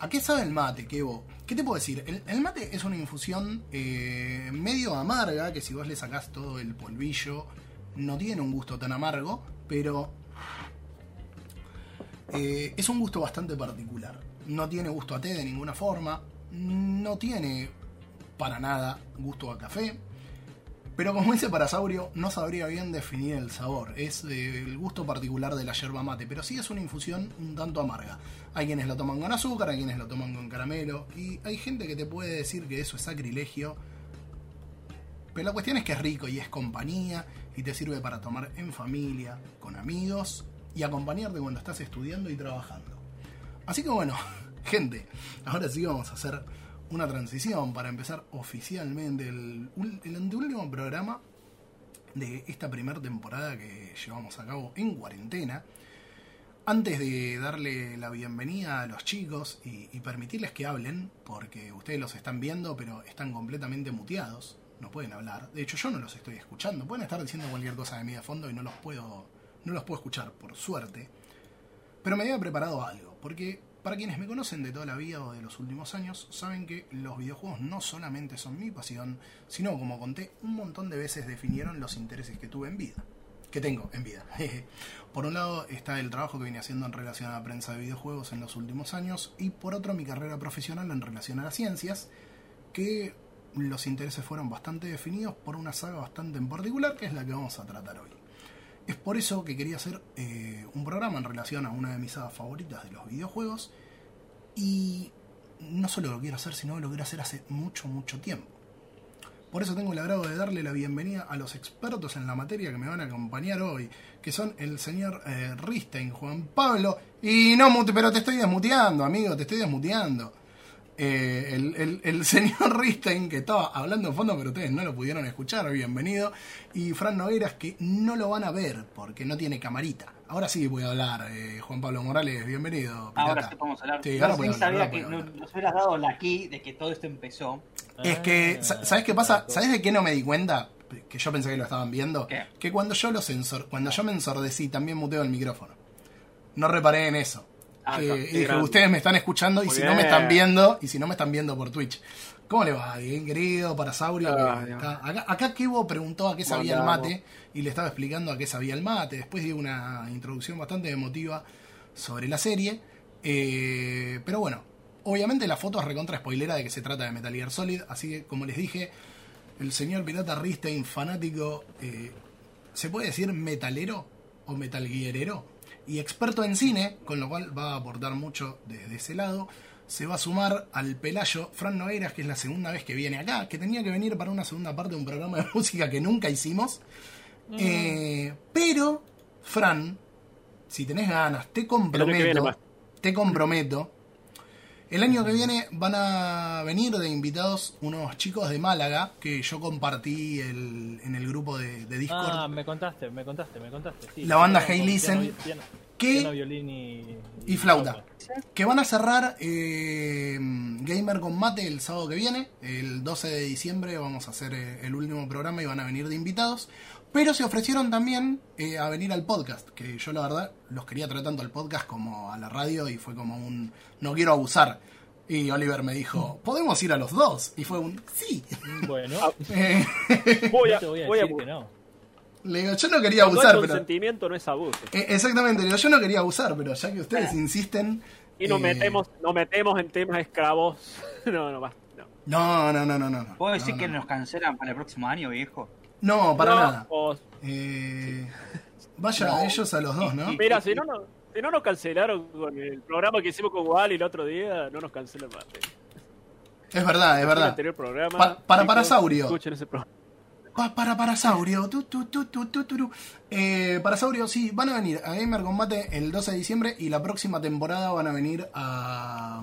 ¿A qué sabe el mate, Kevo? ¿Qué te puedo decir? El, mate es una infusión eh, medio amarga, que si vos le sacás todo el polvillo, no tiene un gusto tan amargo, pero eh, es un gusto bastante particular. No tiene gusto a té de ninguna forma, no tiene para nada gusto a café, pero como dice Parasaurio, no sabría bien definir el sabor. Es el gusto particular de la yerba mate, pero sí es una infusión un tanto amarga. Hay quienes lo toman con azúcar, hay quienes lo toman con caramelo, y hay gente que te puede decir que eso es sacrilegio. Pero la cuestión es que es rico y es compañía, y te sirve para tomar en familia, con amigos, y acompañarte cuando estás estudiando y trabajando. Así que bueno, gente, ahora sí vamos a hacer una transición para empezar oficialmente el, el anteúltimo programa de esta primera temporada que llevamos a cabo en cuarentena. Antes de darle la bienvenida a los chicos y, permitirles que hablen, porque ustedes los están viendo, pero están completamente muteados, no pueden hablar. De hecho, yo no los estoy escuchando. Pueden estar diciendo cualquier cosa de mí de fondo y no los puedo, no los puedo escuchar, por suerte. Pero me había preparado algo, porque para quienes me conocen de toda la vida o de los últimos años, saben que los videojuegos no solamente son mi pasión, sino, como conté, un montón de veces definieron los intereses que tuve en vida. Que tengo en vida. por un lado está el trabajo que vine haciendo en relación a la prensa de videojuegos en los últimos años, y por otro mi carrera profesional en relación a las ciencias, que los intereses fueron bastante definidos por una saga bastante en particular, que es la que vamos a tratar hoy. Es por eso que quería hacer eh, un programa en relación a una de mis sagas favoritas de los videojuegos. Y no solo lo quiero hacer, sino que lo quiero hacer hace mucho, mucho tiempo. Por eso tengo el agrado de darle la bienvenida a los expertos en la materia que me van a acompañar hoy, que son el señor eh, Ristein, Juan Pablo. Y no, pero te estoy desmuteando, amigo, te estoy desmuteando. Eh, el, el, el, señor Ristein, que estaba hablando en fondo, pero ustedes no lo pudieron escuchar, bienvenido. Y Fran Nogueras, que no lo van a ver porque no tiene camarita. Ahora sí voy a hablar, eh, Juan Pablo Morales, bienvenido. Pirata. Ahora sí podemos hablar. Sí, ahora no, sabía ahora que no, nos hubieras dado la key de que todo esto empezó. Es que, ¿sabes qué pasa? ¿Sabes de qué no me di cuenta? Que yo pensé que lo estaban viendo. ¿Qué? Que cuando yo lo sensor, cuando yo me ensordecí, también muteo el micrófono. No reparé en eso. Ah, y dije, grande. ustedes me están escuchando y si no me están viendo, y si no me están viendo por Twitch. ¿Cómo le va? Bien querido, Parasaurio. Ah, acá, acá Kevo preguntó a qué sabía el mate y le estaba explicando a qué sabía el mate. Después dio una introducción bastante emotiva sobre la serie. Eh, pero bueno, obviamente la foto es recontra spoilera de que se trata de Metal Gear Solid. Así que, como les dije, el señor Pirata Ristein, fanático, eh, ¿se puede decir metalero o metalguierero? Y experto en cine, con lo cual va a aportar mucho desde ese lado. Se va a sumar al Pelayo Fran Nogueras, que es la segunda vez que viene acá, que tenía que venir para una segunda parte de un programa de música que nunca hicimos. Eh, pero, Fran, si tenés ganas, te comprometo, te comprometo. El año que viene van a venir de invitados unos chicos de Málaga que yo compartí el- en el grupo de, de Discord. Ah, me contaste, me contaste, me contaste. sí. La banda Hey Listen, piano, piano, que- piano, violín y, y flauta. Que van a cerrar eh, Gamer con Mate el sábado que viene. El 12 de diciembre vamos a hacer eh, el último programa y van a venir de invitados. Pero se ofrecieron también eh, a venir al podcast. Que yo la verdad los quería tratar tanto al podcast como a la radio y fue como un no quiero abusar. Y Oliver me dijo, ¿podemos ir a los dos? Y fue un sí. Bueno, Eh, Voy a, voy a voy a decir que no. le digo, yo no quería Cuando abusar, pero... consentimiento no es abuso. Eh, exactamente, le digo, yo no quería abusar, pero ya que ustedes insisten... Y nos eh, metemos, nos metemos en temas esclavos. No, no va. No, No, no, no, no, no. ¿Puedo decir No, que no. nos cancelan para el próximo año, viejo? No, para No, nada. o- Eh, vaya No. ellos a los dos, ¿no? mira, si no, no, si no nos cancelaron con el programa que hicimos con Wally el otro día, no nos cancelan más. Es verdad, es El verdad. anterior programa. Pa- para Parasaurio. Escuchen ese programa. Pa- para Parasaurio. Tu, tu, tu, tu, tu, tu, tu. Eh, Parasaurio, sí, van a venir a Gamer Combate el 12 de diciembre y la próxima temporada van a venir a,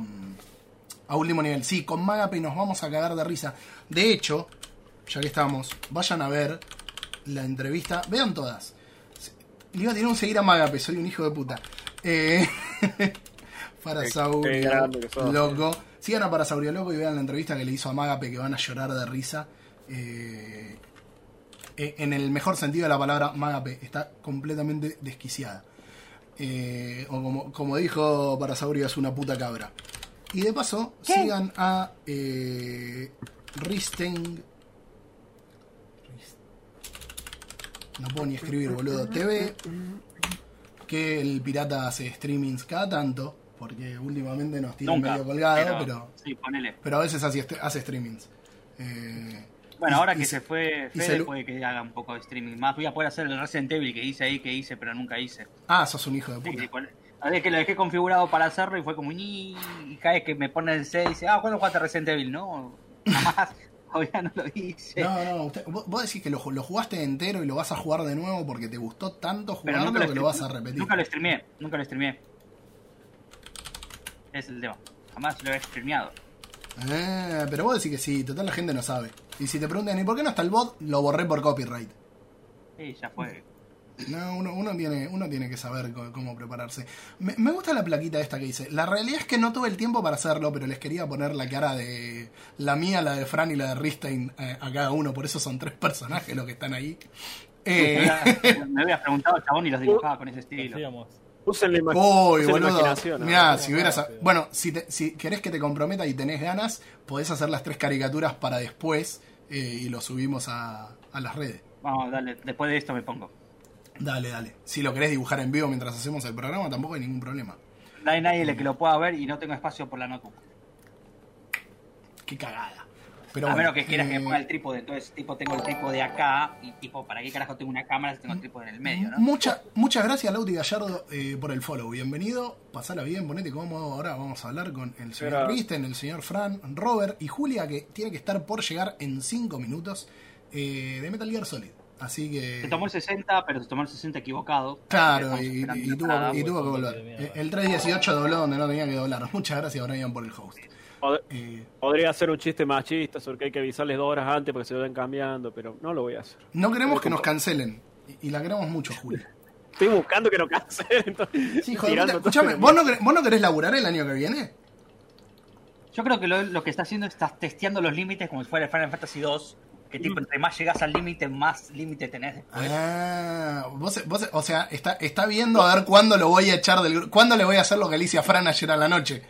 a último nivel. Sí, con Magape nos vamos a cagar de risa. De hecho, ya que estamos, vayan a ver la entrevista. Vean todas. Le iba a tirar un seguir a Magape, soy un hijo de puta. Eh, que sos. loco. Sigan a Parasaurio Loco y vean la entrevista que le hizo a Magape que van a llorar de risa. Eh, eh, en el mejor sentido de la palabra, Magape está completamente desquiciada. Eh, o como, como dijo Parasaurio, es una puta cabra. Y de paso, sigan a eh, Risteng. No puedo ni escribir, boludo. TV. Que el pirata hace streamings cada tanto. Porque últimamente nos tiene Nunca, medio colgado, pero- pero, Sí, ponele. pero a veces hace, hace streamings. Eh, Bueno, y- ahora y que se- se fue Fede, puede que haga un poco de streaming más. Voy a poder hacer el Resident Evil que hice ahí, que hice, pero nunca hice. Ah, sos un hijo de puta. sí, a ver, que lo dejé configurado para hacerlo y fue como y cada vez que me pone el C dice, ah, ¿cuándo jugaste Resident Evil? No, jamás, todavía no lo hice. No, no, usted- vos, decís que lo, lo jugaste entero y lo vas a jugar de nuevo porque te gustó tanto jugarlo nunca que lo, lo vas a repetir. Nunca lo streameé, nunca lo streameé. Es el tema. Jamás lo he streameado. Eh, pero vos decís que sí, total la gente no sabe. Y si te preguntan, ¿y por qué no está el bot? Lo borré por copyright. Sí, ya fue. No, uno, uno tiene, uno tiene que saber cómo prepararse. Me, me gusta la plaquita esta que dice. La realidad es que no tuve el tiempo para hacerlo, pero les quería poner la cara de la mía, la de Fran y la de Ristein eh, a cada uno. Por eso son tres personajes los que están ahí. Eh, me habías preguntado, chabón, y los dibujaba con ese estilo. Decíamos. Usen la, usen la imaginación. ¿no? Mirá, si hubieras. Bueno, si, te- si querés que te comprometa y tenés ganas, podés hacer las tres caricaturas para después eh, y lo subimos a, a las redes. Vamos, dale, después de esto me pongo. Dale, dale. Si lo querés dibujar en vivo mientras hacemos el programa, tampoco hay ningún problema. No hay nadie que lo pueda ver y no tengo espacio por la notebook. Qué cagada. Pero a bueno, menos que quieras que eh, ponga el trípode, entonces tipo tengo el trípode acá y tipo, ¿para qué carajo tengo una cámara si tengo el trípode en el medio, no? Mucha, muchas gracias, Lauti Gallardo, eh, por el follow. Bienvenido. Pasala bien, ponete cómodo. Ahora vamos a hablar con el señor Risten, el señor Fran, Robert y Julia, que tiene que estar por llegar en 5 minutos eh, de Metal Gear Solid. Así que. Se tomó el 60, pero se tomó el 60 equivocado. Claro, y, y tuvo, y tuvo que volver. Eh, El 318 dobló donde no tenía que doblar. Muchas gracias, Brian, por el host. Pod- Eh, Podría hacer un chiste machista sobre que hay que avisarles dos horas antes porque se vayan cambiando, pero no lo voy a hacer. no queremos que nos cancelen. Y, y la queremos mucho, Julia. Estoy buscando que no cancelen. Sí, joder, escúchame, ¿vos no, querés, ¿vos no querés laburar el año que viene? Yo creo que lo, lo que está haciendo es estás testeando los límites como si fuera el Final Fantasy 2. Que tipo, entre más llegas al límite, más límite tenés después. Ah, vos, vos- o sea, está, está viendo a ver cuándo lo voy a echar del grupo. ¿Cuándo le voy a hacer lo que le hice a Fran ayer a la noche?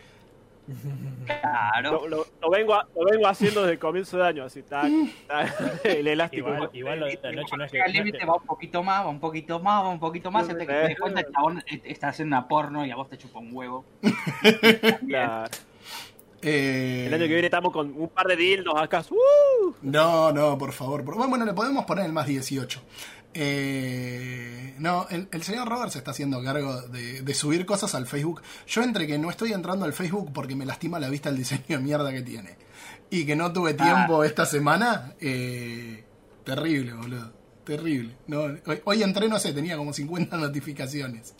Claro. Lo, lo- lo vengo a- lo vengo haciendo desde el comienzo de año, así, tac, tac, el elástico. Igual, igual lo de esta noche no es es límite, va un poquito más, va un poquito más, va un poquito más. Hasta que te des cuenta, el chabón eh, está haciendo una porno y a vos te chupa un huevo. Claro. Eh, El año que viene estamos con un par de dildos acá. ¡uh! No, no, por favor. por- Bueno, le podemos poner el más 18. Eh, no, el, el señor Robert se está haciendo cargo de, de subir cosas al Facebook. Yo entre que no estoy entrando al Facebook porque me lastima la vista el diseño de mierda que tiene. Y que no tuve tiempo esta semana. eh, terrible, boludo. Terrible. No, hoy, hoy entré, no sé, tenía como 50 notificaciones.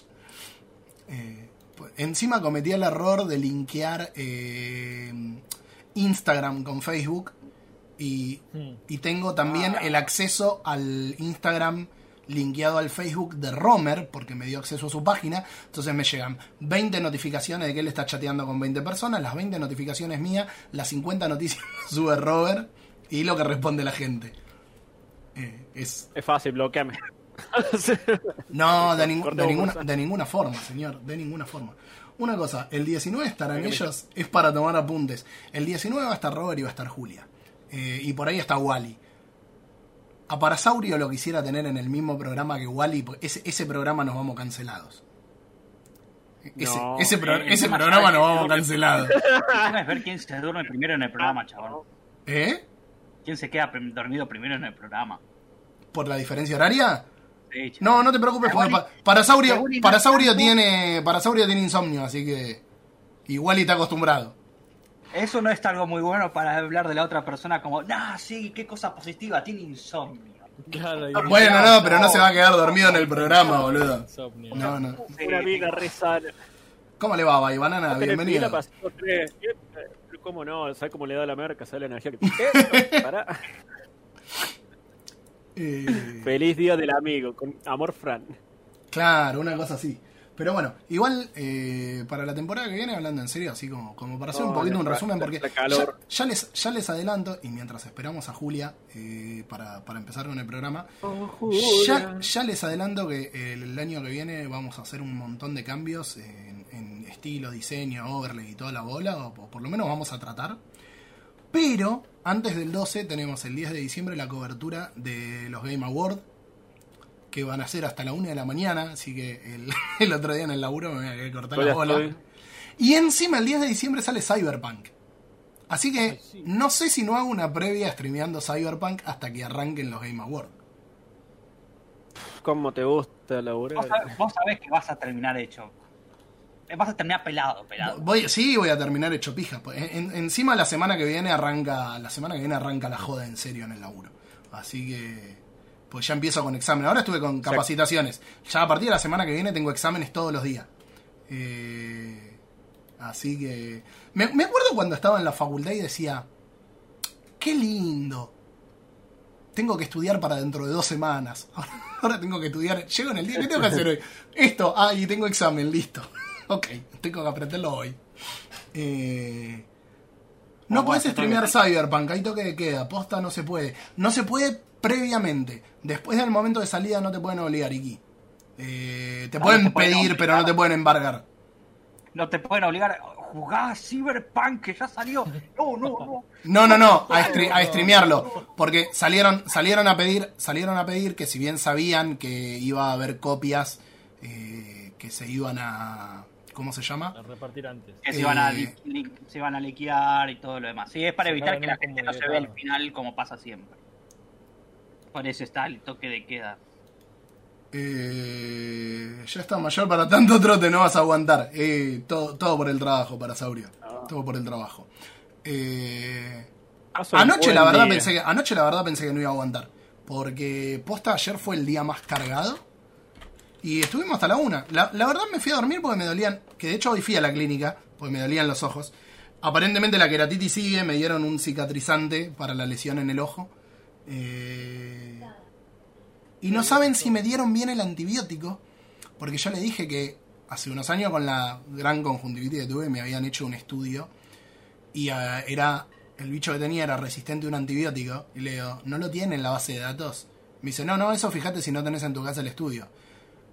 Eh, encima cometí el error de linkear eh, Instagram con Facebook y, y tengo también el acceso al Instagram linkeado al Facebook de Romer, porque me dio acceso a su página. Entonces me llegan 20 notificaciones de que él está chateando con 20 personas, las 20 notificaciones mías, las 50 noticias que sube Robert y lo que responde la gente. Eh, es, Es fácil, bloqueame. no, de, ninguna, de ninguna forma, señor, de ninguna forma. Una cosa, el 19 estarán ellos, es para tomar apuntes. El 19 va a estar Robert y va a estar Julia. Eh, y por ahí está Wally. A Parasaurio lo quisiera tener en el mismo programa que Wally, porque ese, ese programa nos vamos cancelados. Ese, No. ese, pro- Eh, ese encima programa nos vamos cancelados. Es ver quién se duerme primero en el programa, chabón. ¿Eh? ¿Quién se queda dormido primero en el programa? ¿Por la diferencia horaria? No, no te preocupes, porque pa- Parasaurio, Parasaurio tiene, Parasaurio tiene insomnio, así que igual y está acostumbrado. Eso no es algo muy bueno para hablar de la otra persona como, nah, sí, qué cosa positiva, tiene insomnio. Claro, Bueno, no, pero no se va a quedar dormido en el programa, boludo. Insomnio. No, no. Una vida re sana. ¿Cómo le va, Bye Banana? Bienvenido. ¿Cómo no? ¿Sabes cómo le da la merca? ¿Sabes la energía que ¿Eh? Pará. Eh, Feliz día del amigo, con amor Fran. claro, una cosa así. Pero bueno, igual eh, para la temporada que viene, hablando en serio, así como, como para hacer un poquito un resumen, porque la ya, calor. ya les, ya les adelanto, y mientras esperamos a Julia eh, para, para empezar con el programa, ya, ya les adelanto que el, año que viene vamos a hacer un montón de cambios en, en estilo, diseño, overlay y toda la bola, o po- por lo menos vamos a tratar. Pero antes del 12 tenemos el 10 de diciembre la cobertura de los Game Awards, que van a ser hasta la 1 de la mañana, así que el, el otro día en el laburo me voy a cortar la bola. estoy. Y encima el 10 de diciembre sale Cyberpunk. Así que Ay, sí. no sé si no hago una previa streameando Cyberpunk hasta que arranquen los Game Awards. ¿Cómo te gusta laburar? Vos sabés, vos sabés que vas a terminar hecho. Vas a terminar pelado, pelado. Voy, sí, voy a terminar hecho pija. pues. En- en- encima la semana que viene arranca. La semana que viene arranca la joda en serio en el laburo. Así que. Pues ya empiezo con examen. Ahora estuve con capacitaciones. Ya a partir de la semana que viene tengo exámenes todos los días. Eh, así que. Me, me acuerdo cuando estaba en la facultad y decía. Qué lindo. Tengo que estudiar para dentro de dos semanas. Ahora, ahora tengo que estudiar. Llego en el día. ¿Qué tengo que hacer hoy? Esto. Ah, y tengo examen. Listo. ok, tengo que aprenderlo hoy. Eh, no puedes streamear Cyberpunk, hay toque de queda, posta no se puede. No se puede previamente. Después del momento de salida no te pueden obligar, Iki. Eh, te No, pueden no te pueden pedir, pero no te pueden embargar. No te pueden obligar a jugar a Cyberpunk que ya salió. No, no, no. No, no, no, a, stre- a streamearlo. Porque salieron, salieron a pedir, salieron a pedir que si bien sabían que iba a haber copias eh, que se iban a. ¿Cómo se llama? A repartir antes. Que se iban a, Eh, se iban a liquear y todo lo demás. Sí, es para evitar que la gente no se vea el comunicado. final como pasa siempre. Por eso está el toque de queda. Eh, ya está mayor para tanto trote, no vas a aguantar. Eh, todo, todo por el trabajo para Saurio. Todo por el trabajo. Eh, anoche la verdad día. pensé que anoche la verdad pensé que no iba a aguantar. Porque posta ayer fue el día más cargado. Y estuvimos hasta la una. La, la verdad me fui a dormir porque me dolían. Que de hecho hoy fui a la clínica. Porque me dolían los ojos. Aparentemente la queratitis sigue. Me dieron un cicatrizante para la lesión en el ojo. Eh, y no saben si me dieron bien el antibiótico. Porque yo le dije que hace unos años con la gran conjuntivitis que tuve me habían hecho un estudio. Y ah, era. El bicho que tenía era resistente a un antibiótico. Y le digo, ¿no lo tiene en la base de datos? Me dice, no, no, eso fíjate si no tenés en tu casa el estudio.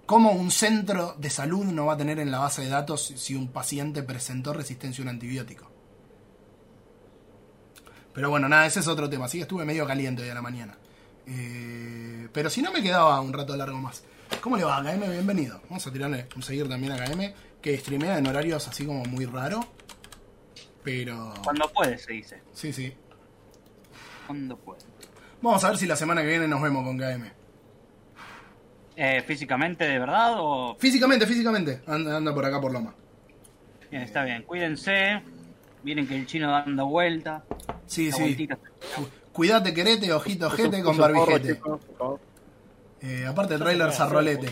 ¿Cómo un centro de salud no va a tener en la base de datos si un paciente presentó resistencia a un antibiótico? Pero bueno, nada, ese es otro tema. Así que estuve medio caliente hoy a la mañana. Eh, pero si no me quedaba un rato largo más. ¿Cómo le va, KM? Bienvenido. Vamos a tirarle un seguir también a KM, que streamea en horarios así como muy raro. Pero... Cuando puede, se dice. Sí, sí. Cuando puede. Vamos a ver si la semana que viene nos vemos con KM. Eh, ¿Físicamente, de verdad? O... Físicamente, físicamente. Anda, anda por acá por Loma. Bien, está bien. Cuídense. Miren que el chino dando vuelta. Sí, sí. vueltita. Cu- Cuidate, querete, ojito, Puso- jete con barbijete. Eh, aparte el trailer zarrolete.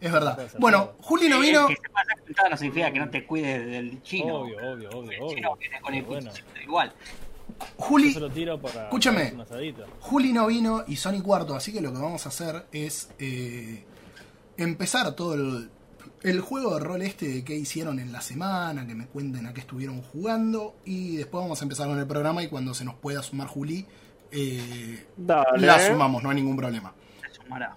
Es verdad. Bueno. Juli no vino. Que se no significa que no te cuides del chino. Obvio, obvio, obvio, El chino viene con el Pero yo Juli, se lo tiro para Escúchame. para un asadito. Juli no vino y Sony cuarto, así que lo que vamos a hacer es eh, empezar todo el, el juego de rol este de qué hicieron en la semana, que me cuenten a qué estuvieron jugando y después vamos a empezar con el programa y cuando se nos pueda sumar Juli, eh, Dale. la sumamos, no hay ningún problema. Se sumará.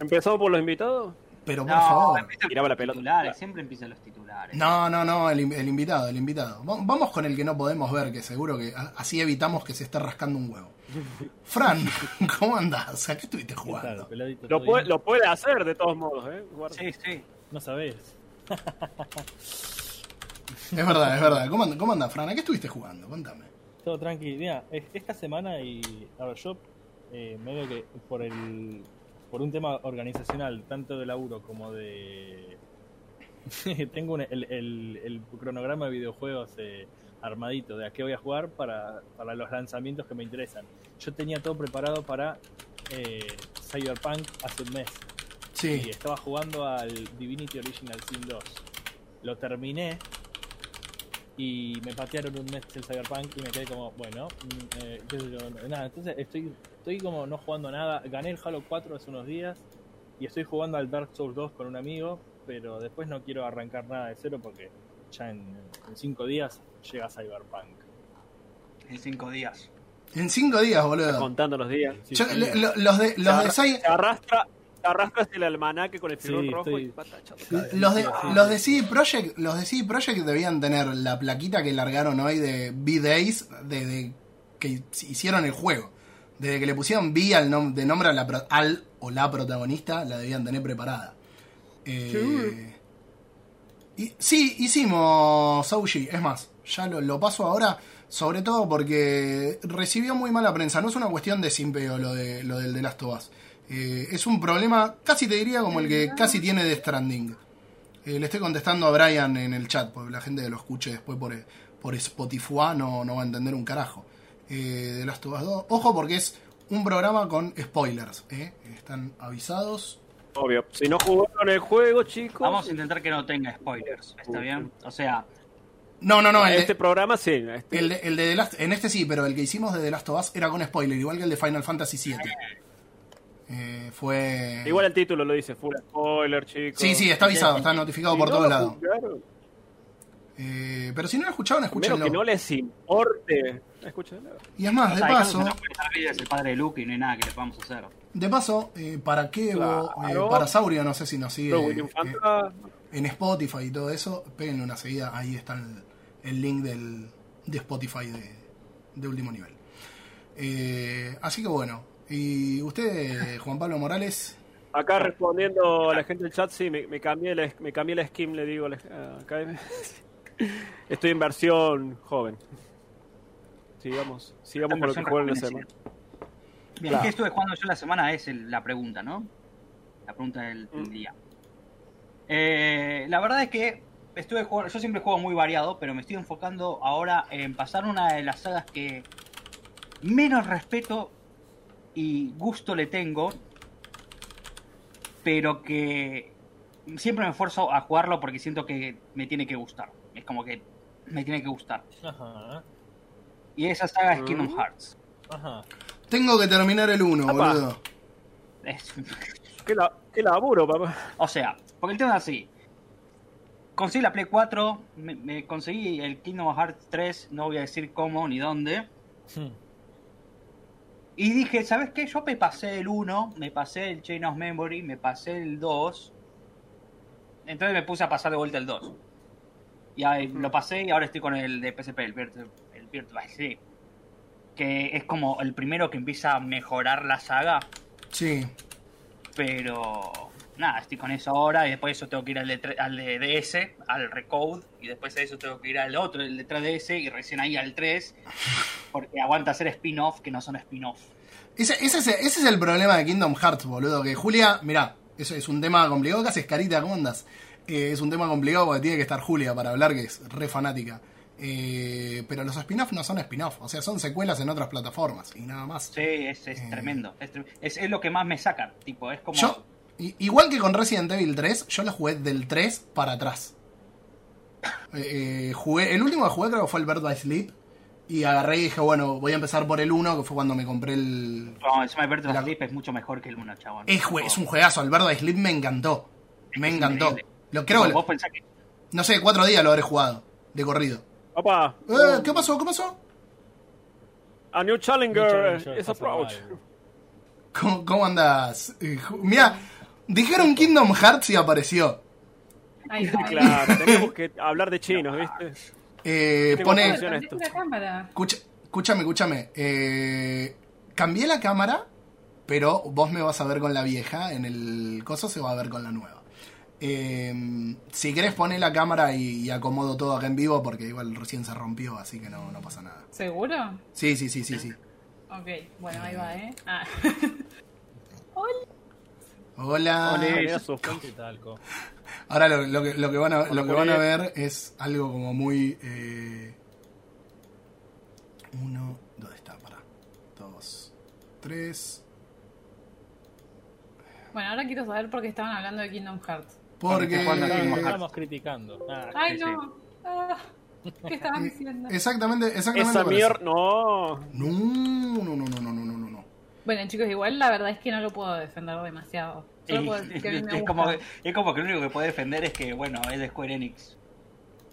¿Empezó por los invitados? Pero por No, favor. Tiraba la pelota. titulares. Siempre empiezan los titulares. No, no, no, el, el invitado, el invitado. Va- Vamos con el que no podemos ver, que seguro que así evitamos que se esté rascando un huevo. Fran, ¿cómo andás? ¿A qué estuviste ¿Qué tal, jugando? peladito? Lo ¿Todo puede, bien? lo puede hacer de todos modos, ¿eh? Guarda. Sí, sí. No sabés. Es verdad, es verdad. ¿Cómo, and- cómo andás, Fran? ¿A qué estuviste jugando? Contame. Todo tranqui. Mira, es- esta semana y. A ver, yo eh, medio que por el. Por un tema organizacional, tanto de laburo como de. tengo un- el, el- el cronograma de videojuegos eh, armadito de a qué voy a jugar para, para los lanzamientos que me interesan. Yo tenía todo preparado para eh, Cyberpunk hace un mes. Y Sí, estaba jugando al Divinity Original Sin 2. Lo terminé y me patearon un mes el Cyberpunk y me quedé como, bueno, mm, eh, yo, nada, entonces estoy, estoy como no jugando nada. Gané el Halo 4 hace unos días y estoy jugando al Dark Souls 2 con un amigo, pero después no quiero arrancar nada de cero porque ya en, en cinco días llega Cyberpunk. En cinco días. en cinco días, boludo. Contando los días. Sí, Yo- sí. le- lo- los de, los de se, Cy- arra- se arrastra, se arrastras el almanaque con el Sí, filón rojo estoy- y. Los de, los de CD Projekt, los de CD Projekt debían tener la plaquita que largaron hoy de B-Days de, que hicieron el juego. Desde que le pusieron B al nom- de nombre a la pro- al o la protagonista, la debían tener preparada. Eh, y, sí, hicimos Souji. Es más, ya lo, lo paso ahora, sobre todo porque recibió muy mala prensa. No es una cuestión de simpeo lo, de, lo del The Last of Us. Eh, es un problema, casi te diría como el que casi tiene de Stranding. Eh, le estoy contestando a Brian en el chat, porque la gente lo escuche después por, por Spotify no, no va a entender un carajo. Eh, The Last of Us 2. Ojo porque es un programa con spoilers. ¿eh? Están avisados. Obvio. Si no jugaron el juego, chicos. Vamos a intentar que no tenga spoilers, ¿está bien? O sea, No, no, no. El de- este programa sí. Este, El de, el de The Last- en este sí, pero el que hicimos de The Last of Us era con spoiler, igual que el de Final Fantasy VII. Eh, fue. Igual el título lo dice, full spoiler, chicos. Sí, sí, está avisado, está notificado Si por no todos lados. Eh, pero si no lo escucharon, escúchenlo. que no les importe. Escúchenlo. Y es más, o de sea, paso, no puede estar bien, es el padre de Luke y no hay nada que le podamos hacer. de paso, eh, para Kevo, Claro. eh, para Saurio, no sé si nos sigue Pero eh, en Spotify y todo eso, péguenle una seguida, ahí está el, el link del, de Spotify de, de último nivel. Eh, así que bueno, y usted, Juan Pablo Morales, Acá respondiendo a la gente del chat, sí, me, me cambié la, me cambié la skin, le digo. la- acá estoy en versión joven. Sigamos, sigamos con lo que juego en la semana. Bien, Claro. ¿qué estuve jugando yo la semana? Es el- la pregunta, ¿no? La pregunta del, del Mm. día. Eh, la verdad es que estuve jugando, yo siempre juego muy variado, pero me estoy enfocando ahora en pasar una de las sagas que menos respeto y gusto le tengo, pero que siempre me esfuerzo a jugarlo porque siento que me tiene que gustar. Es como que me tiene que gustar. Ajá. Y esa saga es Mm. Kingdom Hearts. Ajá. tengo que terminar el 1, Apa. boludo. Es- ¿Qué, la, qué laburo, papá. O sea, porque el tema es así. Conseguí la Play 4, me, me conseguí el Kingdom Hearts 3, no voy a decir cómo ni dónde. Hmm. Y dije, ¿sabes qué? Yo me pasé el 1, me pasé el Chain of Memory, me pasé el 2. Entonces me puse a pasar de vuelta el 2. Y ahí lo pasé y ahora estoy con el de PSP, el Virtual, el Virtual sí. Que es como el primero que empieza a mejorar la saga. Sí. Pero nada, estoy con eso ahora y después de eso tengo que ir al de, al de DS, al Recode, y después de eso tengo que ir al otro, el de 3DS, y recién ahí al 3, porque aguanta hacer spin-off que no son spin-off. Ese, ese, es- ese es el problema de Kingdom Hearts, boludo. Que Julia, mirá, eso es un tema complicado. ¿Qué haces, Carita? ¿Cómo andas? Eh, es un tema complicado porque tiene que estar Julia para hablar, que es re fanática. Eh, pero los spin-off no son spin-off, o sea, son secuelas en otras plataformas y nada más. Sí, es, es tremendo. Es, es, es lo que más me saca, tipo, es como... Yo, igual que con Resident Evil 3, yo lo jugué del 3 para atrás. Eh, eh, jugué, el último que jugué creo que fue el Bird by Sleep. Y agarré y dije, bueno, voy a empezar por el 1, que fue cuando me compré el. No, encima de Virtual La- Sleep es mucho mejor que el 1, chabón. Es, es un juegazo, el Bird Sleep me encantó. Me encantó. increíble. Lo creo, Vos pensás que... no sé, cuatro días lo habré jugado, de corrido. Papá, Eh, ¿Qué pasó? ¿Qué pasó? a new challenger, New challenger is approach. ¿Cómo, cómo andas? Eh, Mira, dijeron Kingdom Hearts y apareció. Ahí está. Claro, tenemos que hablar de chinos, ¿viste? Eh, pone. Escucha, escúchame, escúchame. Eh, cambié la cámara, pero vos me vas a ver con la vieja. En el coso se va a ver con la nueva. Eh, si querés poner la cámara y, y acomodo todo acá en vivo, porque igual recién se rompió, así que no, no pasa nada. ¿Seguro? Sí, sí, sí, sí, sí. Ok, bueno, ahí va, ¿eh? Ah. Hola. Olé. Era su- ¿Qué tal, co? Ahora lo, lo que, lo, que van a, lo que van a Hola. ver es algo como muy... eh, uno, ¿dónde está? Para. Dos, tres. Bueno, ahora quiero saber por qué estaban hablando de Kingdom Hearts. Porque. Cuando estamos criticando. Ah, Ay, sí, no. Sí. Ah, ¿Qué estabas eh, diciendo? Exactamente, exactamente. Esa mierda, no. No, no, no, no, no, no, no. Bueno, chicos, igual la verdad es que no lo puedo defender demasiado. Solo puedo decir que. Es, como que, es como que lo único que puede defender es que, bueno, es de Square Enix.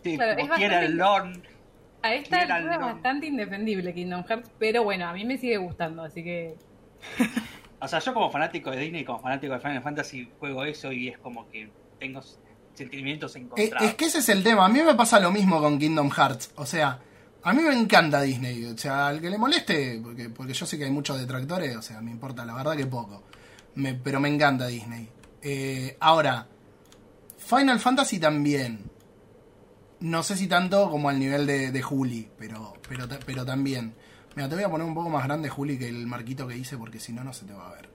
Sí, claro, es bastante... el A esta altura es bastante indefendible Kingdom Hearts, pero bueno, a mí me sigue gustando, así que. o sea, yo como fanático de Disney, y como fanático de Final Fantasy, juego eso y es como que tengo sentimientos Eh, encontrados. Es que ese es el tema. A mí me pasa lo mismo con Kingdom Hearts. O sea, a mí me encanta Disney. O sea, al que le moleste, porque, porque yo sé que hay muchos detractores, o sea, me importa la verdad que poco. Me- pero me encanta Disney. Eh, ahora, Final Fantasy también. No sé si tanto como al nivel de, de Juli, pero, pero, pero también. Mira, te voy a poner un poco más grande, Juli, que el marquito que hice, porque si no, no se te va a ver.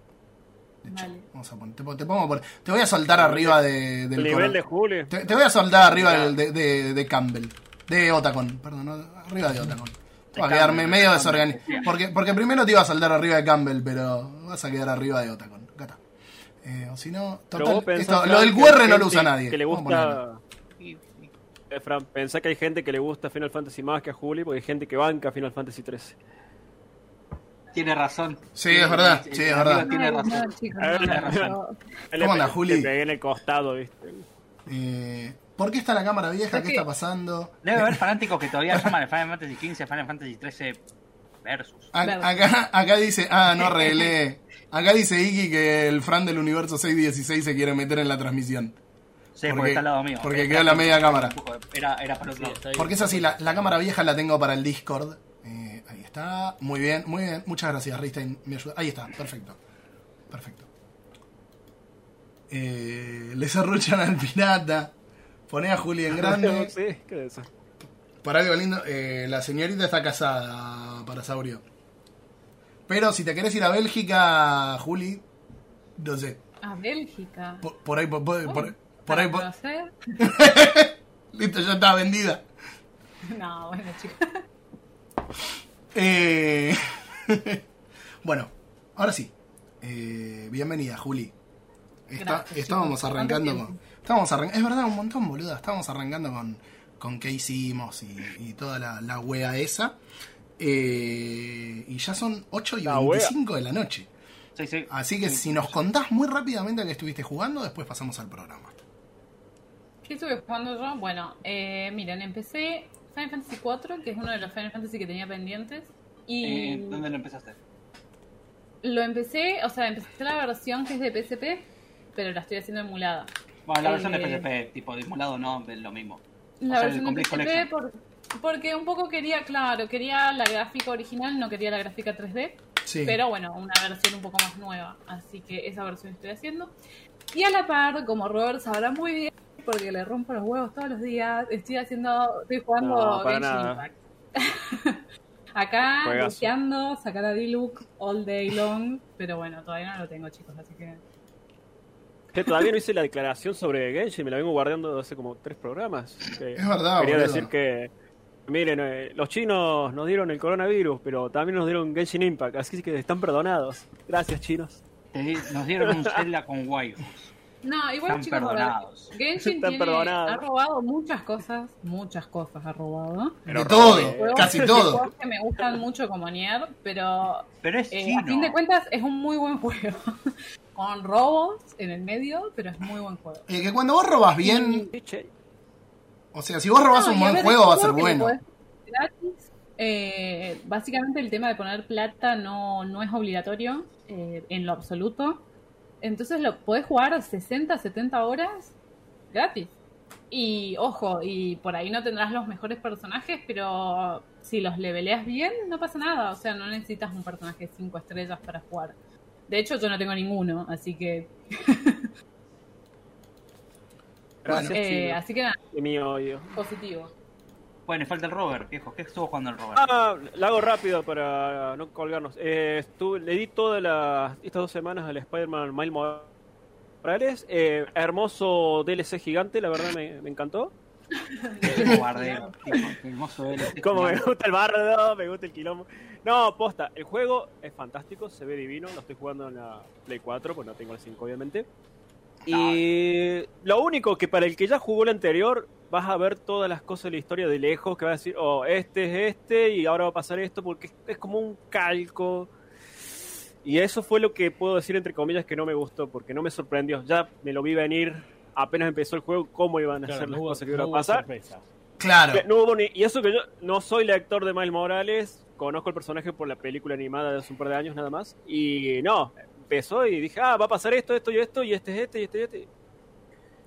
De hecho, Vale. vamos a poner, te, te pongo por- te voy a soltar arriba de, del El nivel coro- de Julio. te, te voy a soltar arriba del- de, de- de Campbell. De Otacon, perdón, no, arriba de Otacon. Va a quedarme medio de desorganizado. Porque, porque primero te iba a saltar arriba de Campbell, pero vas a quedar arriba de Otacon. Acá está. Eh, o si no, total, esto- lo del QR no lo usa nadie. Que le gusta. Eh, Fran, pensá que hay gente que le gusta Final Fantasy más que a Juli, porque hay gente que banca Final Fantasy 13. Tiene razón. Sí, es verdad, sí, es verdad. Tiene razón. ¿Cómo anda, Juli? Le pegué en el costado, ¿viste? Eh, ¿Por qué está la cámara vieja? ¿Qué que- está pasando? Debe haber fanáticos que todavía llaman el Final Fantasy XV Final Fantasy 13 Versus. A- acá, acá dice, ah, no arreglé. Acá dice Iki que el Fran del universo 616 se quiere meter en la transmisión. Sí, porque- porque, está al lado mío. porque Era queda la media cámara. Era, era para otro Sí, lado. Porque es así, la, la cámara vieja la tengo para el Discord. Está. Muy bien, muy bien. Muchas gracias, Ristein. Me ayuda. Ahí está, perfecto. Perfecto. Eh, le serruchan al pirata. Poné a Juli en grande. sí, ¿qué es eso? Para algo lindo, eh, la señorita está casada para Saurio. Pero si te querés ir a Bélgica, Juli, no sé. A Bélgica. Por, por ahí, por, por- por- por ¿Para ahí, por- listo, ya está vendida. No, bueno, chicos. Eh, bueno, ahora sí. Eh, bienvenida, Juli. Está- Gracias, estábamos chicos. arrancando ¿Cuánto con. Estábamos arran- es verdad, un montón, boluda. Estábamos arrancando con, con qué hicimos y, y toda la, la wea esa. Eh, y ya son 8 y La wea. 25 de la noche. Sí, sí. Así que Sí. si nos contás muy rápidamente que estuviste jugando, después pasamos al programa. ¿Qué estuve jugando yo? Bueno, eh, miren, empecé Final Fantasy IV, que es uno de los Final Fantasy que tenía pendientes. Y Eh, ¿Dónde lo empezaste? lo empecé, o sea, empecé la versión que es de PSP, pero la estoy haciendo emulada. Bueno, la versión de Eh, PSP, tipo de emulado, no, es lo mismo. La O sea, versión de PSP por- porque un poco quería, claro, quería la gráfica original, no quería la gráfica 3D, Sí. pero bueno, una versión un poco más nueva. Así que esa versión estoy haciendo. Y a la par, como Robert sabrá muy bien, porque le rompo los huevos todos los días, estoy haciendo, estoy jugando No, para Genshin nada. Impact. Acá, deseando sacar a D-Look all day long, pero bueno, todavía no lo tengo, chicos, así que... Que todavía no hice la declaración sobre Genshin, me la vengo guardando hace como tres programas. Que Es verdad, Quería boludo. decir que, miren, eh, los chinos nos dieron el coronavirus, pero también nos dieron Genshin Impact, así que están perdonados. Gracias, chinos. Nos dieron un Zelda con waifus. No, igual Están chicos, perdonados. Genshin Están tiene- perdonados. ha robado muchas cosas, muchas cosas ha robado. de todo, Juegos- casi todo. juegos que me gustan mucho como Nier, pero Pero es eh, a fin de cuentas es un muy buen juego. Con robos en el medio, pero es muy buen juego. Eh, que cuando vos robas bien, che. o sea, si vos robas No, un y a buen ver, juego va a ser bueno. gratis. Eh, básicamente el tema de poner plata no, no es obligatorio eh, en lo absoluto. Entonces lo podés jugar 60, 70 horas gratis. Y ojo, y por ahí no tendrás los mejores personajes, pero si los leveleas bien, no pasa nada. O sea, no necesitas un personaje 5 estrellas para jugar. De hecho, yo no tengo ninguno, así que... Gracias, eh, así que nada, De mi odio. positivo. Bueno, falta el Robert, viejo. ¿Qué estuvo jugando el Robert? Ah, la hago rápido para no colgarnos. Eh, estuve, le di todas las, estas dos semanas al Spider-Man Miles Morales. Eh, hermoso DLC gigante, la verdad me, me encantó. Tipo, hermoso él. Como me gusta el bardo, me gusta el quilombo. No, posta, el juego es fantástico, se ve divino. Lo estoy jugando en la Play 4, pues no tengo el 5, obviamente. Y lo único que para el que ya jugó el anterior, vas a ver todas las cosas de la historia de lejos, que va a decir, oh, este es este, y ahora va a pasar esto, porque es, como un calco. Y eso fue lo que puedo decir, entre comillas, que no me gustó, porque no me sorprendió. Ya me lo vi venir, apenas empezó el juego, cómo iban a Claro, ser las hubo- cosas que no iban a pasar. sorpresa. Claro. Que no hubo ni- y eso que yo no soy lector de Miles Morales, conozco el personaje por la película animada de hace un par de años nada más. Y no, empezó y dije, ah, va a pasar esto, esto y esto, y este es este, y este y este.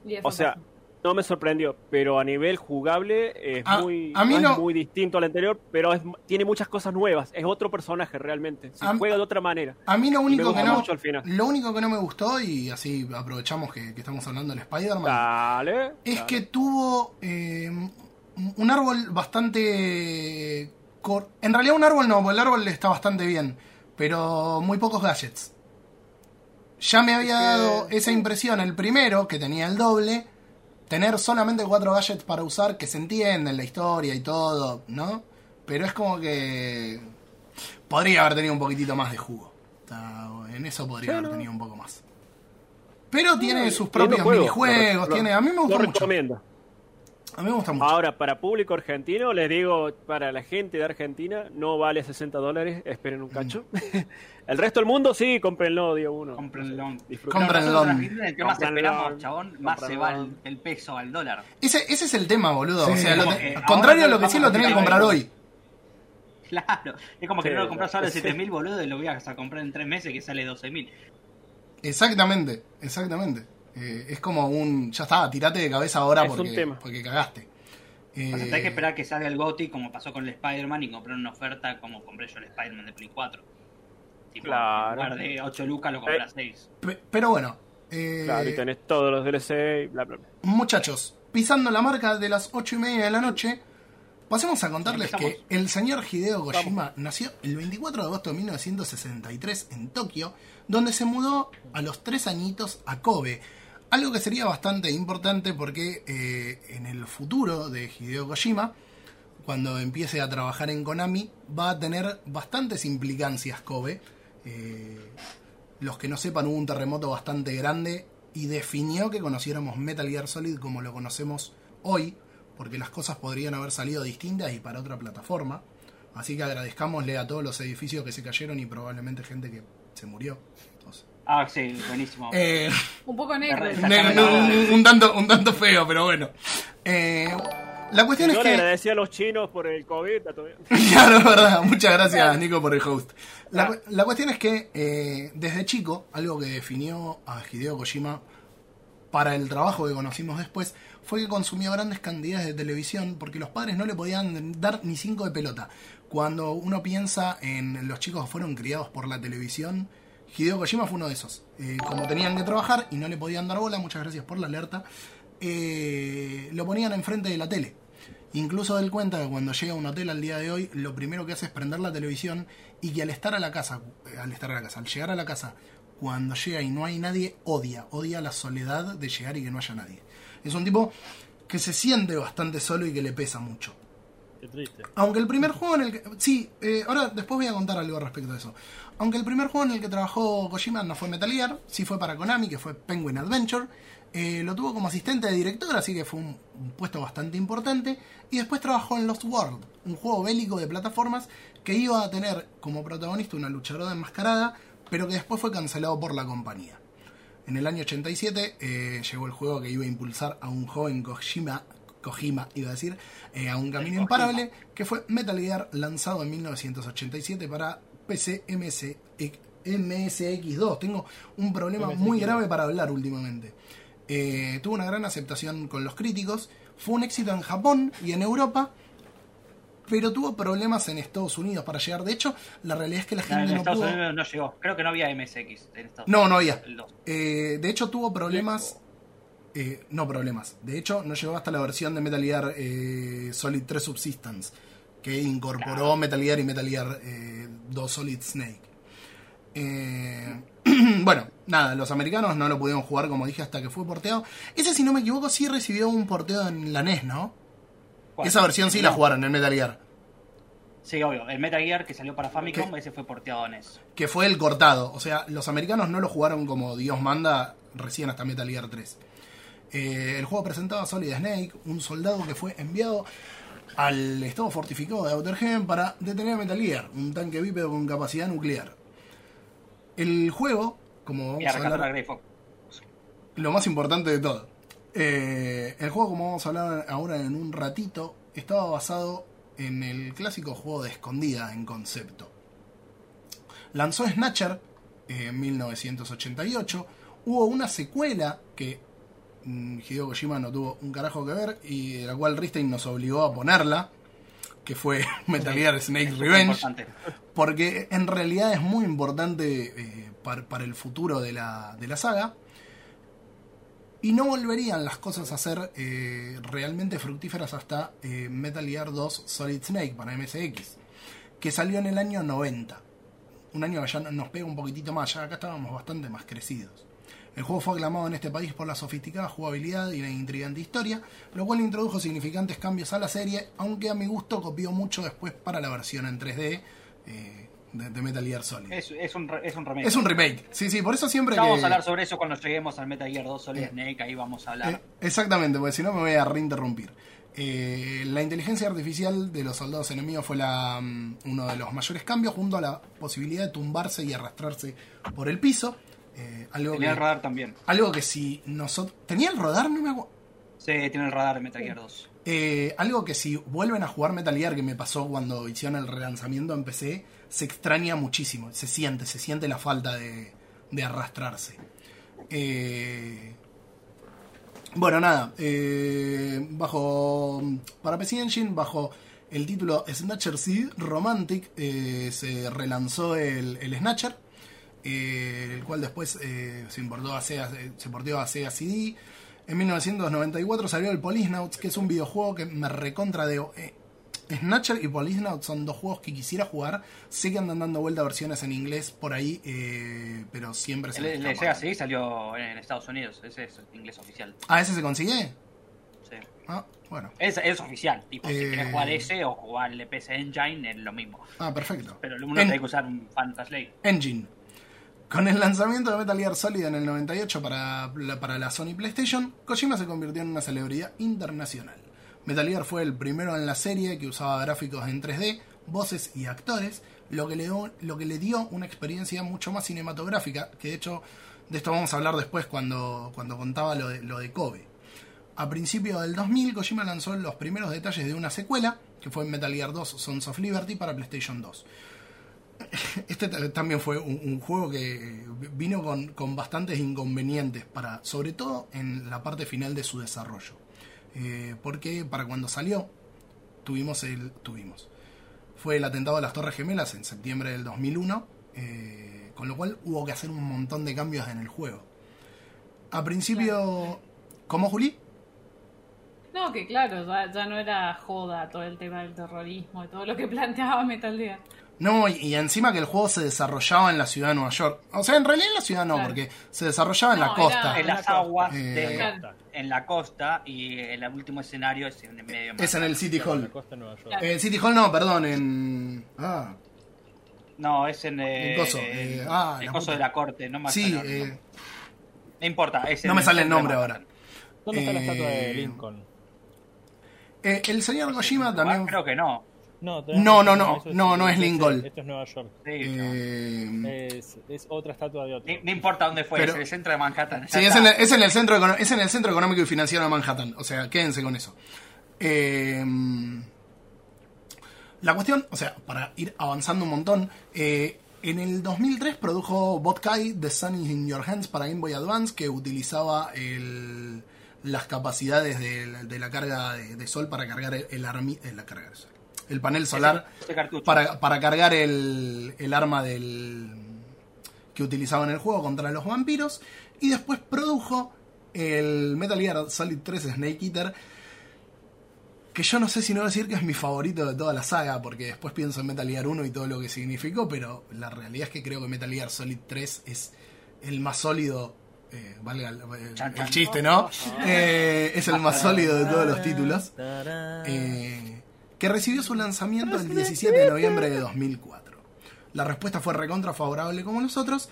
Y O sea, pasa. no me sorprendió, pero a nivel jugable es A- muy, a mí no no- es muy distinto al anterior, pero es- tiene muchas cosas nuevas. Es otro personaje realmente. Se A- juega de otra manera. A mí lo único que no. mucho al final. Lo único que no me gustó, y así aprovechamos que, que estamos hablando del Spider-Man, Dale. es dale. que tuvo eh, un árbol bastante. cor- En realidad, un árbol no, porque el árbol está bastante bien, pero muy pocos gadgets. Ya me había dado esa impresión el primero, que tenía el doble, tener solamente cuatro gadgets para usar, que se entienden la historia y todo, ¿no? Pero es como que. Podría haber tenido un poquitito más de jugo. En eso podría haber tenido un poco más. Pero tiene sus propios juego. minijuegos, Lo- tiene. A mí me Lo gusta mucho. recomiendo. A mí me gusta mucho. Ahora, para público argentino, les digo, para la gente de Argentina, no vale 60 dólares, esperen un cacho. el resto del mundo, sí, cómprenlo, día uno. Cómprenlo. Disfruten. Cómprenlo. Argentina, entre más esperamos, chabón, más se va el, el peso al dólar. Ese, ese es el tema, boludo. o sea, que contrario a lo que sí lo tenés que comprar hoy. Claro. Es como que Sí, no lo compras ahora de sí. 7000, boludo, y lo voy a comprar en tres meses que sale 12000. Exactamente, exactamente. Eh, es como un. Ya está, tirate de cabeza ahora Es un porque, tema. porque cagaste. O sea, Eh, tenés que esperar que salga el GOTI como pasó con el Spider-Man y comprar una oferta como compré yo el Spider-Man de Play 4. Tipo, Claro. En lugar de 8 lucas lo compras 6. pe- pero bueno. eh, Claro, y tenés todos los DLC, bla, bla, bla. Muchachos, pisando la marca de las ocho y media de la noche, pasemos a contarles que el señor Hideo Kojima nació el 24 de agosto de 1963 en Tokio, donde se mudó a los tres añitos a Kobe. Algo que sería bastante importante porque eh, en el futuro de Hideo Kojima, cuando empiece a trabajar en Konami, va a tener bastantes implicancias Kobe. Eh, los que no sepan, hubo un terremoto bastante grande y definió que conociéramos Metal Gear Solid como lo conocemos hoy, porque las cosas podrían haber salido distintas y para otra plataforma. Así que agradezcámosle a todos los edificios que se cayeron y probablemente gente que se murió. Ah, sí, buenísimo. eh, Un poco negro. Está- ne- está- ne- un, un tanto, un tanto feo, pero bueno. Eh, la cuestión Yo es le que... agradecí a los chinos por el COVID. Claro, es verdad. Muchas gracias, Nico, por el host. La, cu- la cuestión es que eh, desde chico, algo que definió a Hideo Kojima para el trabajo que conocimos después, fue que consumió grandes cantidades de televisión porque los padres no le podían dar ni cinco de pelota. Cuando uno piensa en los chicos que fueron criados por la televisión, Hideo Kojima fue uno de esos. Eh, como tenían que trabajar y no le podían dar bola, muchas gracias por la alerta, eh, lo ponían enfrente de la tele. Incluso él cuenta que cuando llega a un hotel al día de hoy, lo primero que hace es prender la televisión y que al estar a la casa, eh, al estar a la casa, al llegar a la casa, cuando llega y no hay nadie, odia, odia la soledad de llegar y que no haya nadie. Es un tipo que se siente bastante solo y que le pesa mucho. Qué triste. Aunque el primer juego en el que... Sí, eh, ahora después voy a contar algo respecto a eso. Aunque el primer juego en el que trabajó Kojima no fue Metal Gear, sí fue para Konami, que fue Penguin Adventure. Eh, lo tuvo como asistente de director, así que fue un, un puesto bastante importante. Y después trabajó en Lost World, un juego bélico de plataformas que iba a tener como protagonista una luchadora enmascarada, pero que después fue cancelado por la compañía. En el año 87 eh, llegó el juego que iba a impulsar a un joven Kojima, Kojima iba a decir, eh, a un camino imparable, que fue Metal Gear, lanzado en 1987 para PC MS, MSX2. Tengo un problema muy grave para hablar últimamente. Eh, tuvo una gran aceptación con los críticos, fue un éxito en Japón y en Europa, pero tuvo problemas en Estados Unidos para llegar. De hecho, la realidad es que la No, gente en no Estados pudo... Unidos no llegó. Creo que no había MSX en Estados No, Unidos. no había. El 2. Eh, de hecho, tuvo problemas. eh, no problemas. De hecho, no llegó hasta la versión de Metal Gear eh, Solid 3 Subsistence, que incorporó Metal Gear y Metal Gear eh, 2 Solid Snake. Eh, bueno, nada, los americanos no lo pudieron jugar, como dije, hasta que fue porteado. Ese, si no me equivoco, sí recibió un porteo en la NES, ¿no? ¿Cuál? Esa versión sí la jugaron en Metal Gear. Sí, obvio. El Metal Gear que salió para Famicom, ese fue porteado en eso. que fue el cortado. O sea, los americanos no lo jugaron como Dios manda recién hasta Metal Gear 3. Eh, el juego presentaba a Solid Snake, un soldado que fue enviado al estado fortificado de Outer Heaven para detener a Metal Gear, un tanque bípedo con capacidad nuclear. El juego, como vamos a hablar, lo más importante de todo. Eh, el juego, como vamos a hablar ahora en un ratito, estaba basado en el clásico juego de escondida en concepto. Lanzó Snatcher en 1988. Hubo una secuela que Hideo Kojima no tuvo un carajo que ver y de la cual Ristein nos obligó a ponerla, que fue Metal Gear Snake Es Revenge. porque en realidad es muy importante eh, para, para el futuro de la, de la saga. Y no volverían las cosas a ser eh, realmente fructíferas hasta eh, Metal Gear 2 Solid Snake para MSX, que salió en el año 90. Un año que ya nos pega un poquitito más, ya acá estábamos bastante más crecidos. El juego fue aclamado en este país por la sofisticada jugabilidad y la intrigante historia, lo cual introdujo significantes cambios a la serie, aunque a mi gusto copió mucho después para la versión en 3D eh, de, de Metal Gear Solid. Es, es un, re- es un remake. Es un remake, sí, sí, por eso siempre Ya que... vamos a hablar sobre eso cuando lleguemos al Metal Gear 2 Solid Eh. Snake, ahí vamos a hablar. Eh, exactamente, porque si no me voy a reinterrumpir. Eh, la inteligencia artificial de los soldados enemigos fue la, mm, uno de los mayores cambios, junto a la posibilidad de tumbarse y arrastrarse por el piso. Eh, algo, Tenía el que, radar también. algo que si nosotros... ¿Tenía el rodar? No me acuerdo. Sí, tiene el radar de Metal Gear 2. Eh, algo que si vuelven a jugar Metal Gear, que me pasó cuando hicieron el relanzamiento en PC, se extraña muchísimo. Se siente, se siente la falta de, de arrastrarse. Eh, bueno, nada. bajo. Para PC Engine, bajo el título Snatcher Seed Romantic, eh, se relanzó el, el Snatcher. Eh, el cual después eh, se importó a Sega, se porteó a Sega CD. En 1994 salió el Policenauts, que es un videojuego que me recontra de... eh, Snatcher y Policenauts son dos juegos que quisiera jugar. Sé que andan dando vuelta versiones en inglés por ahí, eh, pero siempre se El, el. Sega CD salió en Estados Unidos. Ese es el inglés oficial. Ah, ¿ese se consigue? Sí. Ah, bueno. Es, es oficial. Tipo, si Eh. querés jugar ese o jugar el PC Engine, es lo mismo. Ah, perfecto. Pero el uno En- tiene que usar un Fantasy Engine. Con el lanzamiento de Metal Gear Solid en el 98 para la, para la Sony PlayStation, Kojima se convirtió en una celebridad internacional. Metal Gear fue el primero en la serie que usaba gráficos en 3D, voces y actores, lo que le dio, lo que le dio una experiencia mucho más cinematográfica, que de hecho de esto vamos a hablar después cuando, cuando contaba lo de, lo de Kobe. A principios del 2000, Kojima lanzó los primeros detalles de una secuela, que fue Metal Gear 2 Sons of Liberty para PlayStation 2. Este ta- también fue un, un juego que vino con, con bastantes inconvenientes, para, sobre todo en la parte final de su desarrollo. Eh, porque para cuando salió, tuvimos el. Tuvimos. Fue el atentado a las Torres Gemelas en septiembre del 2001, eh, con lo cual hubo que hacer un montón de cambios en el juego. A principio. ¿Cómo, Juli? No, que claro, ya, ya no era joda todo el tema del terrorismo y todo lo que planteaba Metal Gear. No, y, y encima que el juego se desarrollaba en la ciudad de Nueva York. O sea, en realidad en la ciudad no, Claro. porque se desarrollaba en No, la era- costa. En las aguas Eh, de, en la costa y el último escenario es en el medio. Es en el City En la Hall. costa de Nueva York. Claro. En City Hall no, perdón, en... Ah, No, es en eh, El coso, el- eh, ah, el la coso puta. de la corte, no me sí, eh. No importa, es no en me sale el nombre ahora. ¿Dónde está la eh, estatua de Lincoln? eh, el señor Kojima Ah, también... creo que no. No, No, no, no, no, no es esto Lincoln. Esto es Nueva York. Eh, Es, es otra estatua de otro. No importa dónde fue, Pero- es en el centro de Manhattan. sí, es en, el, es, en el centro, econo- es en el centro económico y financiero de Manhattan. O sea, quédense con eso. Eh, la cuestión, o sea, para ir avanzando un montón, eh, en el 2003 produjo Botkai The Sun is in Your Hands para Game Boy Advance, que utilizaba el- las capacidades de, de la carga de, de sol para cargar el, el, armi- la carga de sol, el panel solar Ese cartucho. para, para cargar el, el arma del que utilizaba en el juego contra los vampiros. Y después produjo el Metal Gear Solid 3 Snake Eater. Que yo no sé si no decir que es mi favorito de toda la saga, porque después pienso en Metal Gear 1 y todo lo que significó, pero la realidad es que creo que Metal Gear Solid 3 es el más sólido, eh, valga el, el- el chiste, ¿no? Eh, es el más sólido de todos los títulos. Eh, que recibió su lanzamiento el 17 de noviembre de 2004. La respuesta fue recontra favorable como los otros,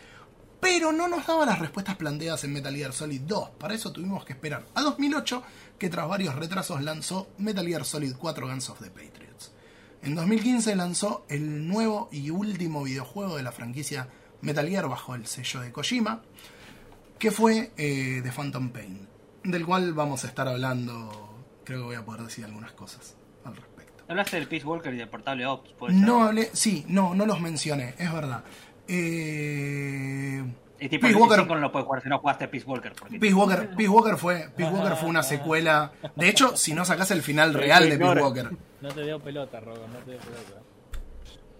pero no nos daba las respuestas planteadas en Metal Gear Solid 2. Para eso tuvimos que esperar a 2008, que tras varios retrasos lanzó Metal Gear Solid 4 Guns of the Patriots. En 2015 lanzó el nuevo y último videojuego de la franquicia Metal Gear bajo el sello de Kojima, que fue eh, The Phantom Pain, del cual vamos a estar hablando, creo que voy a poder decir algunas cosas. Hablaste del Peace Walker y del portable Ops, puede ser? No hablé, sí, no, no los mencioné, es verdad. Eh, Y tipo, Peace Walker- 5 no lo puedes jugar si no jugaste Peace Walker. Porque Peace Walker, Peace Walker fue, Peace Walker fue una secuela. De hecho, si no sacás el final real de Peace. Walker. No te dio pelota, Rogo, no te dio pelota.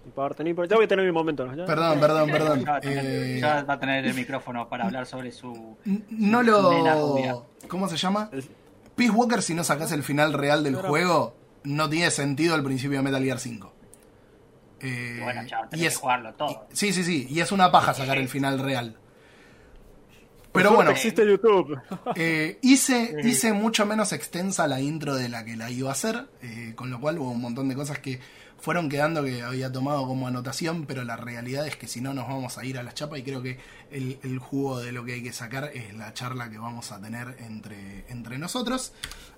Ni importa, ni importa. Ya voy a tener mi momento, ¿no? Ya. Perdón, perdón, perdón. ya va, a tener, Eh, ya va a tener el micrófono para hablar sobre su. no Nena rubia. lo. ¿Cómo se llama? Peace Walker, si no sacás el final real del juego, no tiene sentido al principio de Metal Gear 5. Eh, Bueno, chao, y tenés es, que jugarlo todo. Sí, sí, sí. Y es una paja sacar el final real. Pero bueno, existe YouTube. eh, hice, hice mucho menos extensa la intro de la que la iba a hacer, eh, con lo cual hubo un montón de cosas que fueron quedando que había tomado como anotación, pero la realidad es que si no nos vamos a ir a la chapa y creo que el, el jugo de lo que hay que sacar es la charla que vamos a tener entre, entre nosotros.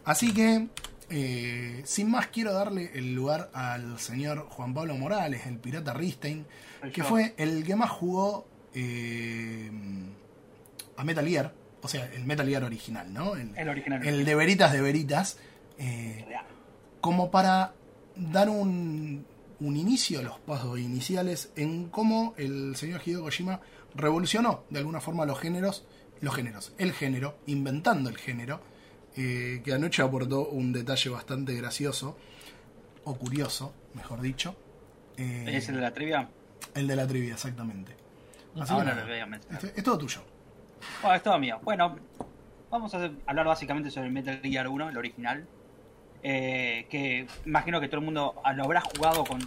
Así que, eh, sin más, quiero darle el lugar al señor Juan Pablo Morales, el pirata Ristein, que fue el que más jugó eh, a Metal Gear, o sea, el Metal Gear original, ¿no? El, El original. el de veritas de veritas, eh, como para dar un, un inicio, los pasos iniciales, en cómo el señor Hideo Kojima revolucionó de alguna forma los géneros, los géneros, el género, inventando el género, eh, que anoche aportó un detalle bastante gracioso, o curioso, mejor dicho. eh, ¿Es el de la trivia? el de la trivia, exactamente. Así que Ahora nada, lo voy a mencionar. este- es todo tuyo. Bueno, es todo mío. Bueno, vamos a hablar básicamente sobre el Metal Gear 1, el original. Eh, que imagino que todo el mundo lo habrá jugado con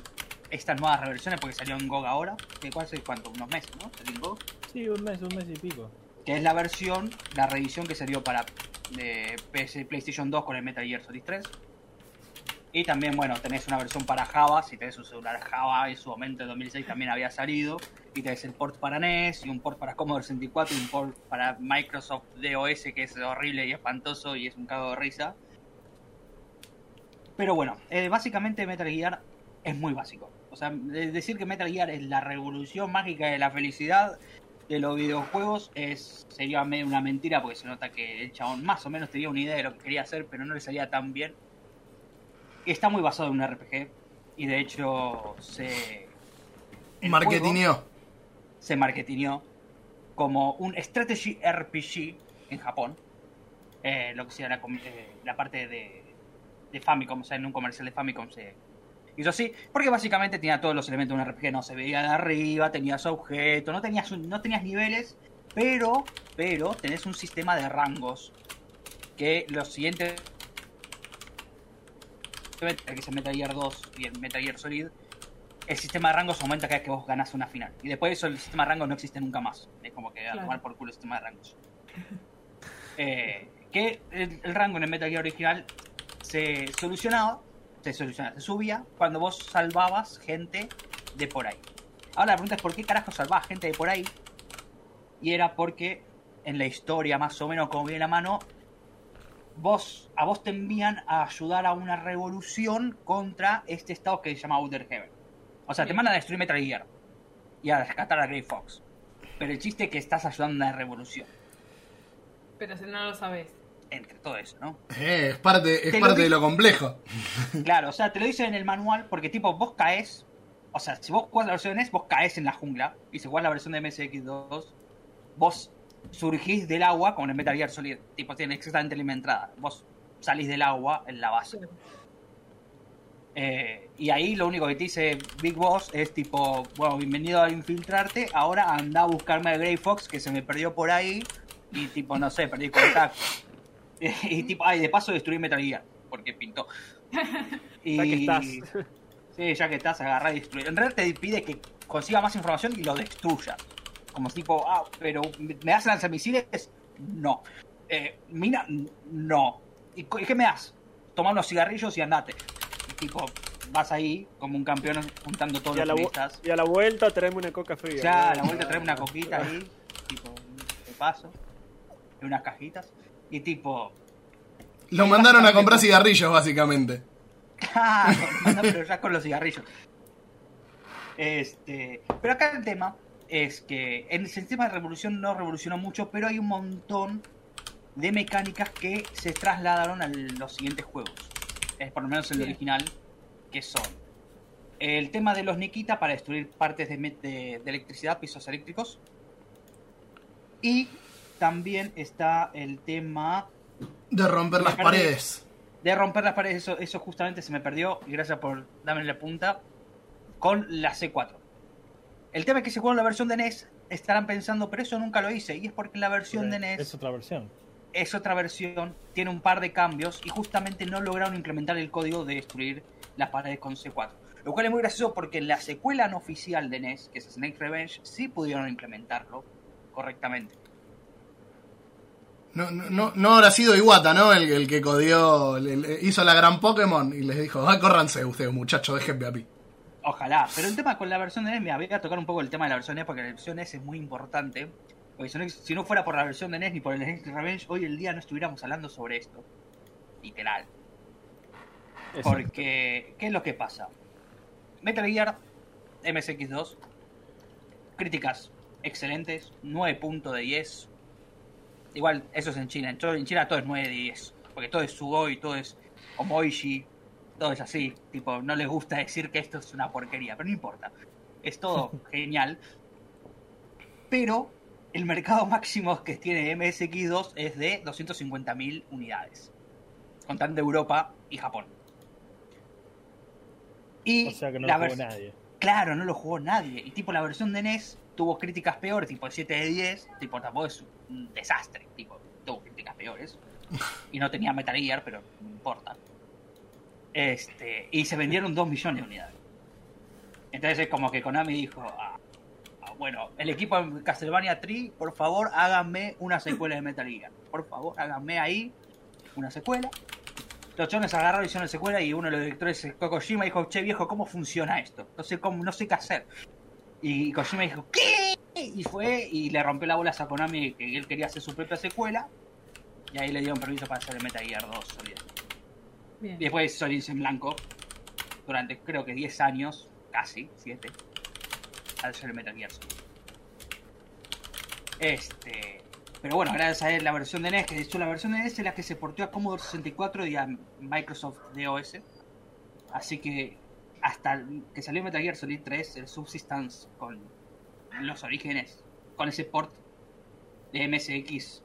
estas nuevas reversiones porque salió en GOG ahora. ¿Qué cuál es cuánto? Unos meses, ¿no? Salió en GOG. Sí, un mes, un mes y pico. Que es la versión, la revisión que salió para PS, PlayStation 2 con el Metal Gear Solid 3. Y también, bueno, tenés una versión para Java, si tenés un celular Java, en su momento en 2006 también había salido. Y tenés el port para NES, y un port para Commodore 64, y un port para Microsoft DOS, que es horrible y espantoso y es un cago de risa. Pero bueno, eh, básicamente Metal Gear es muy básico. O sea, de- decir que Metal Gear es la revolución mágica de la felicidad de los videojuegos es sería medio una mentira porque se nota que el chabón más o menos tenía una idea de lo que quería hacer, pero no le salía tan bien. Está muy basado en un RPG y de hecho se Marketineó. se marketineó como un strategy RPG en Japón, eh, lo que sea la, eh, la parte de, de Famicom, o sea, en un comercial de Famicom se hizo así, porque básicamente tenía todos los elementos de un RPG, no se veía de arriba, tenías objetos, no tenías, no tenías niveles, pero, pero tenés un sistema de rangos que los siguientes que es el Metal Gear 2 y el Metal Gear Solid el sistema de rangos aumenta cada vez que vos ganás una final. Y después de eso el sistema de rangos no existe nunca más. Es como que a Claro. tomar por culo el sistema de rangos. Eh, que el, el rango en el Metal Gear original se solucionaba, se solucionaba, se subía cuando vos salvabas gente de por ahí. Ahora la pregunta es por qué carajo salvabas gente de por ahí. Y era porque en la historia, más o menos como viene la mano, vos, a vos te envían a ayudar a una revolución contra este estado que se llama Outer Heaven. O sea, te mandan a destruir Metal Gear y a rescatar a Grey Fox. Pero el chiste es que estás ayudando a una revolución. Pero si no lo sabes. Entre todo eso, ¿no? Eh, es parte, es Te parte de lo complejo. Claro, o sea, te lo dicen en el manual porque tipo, vos caes, o sea, si vos jugás la versión NES, vos caes en la jungla, y si jugás la versión de MSX2, vos surgís del agua con el Metal Gear Solid, tipo, tiene exactamente la misma entrada, vos salís del agua en la base. Eh, y ahí lo único que te dice Big Boss es tipo, bueno, bienvenido a infiltrarte, ahora anda a buscarme al Grey Fox que se me perdió por ahí, y tipo, no sé, perdí contacto. y tipo, ay, de paso destruí Metal Gear, porque pintó. Y, Ya que estás. Sí, ya que estás, agarrar y destruir. En realidad te pide que consiga más información y lo destruya. Como tipo, ah, pero ¿me das lanzamisiles? No. Eh, mina, no. ¿Y qué me das? Toma unos cigarrillos y andate. Y tipo, vas ahí como un campeón juntando todos Y los turistas. y a la vuelta traeme una coca fría. Ya, a la vuelta trae una coquita ahí, tipo, de paso, unas cajitas. Y tipo, Lo mandaron a comprar cigarrillos, básicamente. Claro, pero ya con los cigarrillos. Este, pero acá el tema es que en el sistema de revolución no revolucionó mucho, pero hay un montón de mecánicas que se trasladaron a los siguientes juegos. Es por lo menos el original, que son El tema de los Nikita para destruir partes de, de- de electricidad, pisos eléctricos. Y también está el tema De romper las paredes. de romper las paredes. Eso, eso justamente se me perdió. Y gracias por darme la punta. Con la C4. El tema es que si juegan la versión de NES, estarán pensando, pero eso nunca lo hice. Y es porque la versión de NES Es otra versión. es otra versión, tiene un par de cambios y justamente no lograron implementar el código de destruir las paredes con C4. Lo cual es muy gracioso porque en la secuela no oficial de NES, que es Snake Revenge, sí pudieron implementarlo correctamente. No, no, no, no habrá sido Iwata, ¿no? El, el que codió, el- el- hizo la gran Pokémon y les dijo, ah, córranse ustedes, muchachos, déjenme a mí. Ojalá. Pero el tema con la versión de NES, me voy a tocar un poco el tema de la versión NES porque la versión NES es muy importante. Porque si no, si no fuera por la versión de NES ni por el Snake Revenge, hoy el día no estuviéramos hablando sobre esto. Literal. Porque, ¿qué es lo que pasa? Metal Gear MSX2, críticas excelentes, 9 puntos de 10. Igual, eso es en China. En, en China todo es 9 de 10. Porque todo es Sugoi, todo es Omoishi, todo es así. Tipo, no les gusta decir que esto es una porquería, pero no importa. Es todo genial. Pero el mercado máximo que tiene MSX2 es de 250.000 unidades. Contando Europa y Japón. Y O sea que no la lo jugó nadie. Claro, no lo jugó nadie. Y tipo, la versión de NES tuvo críticas peores, tipo 7 de 10. Tipo, tampoco es un desastre. Tipo, tuvo críticas peores. Y no tenía Metal Gear, pero no importa. Este, y se vendieron 2 millones de unidades. Entonces es como que Konami dijo, ah, ah, bueno, el equipo de Castlevania 3, por favor, háganme una secuela de Metal Gear. Por favor, háganme ahí una secuela. Los chones agarraron y hicieron la secuela y uno de los directores, Kojima, dijo, che viejo, ¿cómo funciona esto? No sé cómo, no sé qué hacer. Y Kojima dijo, ¿qué? Y fue y le rompió la bola a Konami que él quería hacer su propia secuela. Y ahí le dieron permiso para hacer el Metal Gear 2 Solid. Bien. Y después Solid en blanco, durante creo que 10 años, casi, 7, al hacer el Metal Gear Solid. Este. Pero bueno, gracias a él, la versión de NES, que de hecho la versión de NES es la que se portó a Commodore 64 y a Microsoft DOS. Así que hasta que salió Metal Gear Solid 3, el Subsistence con los orígenes, con ese port de MSX,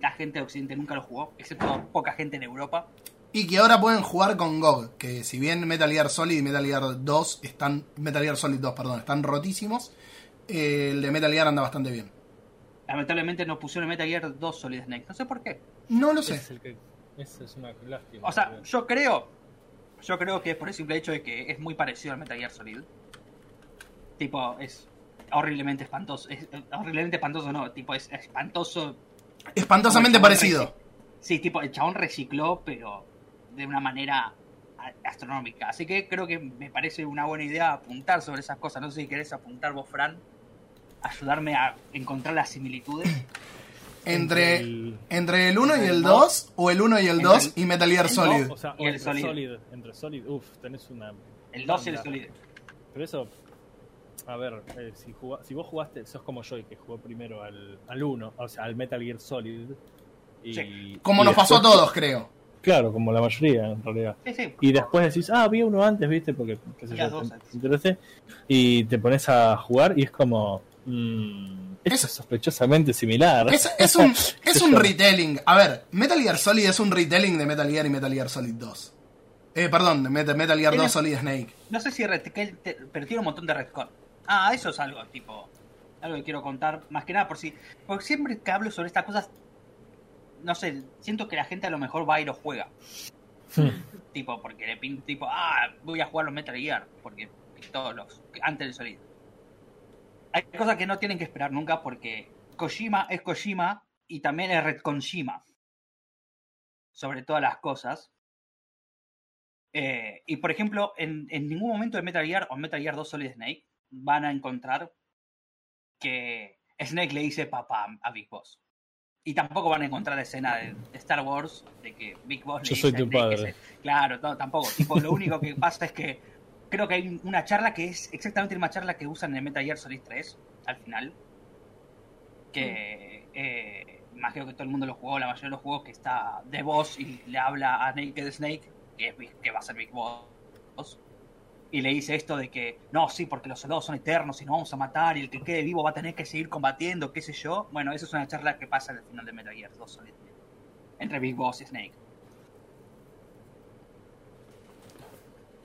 la gente de Occidente nunca lo jugó, excepto poca gente en Europa. Y que ahora pueden jugar con GOG, que si bien Metal Gear Solid y Metal Gear 2 están, Metal Gear Solid 2, perdón, están rotísimos, eh, el de Metal Gear anda bastante bien. Lamentablemente no pusieron Metal Gear 2 Solid Snake, no sé por qué. No lo sé. es, el que, esa es una lástima. O sea, yo creo, yo creo que es por el simple hecho de que es muy parecido al Metal Gear Solid. Tipo, es horriblemente espantoso. Es, eh, horriblemente espantoso, no, tipo, es espantoso. Espantosamente parecido. reci- Sí, tipo, el chabón recicló, pero de una manera astronómica. Así que creo que me parece una buena idea apuntar sobre esas cosas. No sé si querés apuntar vos, Fran. Ayudarme a encontrar las similitudes. Entre, el- entre el 1 y el el 2, o el 1 y el entre 2 el- y Metal Gear Solid. O sea, Y o el entre Solid. Solid. Entre Solid, uff, tenés una. El 2 y el. Solid. Pero eso, a ver, eh, si, jugá- si vos jugaste, sos como yo, que jugó primero al, al 1, o sea, al Metal Gear Solid. Y, Sí. Como y nos pasó a después- todos, creo. Claro, como la mayoría en realidad. Sí, sí. Y después decís, ah, había uno antes, ¿viste? Porque, qué sé yo, dos te- antes. te interesé. Y te pones a jugar y es como. Mmm, esto Es- es sospechosamente similar. Es, es un, es un retelling. A ver, Metal Gear Solid es un retelling de Metal Gear y Metal Gear Solid 2. Eh, perdón, de Met- Metal Gear Tiene- 2 Solid Snake. No sé si ret- que él te- pero tiene un montón de retcon. Ah, eso es algo, tipo. Algo que quiero contar, más que nada por si. Porque siempre que hablo sobre estas cosas. No sé, siento que la gente a lo mejor va y lo juega. tipo, porque le pinta, tipo, ah, voy a jugar los Metal Gear. Porque todos los. Antes del Solid. Hay cosas que no tienen que esperar nunca porque Kojima es Kojima y también es Red Kojima. Sobre todas las cosas. Eh, y por ejemplo, en, en ningún momento de Metal Gear o Metal Gear 2 Solid Snake van a encontrar que Snake le dice papá a Big Boss. Y tampoco van a encontrar la escena de, Star Wars de que Big Boss le Yo dice soy tu padre. se- Claro, no, tampoco. Tipo, lo único que pasa es que creo que hay una charla que es exactamente la misma charla que usan en Metal Gear Solid 3 al final. Que eh, imagino que todo el mundo lo jugó, la mayoría de los juegos que está de Boss y le habla a Naked Snake, que, es que va a ser Big Boss. y le dice esto de que no, sí, porque los soldados son eternos y nos vamos a matar y el que quede vivo va a tener que seguir combatiendo, qué sé yo. Bueno, eso es una charla que pasa al final de Metal Gear 2 Solid entre Big Boss y Snake.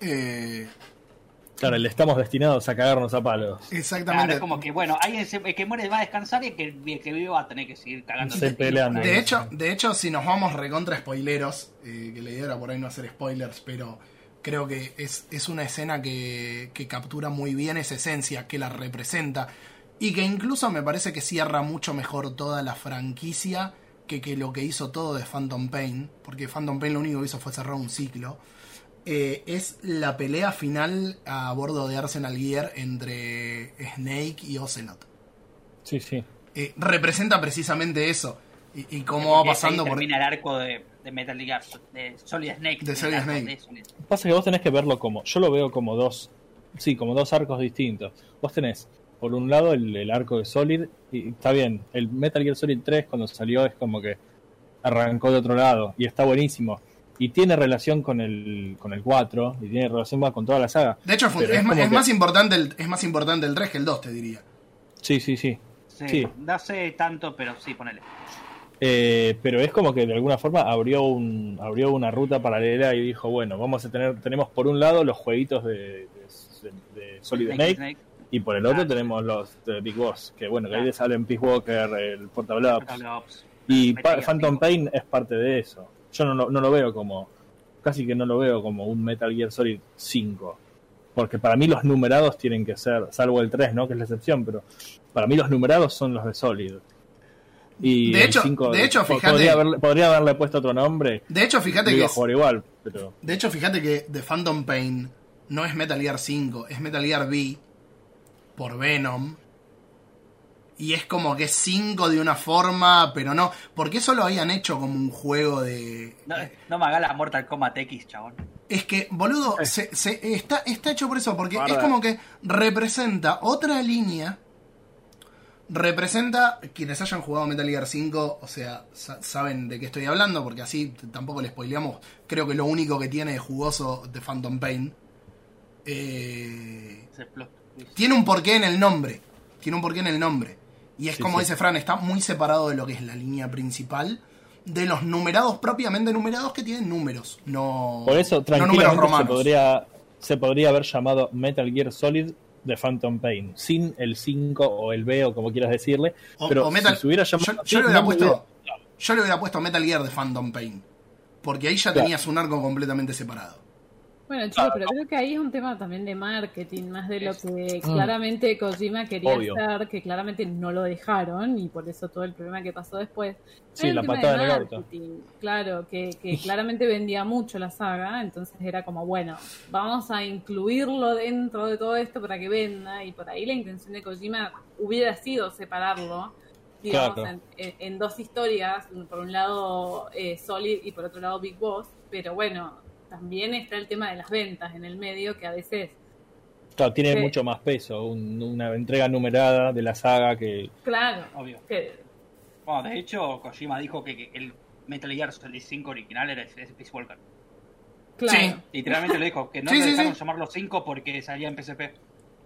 Eh, Claro, le estamos destinados a cagarnos a palos. Claro, exactamente. es como que, bueno, alguien se- el que muere va a descansar y el que, el que vive va a tener que seguir cagando. Se peleando. De hecho, de hecho, si nos vamos recontra spoileros, eh, que la idea era por ahí no hacer spoilers, pero creo que es, es una escena que, que captura muy bien esa esencia, que la representa, y que incluso me parece que cierra mucho mejor toda la franquicia que, que lo que hizo todo de Phantom Pain, porque Phantom Pain lo único que hizo fue cerrar un ciclo. Eh, es la pelea final a bordo de Arsenal Gear entre Snake y Ocelot. Sí, sí. Eh, representa precisamente eso. Y, y cómo va pasando ahí por. termina el arco de, de Metal Gear, de Solid Snake. De Solid Snake. de Solid Snake. Pasa que vos tenés que verlo como. Yo lo veo como dos. Sí, como dos arcos distintos. Vos tenés, por un lado, el, el arco de Solid. Y está bien, el Metal Gear Solid 3 cuando salió es como que arrancó de otro lado. Y está buenísimo. Y tiene relación con el, con el 4. Y tiene relación más con toda la saga. De hecho, es, como es que- más importante el, es más importante el 3 que el 2, te diría. Sí, sí, sí. Sí, Sí. No sé tanto, pero sí, ponele. Eh, pero es como que de alguna forma abrió un abrió una ruta paralela y dijo bueno vamos a tener tenemos por un lado los jueguitos de, de- de Solid Snake, y por el otro Claro. tenemos los de Big Boss que bueno que ahí Claro. le salen Peace Walker el Portable Ops. y Phantom. Pain es parte de eso yo no, lo- no lo veo como casi que no lo veo como un Metal Gear Solid 5 porque para mí los numerados tienen que ser salvo el 3 no que es la excepción pero para mí los numerados son los de Solid. Y De hecho- 5 de hecho, fíjate- podría, haberle, podría haberle puesto otro nombre. De hecho, fíjate que es- igual pero de hecho, fíjate que The Phantom Pain no es Metal Gear 5, es Metal Gear V por Venom. Y es como que es 5 de una forma, pero no. Porque eso lo habían hecho como un juego de. No, no me haga la Mortal Kombat X, chabón. Es que, boludo, se, se- está, está hecho por eso, porque es como que representa otra línea. Representa, quienes hayan jugado Metal Gear 5, o sea, sa- saben de qué estoy hablando, porque así tampoco les spoileamos. Creo que lo único que tiene de jugoso de Phantom Pain. eh, tiene un porqué en el nombre. Tiene un porqué en el nombre. Y es Sí, como sí. dice Fran, está muy separado de lo que es la línea principal. De los numerados propiamente numerados que tienen números. No, por eso no números se podría se podría haber llamado Metal Gear Solid de Phantom Pain sin el 5 o el B o como quieras decirle O- pero o Metal- si se hubiera llamado yo, le hubiera no puesto, hubiera- yo le hubiera puesto Metal Gear de Phantom Pain. Porque ahí ya Claro. tenías un arco completamente separado. Bueno, chicos, pero creo que ahí es un tema también de marketing, más de lo que Mm. claramente Kojima quería Obvio. hacer, que claramente no lo dejaron, y por eso todo el problema que pasó después. Sí, la patada de marketing, Claro, que, que claramente vendía mucho la saga, entonces era como, bueno, vamos a incluirlo dentro de todo esto para que venda, y por ahí la intención de Kojima hubiera sido separarlo, digamos, Claro. en, en- en dos historias, por un lado eh, Solid y por otro lado Big Boss, pero bueno, también está el tema de las ventas en el medio, que a veces, Claro, tiene mucho más peso un- una entrega numerada de la saga que claro, Obvio. que Bueno, de hecho, Kojima dijo que, que el Metal Gear Solid 5 original era ese Peace Walker. claro. Sí. Literalmente lo dijo, que no Sí, le sí, dejaron sí. llamarlo 5 porque salía en PSP.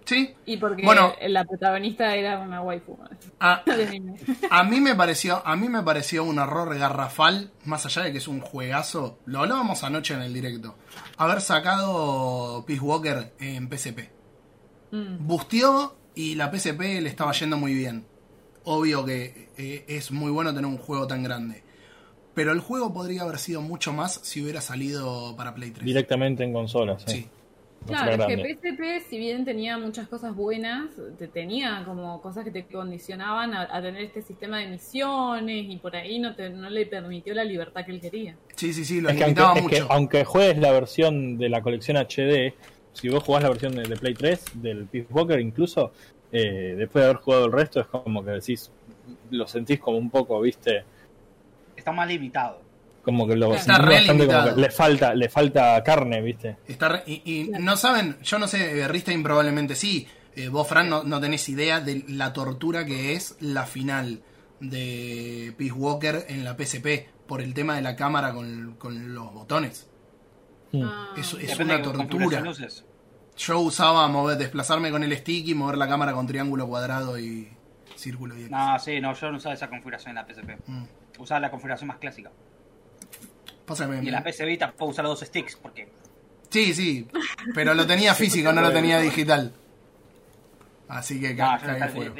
¿Sí? Y porque Bueno. la protagonista era una waifu. A, anime. a mí me pareció, a mí me pareció un error garrafal, más allá de que es un juegazo. Lo hablábamos anoche en el directo. Haber sacado Peace Walker en PSP. Mm. busteó y la PSP le estaba yendo muy bien. Obvio que eh, es muy bueno tener un juego tan grande. Pero el juego podría haber sido mucho más si hubiera salido para Play 3. directamente en consolas Sí. Claro, es que. PSP, si bien tenía muchas cosas buenas, te tenía como cosas que te condicionaban a, a tener este sistema de misiones y por ahí no, te, no le permitió la libertad que él quería. Sí, sí, sí, lo Es que, aunque, limitaba es que mucho. aunque juegues la versión de la colección HD, si vos jugás la versión de, de Play 3, del Peace Walker incluso, eh, después de haber jugado el resto, es como que decís, lo sentís como un poco, viste, Está más limitado. Como que lo Está re bastante como limitado. que le falta, le falta carne, viste. Está re- y y Claro. no saben, yo no sé, eh, Ristain probablemente sí. Eh, vos, Fran, no, no tenés idea de la tortura que es la final de Peace Walker en la PSP por el tema de la cámara con, con los botones. Mm. Ah, es una tortura. Yo usaba mover, desplazarme con el stick y mover la cámara con triángulo, cuadrado y círculo y X. No, sí, no, yo no usaba esa configuración en la PSP. Mm. Usaba la configuración más clásica. Que me- Y en la PS Vita puedo usar los dos sticks, porque Sí, sí, pero lo tenía físico, no lo tenía digital. Así que no, fuego.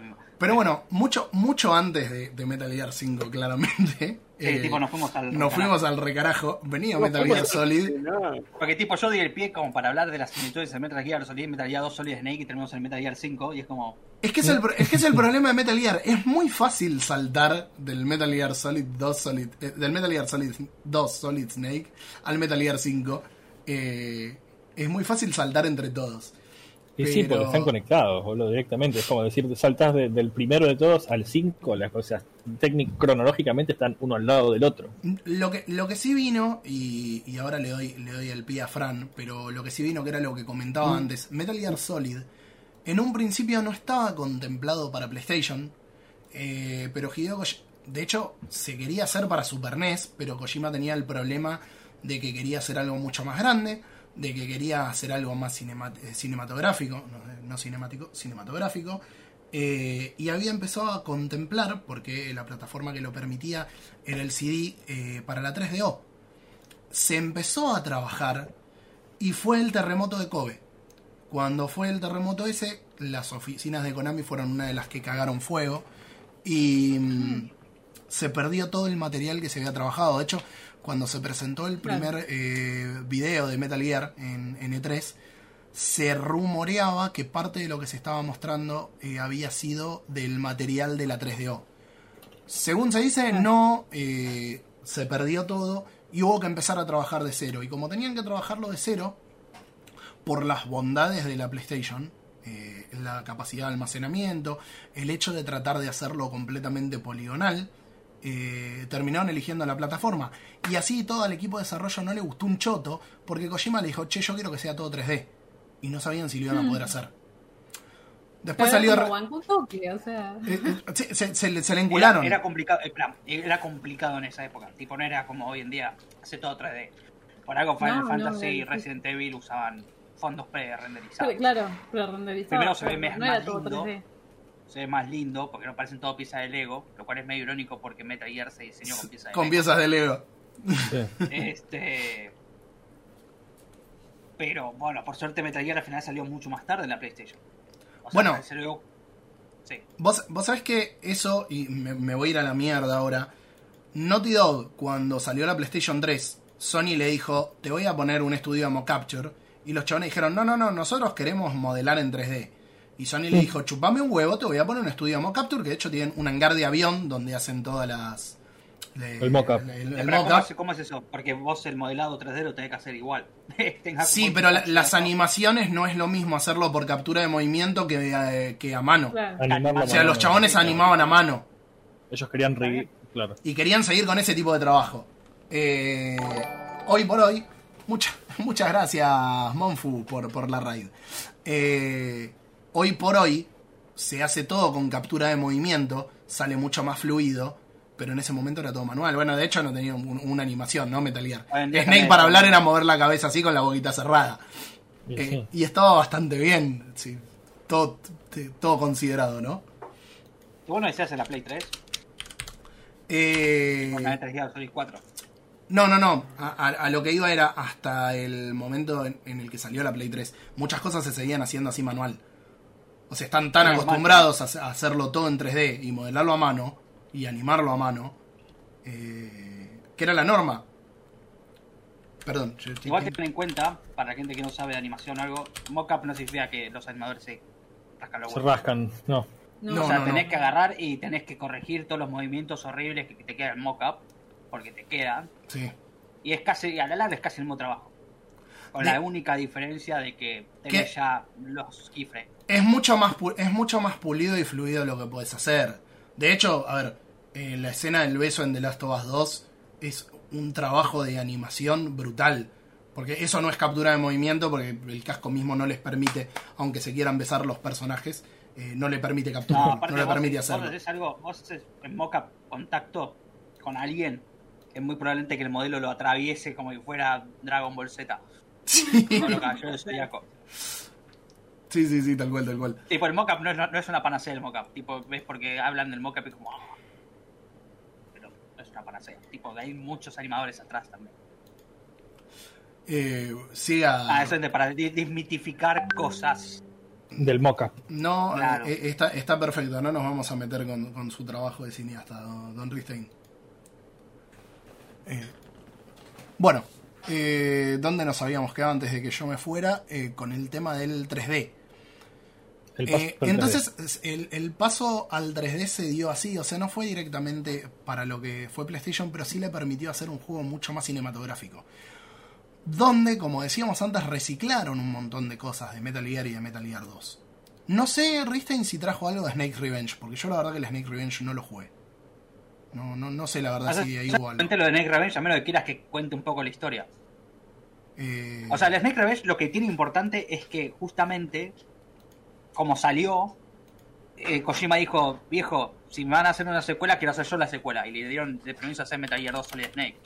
mismo. Pero bueno, mucho, mucho antes de, de Metal Gear 5, claramente. Sí, eh, tipo, nos fuimos al. nos fuimos al recarajo. Venía Metal Gear Solid. No, Porque tipo, yo di el pie como para hablar de las similitudes de Metal Gear Solid, Metal Gear 2 Solid Snake y tenemos el Metal Gear 5 y es como... Es que es, el, es que es el problema de Metal Gear. Es muy fácil saltar del Metal Gear Solid 2 Solid, eh, del Metal Gear Solid 2 Solid Snake al Metal Gear 5. Eh, es muy fácil saltar entre todos. Y sí, porque están conectados, boludo, directamente. Es como decir, saltás de- del primero de todos al 5, las cosas técnicamente, cronológicamente están uno al lado del otro. Lo que, lo que sí vino, y, y ahora le doy, le doy el pie a Fran, pero lo que sí vino, que era lo que comentaba antes, Metal Gear Solid, en un principio no estaba contemplado para PlayStation, eh, pero Hideo Koji- de hecho, se quería hacer para Super NES, pero Kojima tenía el problema de que quería hacer algo mucho más grande, de que quería hacer algo más cinema- eh, cinematográfico, no, eh, no cinemático, cinematográfico, eh, y había empezado a contemplar, porque la plataforma que lo permitía era el CD eh, para la 3DO. Se empezó a trabajar y fue el terremoto de Kobe. Cuando fue el terremoto ese, las oficinas de Konami fueron una de las que cagaron fuego y mm, se perdió todo el material que se había trabajado. De hecho, cuando se presentó el Claro. primer eh, video de Metal Gear en, en E3, se rumoreaba que parte de lo que se estaba mostrando eh, había sido del material de la 3DO. Según se dice, no, eh, se perdió todo y hubo que empezar a trabajar de cero. Y como tenían que trabajarlo de cero, por las bondades de la PlayStation, la capacidad de almacenamiento, el hecho de tratar de hacerlo completamente poligonal, eh, terminaron eligiendo la plataforma. Y así todo al equipo de desarrollo no le gustó un choto, porque Kojima le dijo, che, yo quiero que sea todo 3D. Y no sabían si lo iban a poder hacer. Después salió... toque, o sea. eh, eh, se, se- se le- se le Era, encularon. era complicado, eh, plan, era complicado en esa época. Tipo, no era como hoy en día, hace todo 3D. Por algo Final No, Fantasy no, y sí. Resident Evil usaban fondos pre-renderizados. claro. Primero se ve más no lindo. 3D. Se ve más lindo porque no parecen todo piezas de Lego, lo cual es medio irónico porque Metal Gear se diseñó con piezas de Con Lego. piezas de Lego. Sí. Este. Pero bueno, por suerte Metal Gear al final salió mucho más tarde en la PlayStation. O sea, Bueno. salió- Sí. Vos, vos sabés que eso, y me, me voy a ir a la mierda ahora. Naughty Dog, cuando salió la PlayStation 3, Sony le dijo: Te voy a poner un estudio de Capture. Y los chavales dijeron: No, no, no, nosotros queremos modelar en 3D. Y Sony le dijo: Chupame un huevo, te voy a poner un estudio de Capture. Que de hecho tienen un hangar de avión donde hacen todas las. El mock-up. el- el ¿cómo, es, cómo es eso? Porque vos el modelado 3D lo tenés que hacer igual. Sí, pero la- las animaciones no es lo mismo hacerlo por captura de movimiento que, eh, que a mano. Claro. O sea, los chabones animaban a mano. Ellos querían re... Claro. y querían seguir con ese tipo de trabajo. Eh, hoy por hoy, mucha- muchas gracias Monfu por, por la raid. Eh, hoy por hoy se hace todo con captura de movimiento, sale mucho más fluido, pero en ese momento era todo manual. Bueno, de hecho no tenía un- una animación, ¿no? Metal Gear. Snake también. para hablar era mover la cabeza así con la boquita cerrada. Y Eh, sí. y estaba bastante bien, sí. Todo, todo considerado, ¿no? ¿Y vos no decías en la Play 3? Eh, Con la Metal Gear Solid 4. No, no, no. A, a- a lo que iba era hasta el momento en, en el que salió la Play 3. Muchas cosas se seguían haciendo así manual. O sea, están tan acostumbrados a, hace- a hacerlo todo en 3D y modelarlo a mano y animarlo a mano, eh, que era la norma. Perdón. yo Igual ten en cuenta, para la gente que no sabe de animación o algo, mockup no significa que los animadores se rascan los Se huevos. rascan. No. No, No, o sea, no, tenés no. que agarrar y tenés que corregir todos los movimientos horribles que te quedan en mockup, porque te quedan. Sí. Y es casi, a la larga es casi el mismo trabajo. Con De- la única diferencia de que tenés ¿Qué? ya los keyframes. Es mucho más es mucho más pulido y fluido lo que puedes hacer. De hecho, a ver, eh, la escena del beso en The Last of Us 2 es un trabajo de animación brutal. Porque eso no es captura de movimiento, porque el casco mismo no les permite, aunque se quieran besar los personajes, eh, no le permite capturar, No, le vos, permite vos hacerlo. haces algo, vos haces en mockup contacto con alguien, es muy probablemente que el modelo lo atraviese como si fuera Dragon Ball Z. Del Zodíaco. Sí, sí, sí, tal cual, tal cual. Tipo, el mockup no es, no es una panacea el mockup. Tipo, ves porque hablan del mockup y como. "Ah". Pero no es una panacea. Tipo, hay muchos animadores atrás también. Eh, siga. Ah, eso es de, para desmitificar cosas. Del mockup. No, Claro. eh, está, está perfecto, no nos vamos a meter con, con su trabajo de cineasta, don, don Ristein. Eh, bueno, eh, ¿dónde nos habíamos quedado antes de que yo me fuera? Eh, con el tema del 3D. El paso Eh, entonces, es- el, el paso al 3D se dio así, o sea, no fue directamente para lo que fue PlayStation, pero sí le permitió hacer un juego mucho más cinematográfico. Donde, como decíamos antes, reciclaron un montón de cosas de Metal Gear y de Metal Gear 2. No sé, Ristein, si trajo algo de Snake Revenge, porque yo la verdad que el Snake Revenge no lo jugué. No, no, no sé la verdad si hubo algo. Solamente lo de Snake Revenge, a menos que quieras que cuente un poco la historia. Eh, O sea, el Snake Revenge lo que tiene importante es que justamente, como salió, eh, Kojima dijo, viejo, si me van a hacer una secuela, quiero hacer yo la secuela. Y le dieron de permiso a hacer Metal Gear 2 Solid Snake.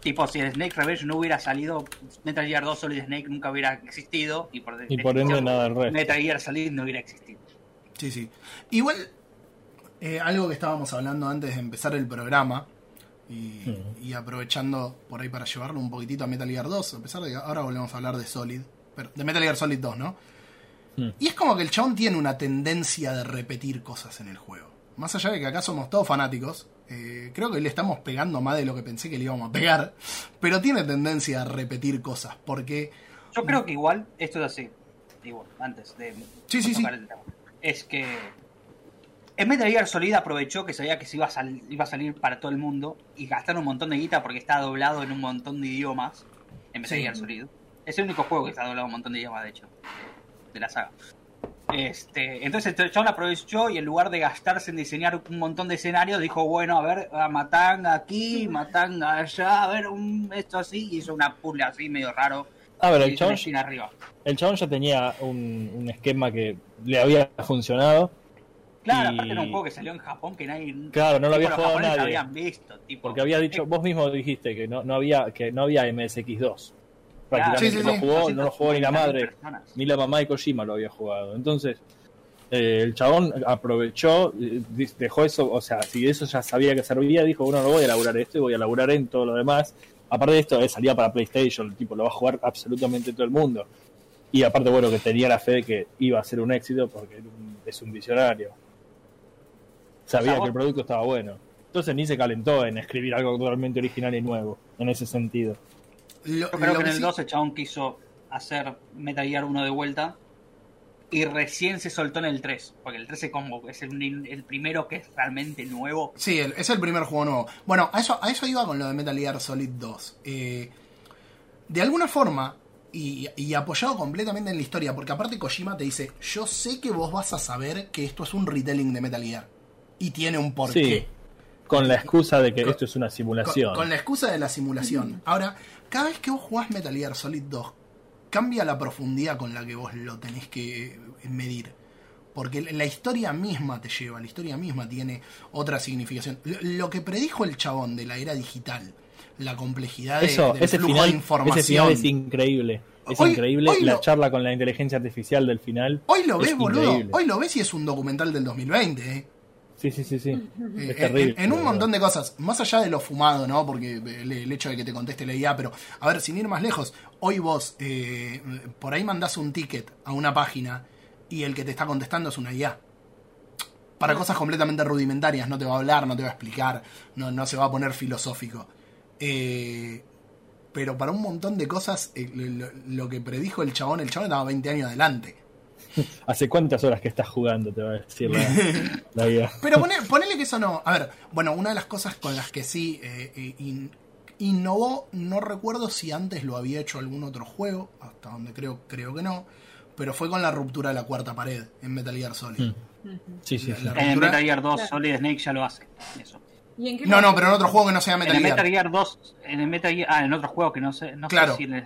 Tipo, si el Snake Revenge no hubiera salido, Metal Gear 2 Solid Snake nunca hubiera existido. Y por, Y por ende nada del resto. Metal Gear Solid no hubiera existido. Sí, sí. Igual, eh, algo que estábamos hablando antes de empezar el programa, y, y aprovechando por ahí para llevarlo un poquitito a Metal Gear 2, a pesar de que ahora volvemos a hablar de Solid, pero de Metal Gear Solid 2, ¿no? Y es como que el chabón tiene una tendencia de repetir cosas en el juego. Más allá de que acá somos todos fanáticos, eh, creo que le estamos pegando más de lo que pensé que le íbamos a pegar, pero tiene tendencia a repetir cosas, porque Yo creo que igual, esto es así. Igual, antes de Sí, sí, sí. el tema. Es que en Metal Gear Solid aprovechó que sabía que se iba a, sal- iba a salir para todo el mundo y gastaron un montón de guita porque está doblado en un montón de idiomas en Metal Sí. Gear Solid. Es el único juego que está doblado en un montón de idiomas, de hecho, de, de la saga. Este, entonces el chabón aprovechó y en lugar de gastarse en diseñar un montón de escenarios, dijo, bueno, a ver, a Matanga aquí, Matanga allá, a ver, un, esto así, y hizo una puzzle así medio raro. A ver, el chabón, arriba. el chabón ya tenía un, un esquema que le había funcionado. Claro, Y- aparte era un juego que salió en Japón que nadie. Claro, no lo había jugado nadie. habían visto, tipo. Porque había dicho, vos mismo dijiste que no, no había que no había MSX2. Claro, Prácticamente Sí, sí, no sí. jugó, no lo jugó ni la 250.000 madre, personas. ni la mamá de Kojima lo había jugado. Entonces, eh, el chabón aprovechó, eh, dejó eso, o sea, si eso ya sabía que servía, dijo, bueno, no voy a laburar esto y voy a laburar en todo lo demás. Aparte de esto, eh, salía para PlayStation, el tipo lo va a jugar absolutamente todo el mundo. Y aparte, bueno, que tenía la fe de que iba a ser un éxito porque es un visionario. Sabía O sea, que el producto estaba bueno. Entonces ni se calentó en escribir algo totalmente original y nuevo, en ese sentido. lo, Yo creo que en el sí- 2 el chabón quiso hacer Metal Gear 1 de vuelta. Y recién se soltó en el 3. Porque el 3 es, como, es el, el primero que es realmente nuevo. Sí, el- es el primer juego nuevo. Bueno, a eso, a eso iba con lo de Metal Gear Solid 2. Eh, de alguna forma, y, y apoyado completamente en la historia, porque aparte Kojima te dice, yo sé que vos vas a saber que esto es un retelling de Metal Gear. Y tiene un porqué. Sí, con la excusa de que Con- esto es una simulación. con la excusa de la simulación. Ahora, cada vez que vos jugás Metal Gear Solid 2, cambia la profundidad con la que vos lo tenés que eh, medir. Porque la historia misma te lleva, la historia misma tiene otra significación. Lo, que predijo el chabón de la era digital, la complejidad de, del ese flujo final, de información. ese final es increíble. Es Hoy- increíble hoy la lo- charla con la inteligencia artificial del final. Hoy lo es ves, boludo. Hoy lo ves y es un documental del 2020, ¿eh? Sí, sí, sí, sí. Eh, Es terrible. En, en un montón de cosas, más allá de lo fumado, ¿no? Porque el, el hecho de que te conteste la IA, pero a ver, sin ir más lejos, hoy vos eh, por ahí mandás un ticket a una página y el que te está contestando es una IA. Para cosas completamente rudimentarias, no te va a hablar, no te va a explicar, no, no se va a poner filosófico. Eh, pero para un montón de cosas, eh, lo, lo que predijo el chabón, el chabón estaba 20 años adelante. ¿Hace cuántas horas que estás jugando? Te va a decir la, la vida. Pero pone- ponele que eso no. A ver, bueno, una de las cosas con las que sí eh, eh, in- innovó, no recuerdo si antes lo había hecho algún otro juego, hasta donde creo, creo que no, pero fue con la ruptura de la cuarta pared en Metal Gear Solid. Mm. Sí, sí, sí. La- En ruptura- Metal Gear 2 Claro. Solid Snake ya lo hace. Eso. ¿Y en qué No, no, pero en otro juego que no sea En Metal el Gear. Metal Gear 2, en el Metal Gear, ah, en otro juego que no sé, no Claro. sé si en el,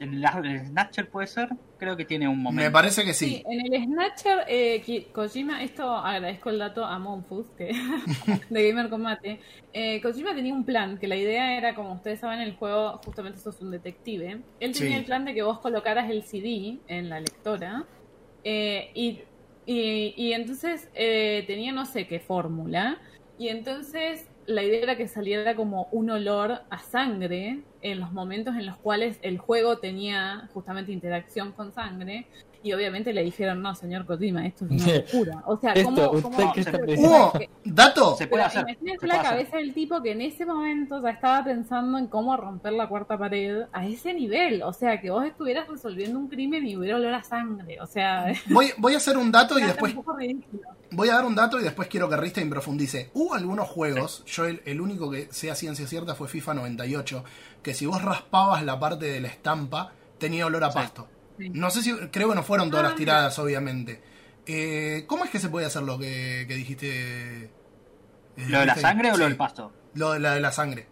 en el- en Snatcher puede ser, creo que tiene un momento. Me parece que Sí, sí. en el Snatcher, eh, Kojima, esto agradezco el dato a Monfus, que de Gamer Combate. Eh, Kojima tenía un plan, que la idea era, como ustedes saben, el juego justamente sos un detective. Él tenía Sí. el plan de que vos colocaras el CD en la lectora eh, y, y, y entonces eh, tenía no sé qué fórmula. Y entonces la idea era que saliera como un olor a sangre en los momentos en los cuales el juego tenía justamente interacción con sangre. Y obviamente le dijeron, no, señor Kojima, esto es una locura. O sea, Esto, ¿cómo, ¿usted cómo- que- dato. Se puede hacer. imagínate se la puede hacer. cabeza del tipo que en ese momento ya estaba pensando en cómo romper la cuarta pared a ese nivel. O sea, que vos estuvieras resolviendo un crimen y hubiera olor a sangre. O sea, Voy, voy a hacer un dato y después voy a dar un dato y después quiero que Ristain profundice. Hubo algunos juegos, yo el, el único que sea ciencia cierta fue FIFA 98, que si vos raspabas la parte de la estampa tenía olor a Sí. pasto. Sí. No sé si, creo que no fueron todas Ah, las tiradas, obviamente. Eh, ¿Cómo es que se puede hacer lo que, que dijiste? eh, ¿Lo de la sangre o lo del pasto? Lo de la de la sangre.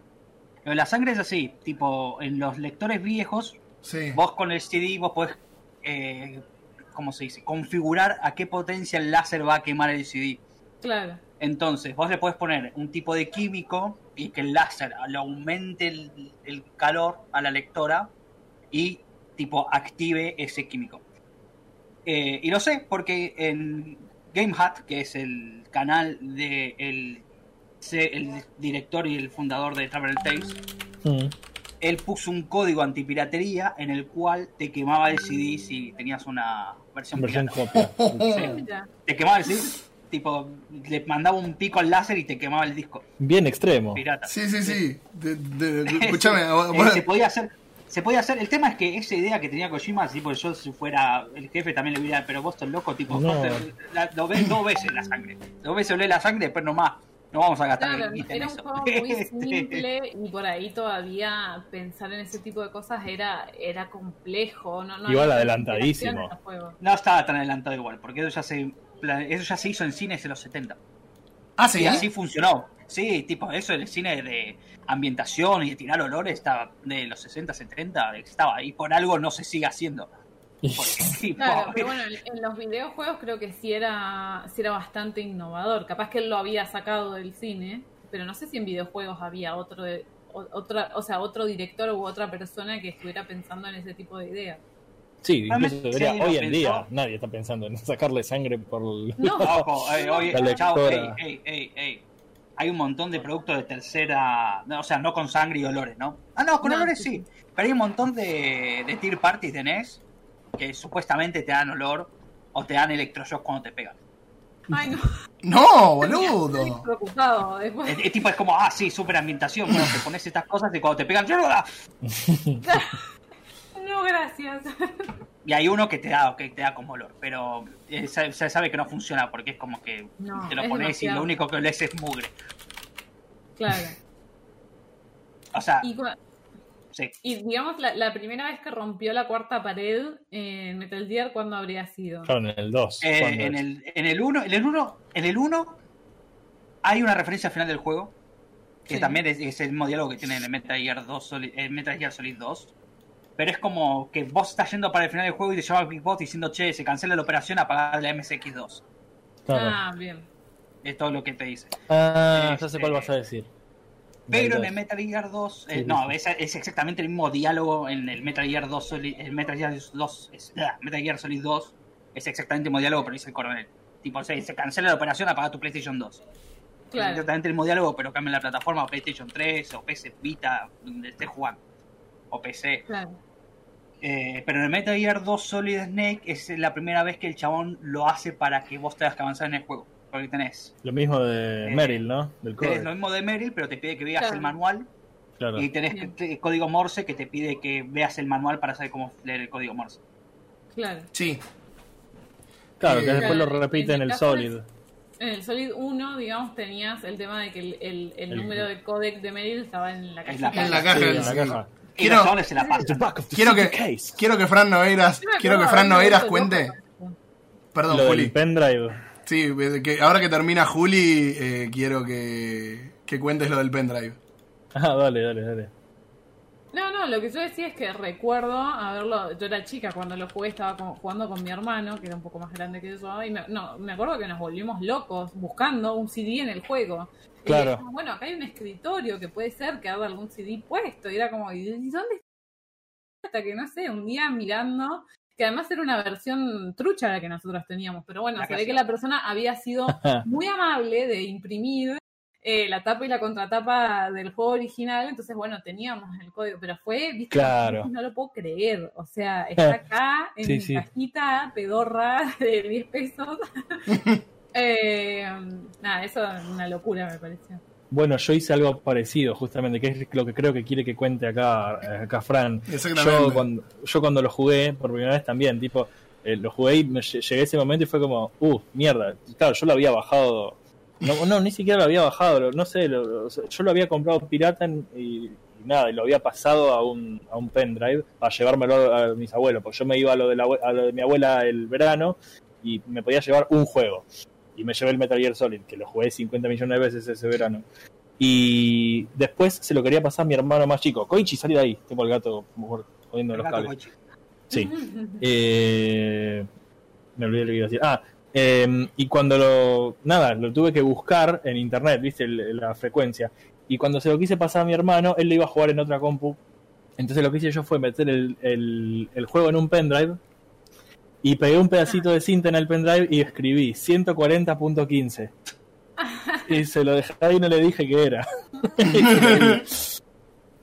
Lo de la sangre es así, tipo, en los lectores viejos, Sí. vos con el CD vos podés, eh, ¿cómo se dice? Configurar a qué potencia el láser va a quemar el CD. Claro. Entonces, vos le podés poner un tipo de químico y que el láser le aumente el, el calor a la lectora y tipo active ese químico. Eh, y lo sé porque en GameHat, que es el canal de el, se- el director y el fundador de Travel Tales, Mm. él puso un código antipiratería en el cual te quemaba el CD si tenías una versión, Versión pirata. copia. Sí. Te quemaba el CD, tipo, le mandaba un pico al láser y te quemaba el disco Bien extremo. pirata. Sí, sí, sí. De- de- escúchame. Bueno, se podía hacer se podía hacer el tema es que esa idea que tenía Kojima tipo yo si fuera el jefe también le hubiera pero vos sos loco tipo No. vos te- la- lo ves dos veces la sangre dos veces olé la sangre después nomás no vamos a gastar Claro, en era un juego muy simple y por ahí todavía pensar en ese tipo de cosas era, era complejo. No, no Igual adelantadísimo. no estaba tan adelantado igual porque eso ya se eso ya se hizo en cines en los 70 ah, sí. y así funcionó sí tipo eso el cine de ambientación y de tirar olores estaba de los 60 70 estaba y por algo no se sigue haciendo Porque, Claro, pero bueno, en, los videojuegos creo que sí era, sí era bastante innovador. Capaz que él lo había sacado del cine, pero no sé si en videojuegos había otro, de- o- otra, o sea, otro director u otra persona que estuviera pensando en ese tipo de ideas. Sí, incluso debería- hoy en pensó. día nadie está pensando en sacarle sangre por el- No, Ojo, eh, oye, La chao, lectora. ey, ey, ey, ey. Hay un montón de productos de tercera, no, o sea, no con sangre y olores, ¿no? Ah, no, con No, olores sí, sí. Pero hay un montón de, de tier parties de NES que supuestamente te dan olor o te dan electroshock cuando te pegan. ay no, No, estoy boludo. preocupado. Después, Es, es tipo, es como, ah, sí, super ambientación. Bueno, te pones estas cosas y cuando te pegan, no, gracias. y hay uno que te da, que te da como olor, pero eh, se, sabe que no funciona porque es como que No, te lo es pones y lo único que olés es mugre. Claro. O sea, Y, cua- sí. y digamos, la, la primera vez que rompió la cuarta pared en Metal Gear, ¿cuándo habría sido? Claro, en el 2. Eh, ¿cuándo en el en el 1 en el 1 en el 1 hay una referencia al final del juego que Sí. también es, es el mismo diálogo que tiene en el Metal Gear 2 Solid, el Metal Gear Solid 2 pero es como que vos estás yendo para el final del juego y te llama Big Boss diciendo che se cancela la operación apagar la MSX2 Claro. Ah, bien. es todo lo que te dice Ah, este- ya sé cuál vas a decir. pero en el Metal Gear 2 eh, Sí, sí, no. Es, es exactamente el mismo diálogo en el Metal Gear 2 Solid el Metal Gear 2 es- ah, Metal Gear Solid 2 es exactamente el mismo diálogo pero dice el coronel tipo se, se cancela la operación apaga tu PlayStation 2 Es Claro. exactamente el mismo diálogo, pero cambia la plataforma, PlayStation 3 o PS Vita, donde estés jugando. O PC. Claro. Eh, pero en el Metal Gear 2 Solid Snake es la primera vez que el chabón lo hace para que vos tengas que avanzar en el juego. Porque tenés, Lo mismo de Eh, Meryl, ¿no? Del tenés código. lo mismo de Meryl, pero te pide que veas Claro. el manual. Claro. Y tenés el código Morse que te pide que veas el manual para saber cómo leer el código Morse. Claro. Sí. Claro, que después lo repite en en el el caso Solid. En el Solid 1, digamos, tenías el tema de que el, el- el El- número de codec de Meryl estaba en la En la En la Sí, caja. en la sí. caja. Quiero- Quiero que, quiero que Fran me quiero que Fran cuente. Perdón, Lo Juli. del pendrive. Sí, que ahora que termina Juli, eh, quiero que, que cuentes lo del pendrive. Ah, dale, dale, dale. No, no, lo que yo decía es que recuerdo haberlo. Yo era chica cuando lo jugué, estaba como jugando con mi hermano, que era un poco más grande que yo. Y me, no, me acuerdo que nos volvimos locos buscando un CD en el juego. Claro. bueno, acá hay un escritorio que puede ser que haga algún CD puesto. Y era como, ¿y dónde está? Hasta que no sé, un día mirando. Que además era una versión trucha la que nosotros teníamos. Pero bueno, se ve que la persona había sido muy amable de imprimir eh, la tapa y la contratapa del juego original, entonces bueno, teníamos el código, pero fue, viste, Claro. no lo puedo creer, o sea, está acá en Sí, mi sí. cajita pedorra de 10 pesos. Eh, nada, eso es una locura me pareció. Bueno, yo hice algo parecido, justamente, que es lo que creo que quiere que cuente acá, acá Fran. Yo cuando, yo cuando lo jugué por primera vez también, tipo, eh, lo jugué y me lle- llegué a ese momento y fue como, uh, mierda. Claro, yo lo había bajado. No, no ni siquiera lo había bajado, lo- no sé, lo- lo- yo lo había comprado pirata en- y, y nada, y lo había pasado a un, a un pendrive para llevármelo a mis abuelos, porque yo me iba a lo, de la a lo de mi abuela el verano y me podía llevar un juego. Y me llevé el Metal Gear Solid, que lo jugué 50 millones de veces ese verano. Y después se lo quería pasar a mi hermano más chico. Koichi, salí de ahí. Tengo el gato jodiendo los cables. Koichi. Sí. Eh, me olvidé lo que iba a decir. Ah, eh, y cuando lo. Nada, lo tuve que buscar en internet, viste, el- la frecuencia. Y cuando se lo quise pasar a mi hermano, él lo iba a jugar en otra compu. Entonces lo que hice yo fue meter el, el- el juego en un pendrive. Y pegué un pedacito de cinta en el pendrive y escribí 140.15. Y se lo dejé ahí y no le dije qué era.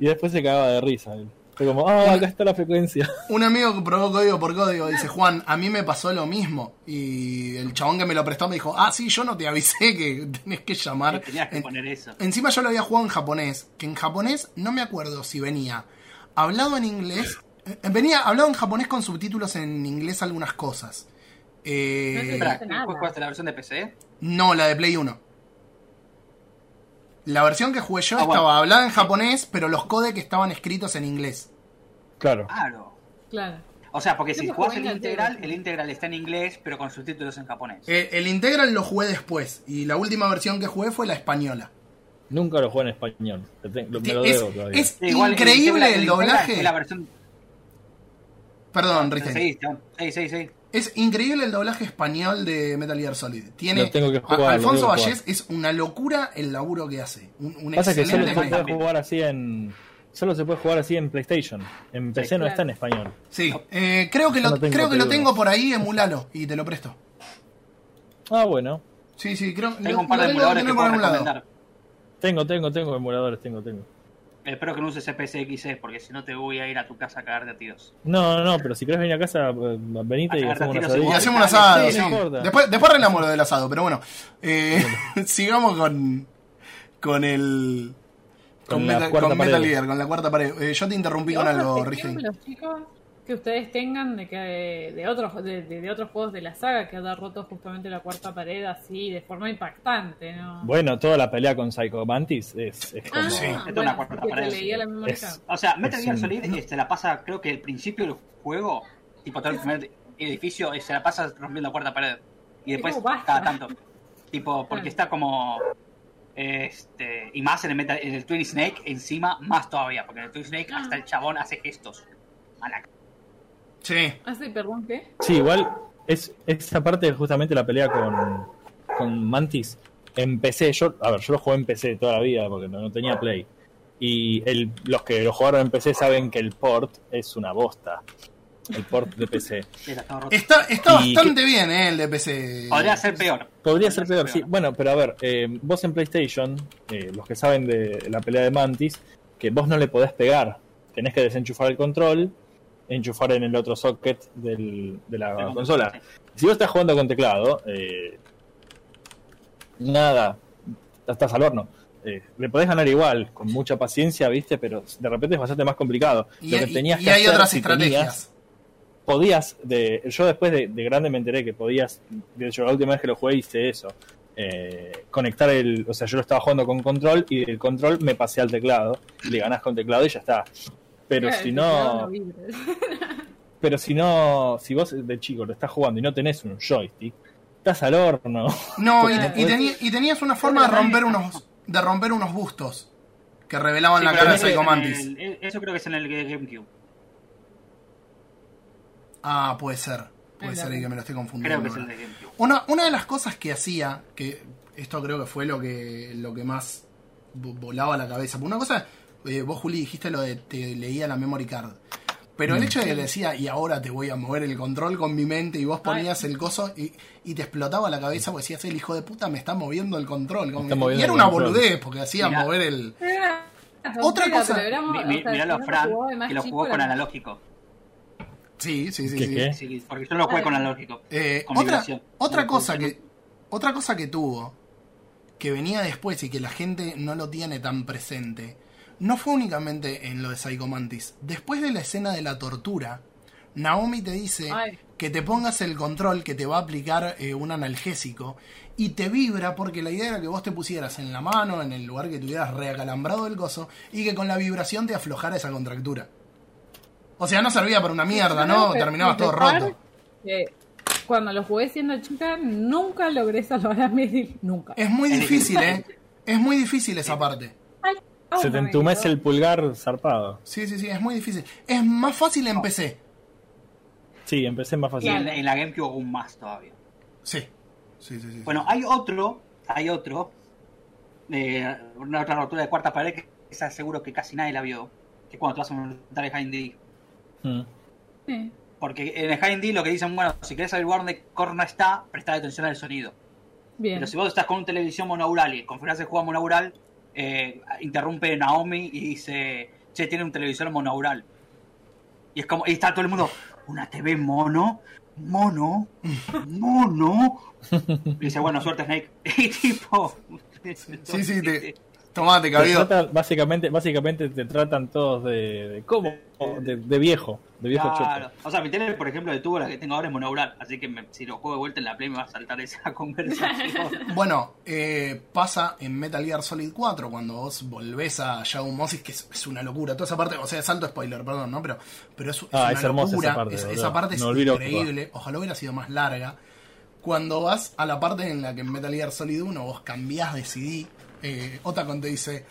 y después se cagaba de risa. Fue como, ah, acá está la frecuencia. Un amigo que probó código por código dice, Juan, a mí me pasó lo mismo. Y el chabón que me lo prestó me dijo, ah, sí, yo no te avisé que tenés que llamar. Tenías que En- poner eso. Encima yo lo había jugado en japonés, que en japonés no me acuerdo si venía hablado en inglés, venía hablado en japonés con subtítulos en inglés algunas cosas. Eh, No te Espera, pasa nada. ¿cuál es la versión de PC? no, la de Play 1. La versión que jugué yo Ah, bueno. estaba hablada en japonés, pero los codecs estaban escritos en inglés. Claro. Claro. Claro. O sea, porque si jugás el integral, el integral está en inglés, pero con subtítulos en japonés. Eh, el Integral lo jugué después, y la última versión que jugué fue la española. Nunca lo jugué en español. Lo- me lo Es, debo todavía. es Sí, igual increíble Integral- el doblaje. Es la versión... Perdón, Ristein. Sí, sí, sí, sí. Es increíble el doblaje español de Metal Gear Solid. Tiene Lo tengo que a- jugar, lo Alfonso tengo que Vallés es una locura el laburo que hace. Un, un Pasa que solo excelente se puede jugar así en. Solo se puede jugar así en PlayStation. En PC no claro. está en español. Sí, eh, creo que, Yo lo, no tengo creo que lo tengo por ahí, emulalo y te lo presto. Ah, bueno. Sí, sí, creo Tengo lo- un par lo de tengo- emuladores que por algún lado. Tengo, tengo, tengo emuladores, tengo, tengo. Espero que no uses CPSXE, porque si no te voy a ir a tu casa a cagarte a tiros. No, no, no, pero si querés venir a casa, eh, venite y hacemos tiros Y hacemos un asado, Sí, no. Después, después arreglamos lo del asado, pero bueno. Eh, sigamos con, con el. Con, Con la Metal, con Metal pared. Gear, con la cuarta pared. Eh, yo te interrumpí con ¿Otros algo, Ristein. Que ustedes tengan de que de otros de, de- de otros juegos de la saga que haya roto justamente la cuarta pared así de forma impactante, ¿no? Bueno, toda la pelea con Psycho Mantis es, es como. ah, Sí. Es bueno, una cuarta pared. se leía la misma Es- letra. O sea, Metal Gear un- Solid eh, se la pasa, creo que el principio del juego, tipo todo el primer edificio, eh, se la pasa rompiendo la cuarta pared. Y después, cada tanto. Tipo, porque está como. Este, y más en el, Metal- en el Twin Snake, encima, más todavía. Porque en el Twin Snake, Ah. hasta el chabón hace gestos. A la- Sí. Ah, sí, perdón, ¿qué? Sí, igual es esa parte justamente la pelea con, con Mantis. En PC, yo, a ver, yo lo jugué en PC toda la vida porque no, no tenía Play. Y el, los que lo jugaron en PC saben que el port es una bosta. El port de PC. Está, está bastante bien, eh, el de PC. Podría ser peor. Podría ser peor, sí. Bueno, pero a ver, eh, vos en PlayStation, eh, los que saben de la pelea de Mantis, que vos no le podés pegar. Tenés que desenchufar el control, enchufar en el otro socket del- de la consola. sí. Si vos estás jugando con teclado, eh, nada, estás al horno. Eh, le podés ganar igual, con mucha paciencia, ¿viste? Pero de repente es bastante más complicado. Y, Lo que y- tenías y que hay hacer, otras si estrategias. tenías- podías, de, yo después de, de grande me enteré que podías, de hecho la última vez que lo jugué hice eso, eh, conectar el, o sea, yo lo estaba jugando con control y del control me pasé al teclado, le ganás con teclado y ya está. Pero Claro, si no, pero si no, si vos de chico lo estás jugando y no tenés un joystick, estás al horno. No, y, Claro. y tenías una forma de romper unos de romper unos bustos que revelaban Sí, la cara de Psycho en Mantis. el- Eso creo que es en el GameCube. Ah, puede ser. Puede Es ser y que me lo estoy confundiendo. Creo que es el de GameCube. Una, una de las cosas que hacía, que esto creo que fue lo que, lo que más vo- volaba la cabeza. Una cosa, eh, vos Juli dijiste lo de te leía la memory card. Pero Mm. el hecho de que le decía, y ahora te voy a mover el control con mi mente, y vos ponías el coso y, y te explotaba la cabeza porque decías, el hijo de puta me está moviendo el control. Como moviendo y era el una control. boludez porque hacía Mirá. mover el. Otra cosa- pero éramos- Mi- o mi- sea, Miralo, si uno Fran, que lo jugó con analógico. Sí, sí, sí. ¿Qué, sí. qué? Sí, porque yo lo jugué con analógico. Eh, Con otra, otra No, cosa no. que otra cosa que tuvo que venía después y que la gente no lo tiene tan presente no fue únicamente en lo de Psycho Mantis después de la escena de la tortura Naomi te dice Ay. que te pongas el control que te va a aplicar eh, un analgésico y te vibra porque la idea era que vos te pusieras en la mano en el lugar que tuvieras reacalambrado el gozo y que con la vibración te aflojara esa contractura o sea no servía para una mierda no que terminabas todo roto cuando lo jugué siendo chica, nunca logré salvar a Meryl. Nunca. Es muy difícil. ¿eh? Es muy difícil esa parte. Se te me entumece el pulgar zarpado. Sí, sí, sí, es muy difícil. Es más fácil en PC. Sí, empecé más Y fácil. en, en la GameCube aún más todavía. Sí. Sí, sí, sí. Bueno, hay otro, hay otro, eh, una otra rotura de cuarta pared que esa seguro que casi nadie la vio, que es cuando te vas a montar el Hind Mm. Sí. Porque en el Hind lo que dicen, bueno, si querés saber dónde Corno está, presta atención al sonido. Bien. Pero si vos estás con una televisión monaural y configurás el juego monaural, eh, interrumpe Naomi y dice, che, tiene un televisor monaural. Y es como, y está todo el mundo, una TV mono, mono, mono. Y dice, bueno, suerte Snake. Y tipo... Sí, sí, te- Tomate, tratan- básicamente, básicamente te tratan todos de, de ¿cómo? De, de viejo, de viejo Claro. choto. O sea, mi tele, por ejemplo, de tubo, la que tengo ahora es monaural. Así que me- si lo juego de vuelta en la Play me va a saltar esa conversación. Bueno, eh, pasa en Metal Gear Solid 4 cuando vos volvés a Shadow Moses, que es, es una locura. Toda esa parte, o sea, salto spoiler, perdón, ¿no? Pero, pero es, es Ah, una es hermosa locura. esa parte, Esa- boludo. esa parte es increíble. Ojalá hubiera sido más larga. Cuando vas a la parte en la que en Metal Gear Solid 1 vos cambiás de CD, eh, Otacon te dice.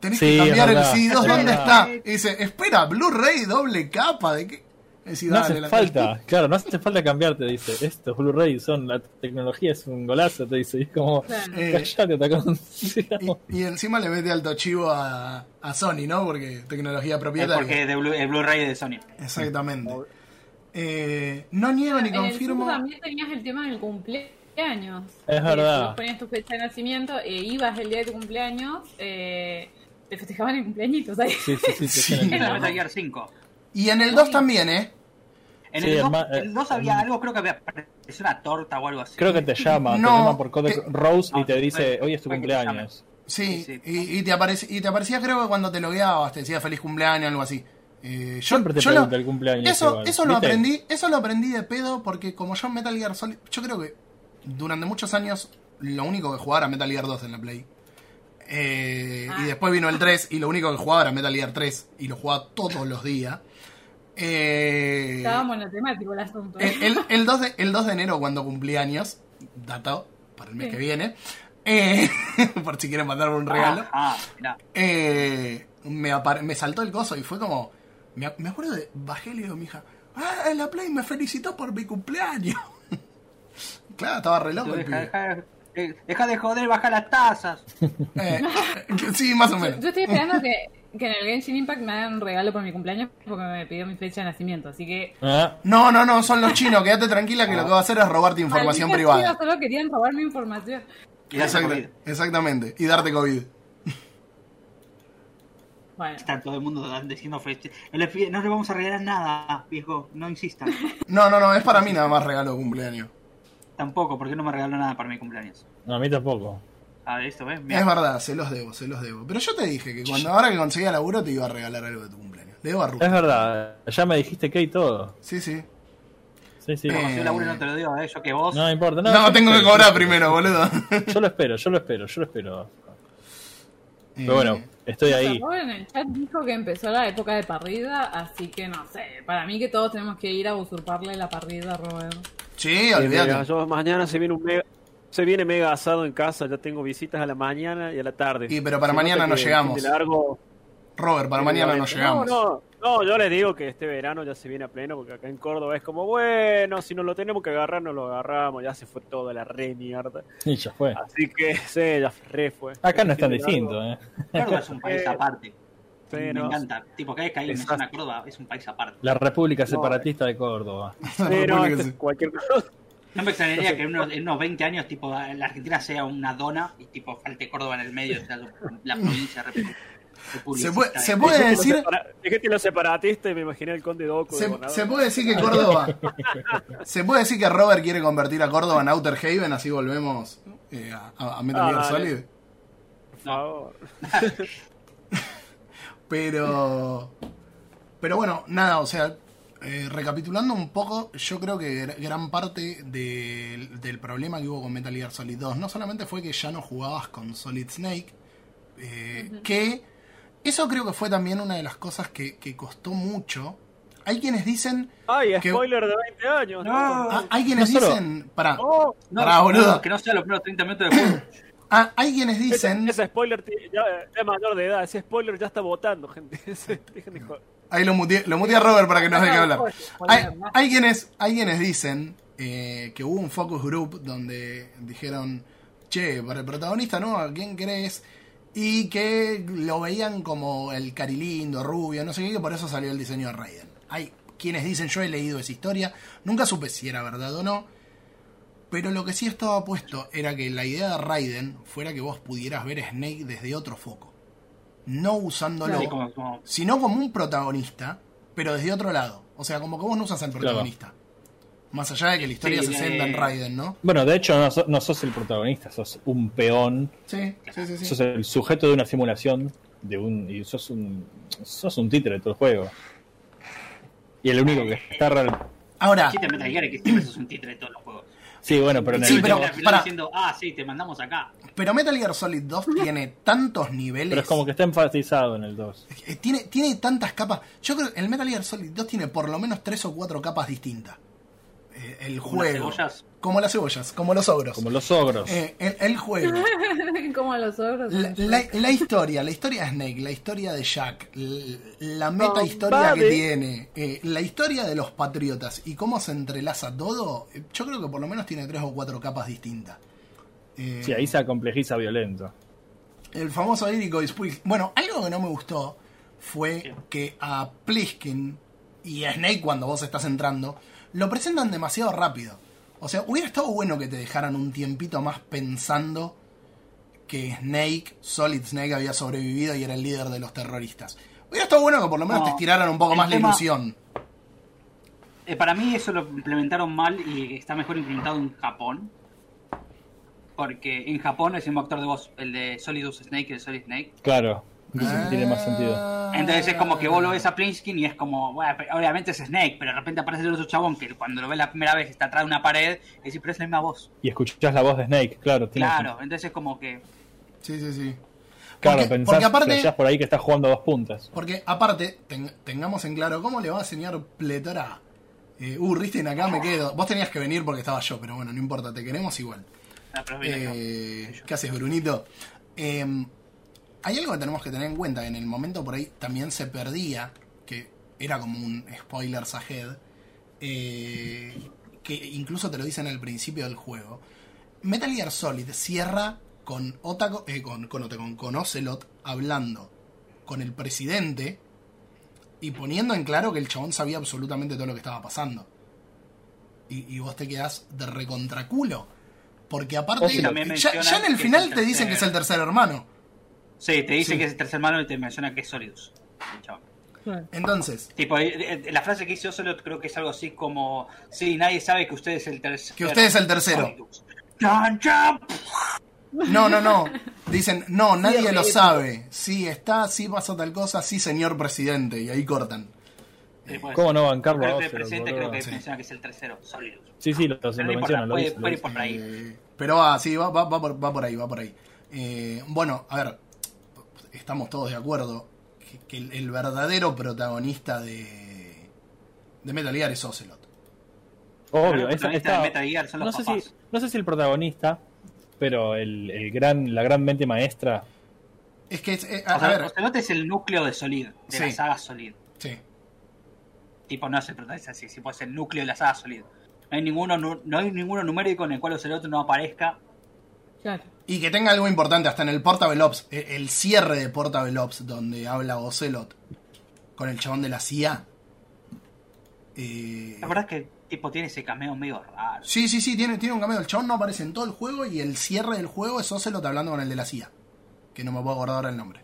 Tenés Sí, que cambiar el verdad, CD2, es ¿dónde verdad. está? Y dice, espera, Blu-ray, doble capa, ¿de qué? Decís, No "Dale, hace falta, claro, no hace falta cambiarte, dice. Estos Blu-ray son, la tecnología es un golazo, te dice. Y es como, Claro. Eh, callate, tacón. Y, y encima le mete alto chivo a, a Sony, ¿no? Porque tecnología Es propietaria. porque es de Blu- el Blu-ray de Sony. Exactamente. Eh, no niego ni confirmo. también tenías el tema del cumpleaños. Es Que verdad. si vos ponías tu fecha de nacimiento e ibas el día de tu cumpleaños, eh, te festejaban el cumpleaños. ¿sabes? Sí, sí, sí, te Sí. el En mismo. Metal Gear 5. Y en el 2 también, ¿eh? En Sí, el, es 2, más, eh, el 2 había algo, creo que había parecía una torta o algo así. Creo que te llama, te No, llama por code Rose y te dice, fue- hoy es tu te cumpleaños. Sí, Sí, sí. Y, y te aparece, y te aparecía creo que cuando te logueabas, te decía feliz cumpleaños, algo así. Eh, yo, Siempre te yo lo- pregunta el cumpleaños Eso, igual, eso lo aprendí, eso lo aprendí de pedo porque como yo en Metal Gear Solid, yo creo que durante muchos años lo único que jugaba era Metal Gear 2 en la Play. Eh, Ah. Y después vino el 3 y lo único que jugaba era Metal Gear 3 y lo jugaba todos los días. Eh, Estaba monotemático el asunto. ¿eh? el, el- el 2 de, el 2 de enero, cuando cumplí años, datado para el mes Sí. que viene, eh, por si quieren mandarme un regalo, Ah, mirá. eh, me, me saltó el coso y fue como. Me, me acuerdo de. Bajé y le digo a mi hija, ah, en la Play me felicitó por mi cumpleaños. Claro, estaba re loco el Deja, pibe. deja- eh, deja de joder, baja las tasas. Eh, sí, más o Yo, menos. yo estoy esperando que, que en el Genshin Impact me hagan un regalo por mi cumpleaños porque me pidió mi fecha de nacimiento. Así que. Ah, No, no, no, son los chinos, quédate tranquila que lo que va a hacer es robarte información Maldita privada. chiva, solo querían robar mi información. Y Exacta- exactamente, y darte COVID. Bueno, Está todo el mundo diciendo fecha. No le, no le vamos a regalar nada, viejo. No insistan. No, no, no, es para mí nada más regalo de cumpleaños. Tampoco, porque no me regaló nada para mi cumpleaños. no, a mí tampoco. A ver, esto, ¿ves? Es verdad, se los debo, se los debo. Pero yo te dije que cuando ahora que conseguía laburo te iba a regalar algo de tu cumpleaños. Le debo a Ruth. Es verdad, ya me dijiste que y todo. Sí, sí. Sí, sí. Eh, Como si yo laburo no te lo digo, ¿eh? Yo que vos. No importa. No, No, tengo que cobrar yo- primero, boludo. Yo lo espero, yo lo espero, yo lo espero. Eh, Pero bueno, estoy ahí. Robert en el chat dijo que empezó la época de parrida, así que no sé. Para mí que todos tenemos que ir a usurparle la parrida a Robert. Sí, Eh, olvídate. yo- mañana se viene un mega, Se viene mega asado en casa, ya tengo visitas a la mañana y a la tarde. Y, pero para Se mañana no llegamos. de largo, Robert, para mañana no llegamos. No, no, no, yo les digo que este verano ya se viene a pleno, porque acá en Córdoba es como, bueno, si no lo tenemos que agarrar, no lo agarramos, ya se fue toda la re mierda. Y ya fue. Así que, sí, ya re fue. Acá no es tan distinto, ¿eh? Córdoba es un país Eh, aparte. Me encanta. Tipo, cada vez que alguien Exacto. menciona Córdoba, es un país aparte. La República No, Separatista de Córdoba. República, es cualquier cosa. No me extrañaría que en unos, en unos 20 años, tipo, la Argentina sea una dona y, tipo, falte Córdoba en el medio, o sea, la provincia republicista. Se puede- se de- puede- decir- Dijiste los separatistas y me imaginé el conde Doco. de Se, se puede decir que Córdoba. se puede decir que Robert quiere convertir a Córdoba en Outer Haven, así volvemos eh, a, a Metal Ah, Gear. Solid. Por favor. Pero. Pero bueno, nada, o sea, eh, recapitulando un poco, yo creo que gr- gran parte del, del problema que hubo con Metal Gear Solid 2 no solamente fue que ya no jugabas con Solid Snake, eh, que eso creo que fue también una de las cosas que, que costó mucho. Hay quienes dicen. Ay, Que- spoiler de 20 años. No. ah, hay quienes No solo- dicen. Pará, No, No, Pará, boludo. no, que no sea los primeros 30 minutos de juego. Ah, hay quienes dicen. ese, ese spoiler ya, es mayor de edad. Ese spoiler ya está votando, gente. Ese-. Ahí lo muteé, lo muteé a Robert para que nos deje hablar. Hay, hay quienes, hay quienes dicen eh, que hubo un focus group donde dijeron, che, para el protagonista, ¿no? ¿A quién crees? Y que lo veían como el carilindo, rubio, no sé qué, que por eso salió el diseño de Raiden. Hay quienes dicen, yo he leído esa historia, nunca supe si era verdad o no, pero lo que sí estaba puesto era que la idea de Raiden fuera que vos pudieras ver a Snake desde otro foco. No usándolo Así como- como- sino como un protagonista, pero desde otro lado. O sea, como que vos no usas al protagonista. Más allá de que la historia Sí, se centra en eh, Raiden, ¿no? Bueno, de hecho, no, so- no sos el protagonista, sos un peón, Sí, sí, sí. sí. sos el sujeto de una simulación de un y sos un sos un títere de todo el juego. Y el único que está real... Ahora, Sí, te que siempre sos un títere de todos los juegos. Sí, bueno, pero en el Sí, pero- pará. diciendo, ah, sí, te mandamos acá. pero Metal Gear Solid 2 tiene tantos niveles. pero es como que está enfatizado en el 2. eh, Tiene, tiene tantas capas. Yo creo que el Metal Gear Solid 2 tiene por lo menos tres o cuatro capas distintas. Eh, el Como las juego. cebollas. Como las cebollas, como los ogros. Como los ogros. Eh, el, el juego. Como los ogros. La, la- la historia, la historia de Snake, la historia de Jack, la meta historia que tiene, eh, la historia de los patriotas y cómo se entrelaza todo, yo creo que por lo menos tiene tres o cuatro capas distintas. Eh, Sí, ahí se complejiza violento. El famoso lírico Squeak. Bueno, algo que no me gustó fue que a Pliskin y a Snake cuando vos estás entrando, lo presentan demasiado rápido. O sea, hubiera estado bueno que te dejaran un tiempito más pensando que Snake, Solid Snake, había sobrevivido y era el líder de los terroristas. Hubiera estado bueno que por lo menos No, te estiraran un poco más tema- la ilusión. Eh, para mí eso lo implementaron mal y está mejor implementado en Japón. Porque en Japón es el mismo actor de voz, el de Solidus Snake y el Solid Snake. Claro. Entonces tiene más sentido. Ah. Entonces es como que vos lo ves a Plinskin y es como, bueno, obviamente es Snake, pero de repente aparece el otro chabón que cuando lo ves la primera vez está atrás de una pared y decís, pero es la misma voz. Y escuchás la voz de Snake, claro. tiene Claro, entonces es como que... Sí, sí, sí. Claro, Porque- pensás, porque aparte- por ahí que está jugando a dos puntas. Porque aparte, ten- tengamos en claro, ¿cómo le va a enseñar Pletora? Eh, uh, Ristin, acá me quedo. Vos tenías que venir porque estaba yo, pero bueno, no importa, te queremos igual. Ah, acá. Eh, ¿Qué haces, Brunito? Eh, hay algo que tenemos que tener en cuenta. En el momento por ahí también se perdía, que era como un spoilers ahead, eh, que incluso te lo dicen al principio del juego. Metal Gear Solid cierra con Otako, eh, con, con, Otacon, con Ocelot hablando con el presidente y poniendo en claro que el chabón sabía absolutamente todo lo que estaba pasando. Y, y vos te quedás de recontraculo. Porque aparte, ya, en el final te dicen que es el tercer hermano. Sí, te dice Sí. que es el tercer hermano y te menciona que es Solidus. Entonces, Tipo, eh, eh, la frase que hizo Ocelot creo que es algo así como, sí, nadie sabe que usted es el tercero. Que usted es el tercero. Solidus. Chan, chan. no, no, no. Dicen, no, nadie lo sabe. Sí está, sí pasa tal cosa, sí, señor presidente. Y ahí cortan. Sí, puede ¿Cómo no bancarlo que el presidente creo que Sí. menciona que es el tercero, Solidus. Sí, sí, lo, lo Pero no importa, menciona, lo puede- ir por ahí. Eh, pero va, sí, va, va, va por, va por ahí, va por ahí. Eh, bueno, a ver, estamos todos de acuerdo que, que el, el verdadero protagonista de, de Metal Gear es Ocelot. Obvio, esa- protagonista está- de Metal Gear son los no, sé si, no sé si el protagonista, pero el, el gran, la gran mente maestra. Es que, es- eh, a, O sea, a ver, Ocelot es el núcleo de Solid, de la saga Solid. sí. Tipo, no se trata de así, si es el núcleo de la saga Solid. No hay ninguno, no hay ninguno numérico en el cual Ocelot no aparezca. Claro. Y que tenga algo importante, hasta en el Portable Ops, eh, el cierre de Portable Ops, donde habla Ocelot con el chabón de la CIA. Eh, La verdad es que tipo tiene ese cameo medio raro. sí, sí, sí, tiene, tiene un cameo. El chabón no aparece en todo el juego y el cierre del juego es Ocelot hablando con el de la CIA. Que no me puedo acordar ahora el nombre.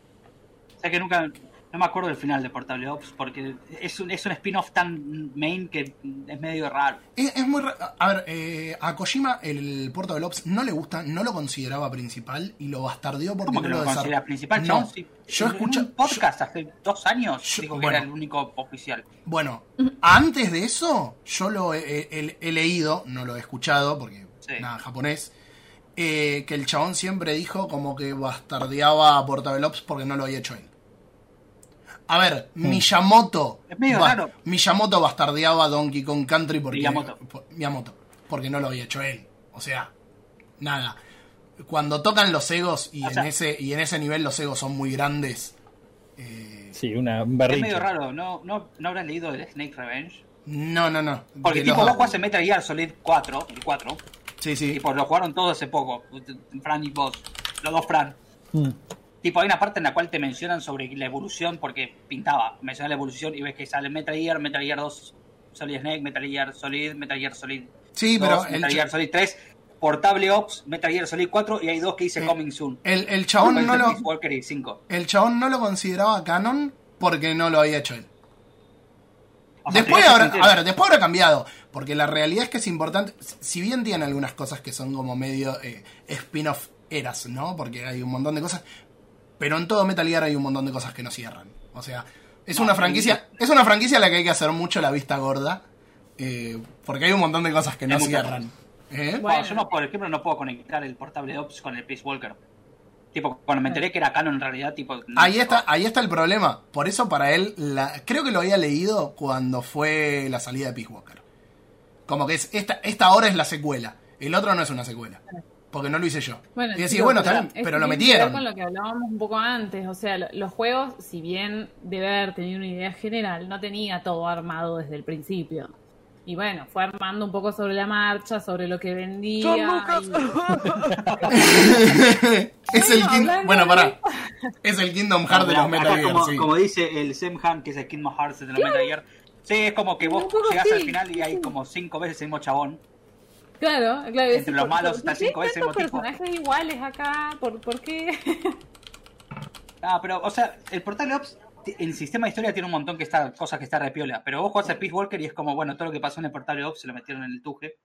O sea que nunca, no me acuerdo del final de Portable Ops porque es un, es un spin-off tan main que es medio raro. Es, es muy... ra- A ver, eh, a Kojima el Portable Ops no le gusta, no lo consideraba principal y lo bastardeó porque ¿Cómo que no lo desar- considera principal? No? Sí, yo en escuché... un podcast hace dos años yo- dijo que bueno. era el único oficial. Bueno, antes de eso, yo lo he, he- he leído, no lo he escuchado, porque Sí. nada, japonés, eh, que el chabón siempre dijo como que bastardeaba a Portable Ops porque no lo había hecho él. A ver, Miyamoto. Es medio raro. Miyamoto bastardeaba a Donkey Kong Country porque. Miyamoto. por- Miyamoto. Porque no lo había hecho él. O sea, nada. Cuando tocan los egos y, O en, sea- ese, y en ese nivel los egos son muy grandes. eh, Sí, una, un Es medio raro, ¿no, no, no habrás leído el Snake Revenge? no, no, no. Porque tipo los vos en Metal Gear Solid 4, el 4, Sí, sí. tipo lo jugaron todos hace poco, Fran y vos, los dos Fran. Mm. Tipo, hay una parte en la cual te mencionan sobre la evolución, porque pintaba, mencionan la evolución y ves que sale Metal Gear, Metal Gear 2, Solid Snake, Metal Gear Solid, Metal Gear Solid Sí, 2, pero Metal Gear Solid 3, Portable Ops, Metal Gear Solid 4 y hay dos que dice Eh, Coming Soon. el, el chabón no lo, Walker y 5. el chabón no lo consideraba canon porque no lo había hecho él. O sea, Después habrá, a ver, después habrá cambiado, porque la realidad es que es importante, si bien tiene algunas cosas que son como medio eh, spin-off eras, ¿no? Porque hay un montón de cosas, pero en todo Metal Gear hay un montón de cosas que no cierran. O sea, es una franquicia, es una franquicia a la que hay que hacer mucho la vista gorda, eh, porque hay un montón de cosas que no cierran. ¿Eh? Bueno. Yo no, por ejemplo, no puedo conectar el Portable Ops con el Peace Walker. Tipo, cuando me enteré que era canon en realidad, tipo... no- Ahí está, ahí está el problema. Por eso para él, la, creo que lo había leído cuando fue la salida de Peace Walker. Como que es esta, esta ahora es la secuela. El otro no es una secuela. Porque no lo hice yo. Bueno, y decís, bueno, bien, es pero lo metieron. con lo que hablábamos un poco antes, o sea, lo- los juegos, si bien debe haber tenido una idea general, no tenía todo armado desde el principio. Y bueno, fue armando un poco sobre la marcha, sobre lo que vendía. John Lucas. y- es el Bueno, pará. Es el Kingdom Hearts de los Metal Gear, como, sí. como dice el Semhan, que es el Kingdom Hearts de los Metal Gear. Sí, es como que vos llegás sí, al final y hay como cinco veces el mismo chabón. Claro, claro. Entre los malos está ¿por qué cinco veces el tantos motivo? personajes iguales acá? ¿Por, por qué? Ah, pero, o sea, el Portable Ops en sistema de historia tiene un montón que está, cosas que está repiola. Pero vos jugás al Peace Walker y es como, bueno, todo lo que pasó en el Portable Ops se lo metieron en el tuje.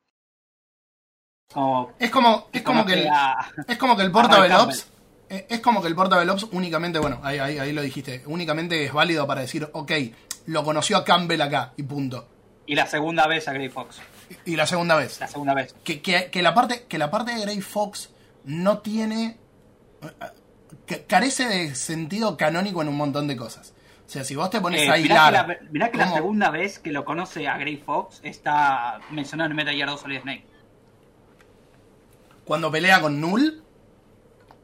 Como, Es como, es como que el, a- es como que el Portable. Ops eh, es como que el Portable Ops únicamente, bueno, ahí, ahí, ahí lo dijiste, únicamente es válido para decir, ok, lo conoció a Campbell acá y punto. y la segunda vez a Grey Fox. Y la segunda vez. La segunda vez. que, que- que la parte que la parte de Grey Fox no tiene que carece de sentido canónico en un montón de cosas. O sea, si vos te pones Eh, a mirá, hilar que la, mirá que la segunda vez que lo conoce a Grey Fox está mencionado en Metal Gear 2 Solid Snake. cuando pelea con Null,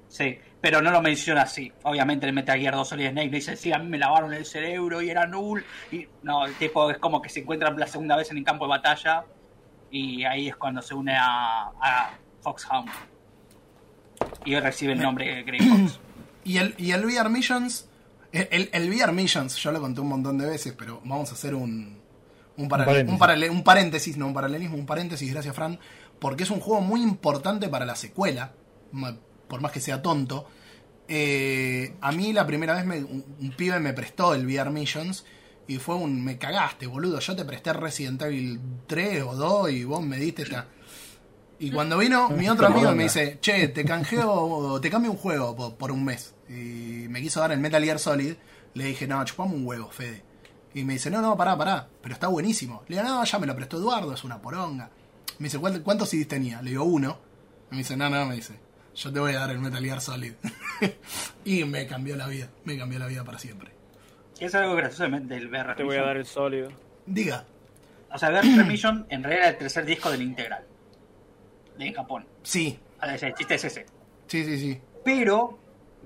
Sí, pero no lo menciona así. Obviamente el Metal Gear 2 Solid Snake dice, sí, a mí me lavaron el cerebro y era null. Y no, el tipo es como que se encuentran la segunda vez en el campo de batalla y ahí es cuando se une a, a Foxhound. Y recibe el nombre de Grey Fox. y el, y el VR Missions, el, el, el VR Missions, yo lo conté un montón de veces, pero vamos a hacer un, un, paralel- paréntesis. un, paralel- un paréntesis, no un paralelismo, un paréntesis, gracias Fran, porque es un juego muy importante para la secuela, por más que sea tonto. Eh, a mí la primera vez me- un, un pibe me prestó el VR Missions y fue un me cagaste, boludo. Yo te presté Resident Evil 3 o 2 y vos me diste esta. Y cuando vino mi otro amigo me dice, che, te canjeo, te cambio un juego por, por un mes. Y me quiso dar el Metal Gear Solid. Le dije, no, chupame un huevo, Fede. Y me dice, no, no, pará, pará, pero está buenísimo. Le digo, no, ya me lo prestó Eduardo, es una poronga. Me dice, "¿Cuánto- ¿cuántos CDs tenía? Le digo, uno. Y me dice, no, no, me dice, yo te voy a dar el Metal Gear Solid. y me cambió la vida, me cambió la vida para siempre. Es algo gracioso del VR Te voy a dar el sólido. Diga, O sea, VR Mission en realidad era el tercer disco del Integral. en Japón. Sí, O sea, El chiste es ese. sí, sí, sí. Pero,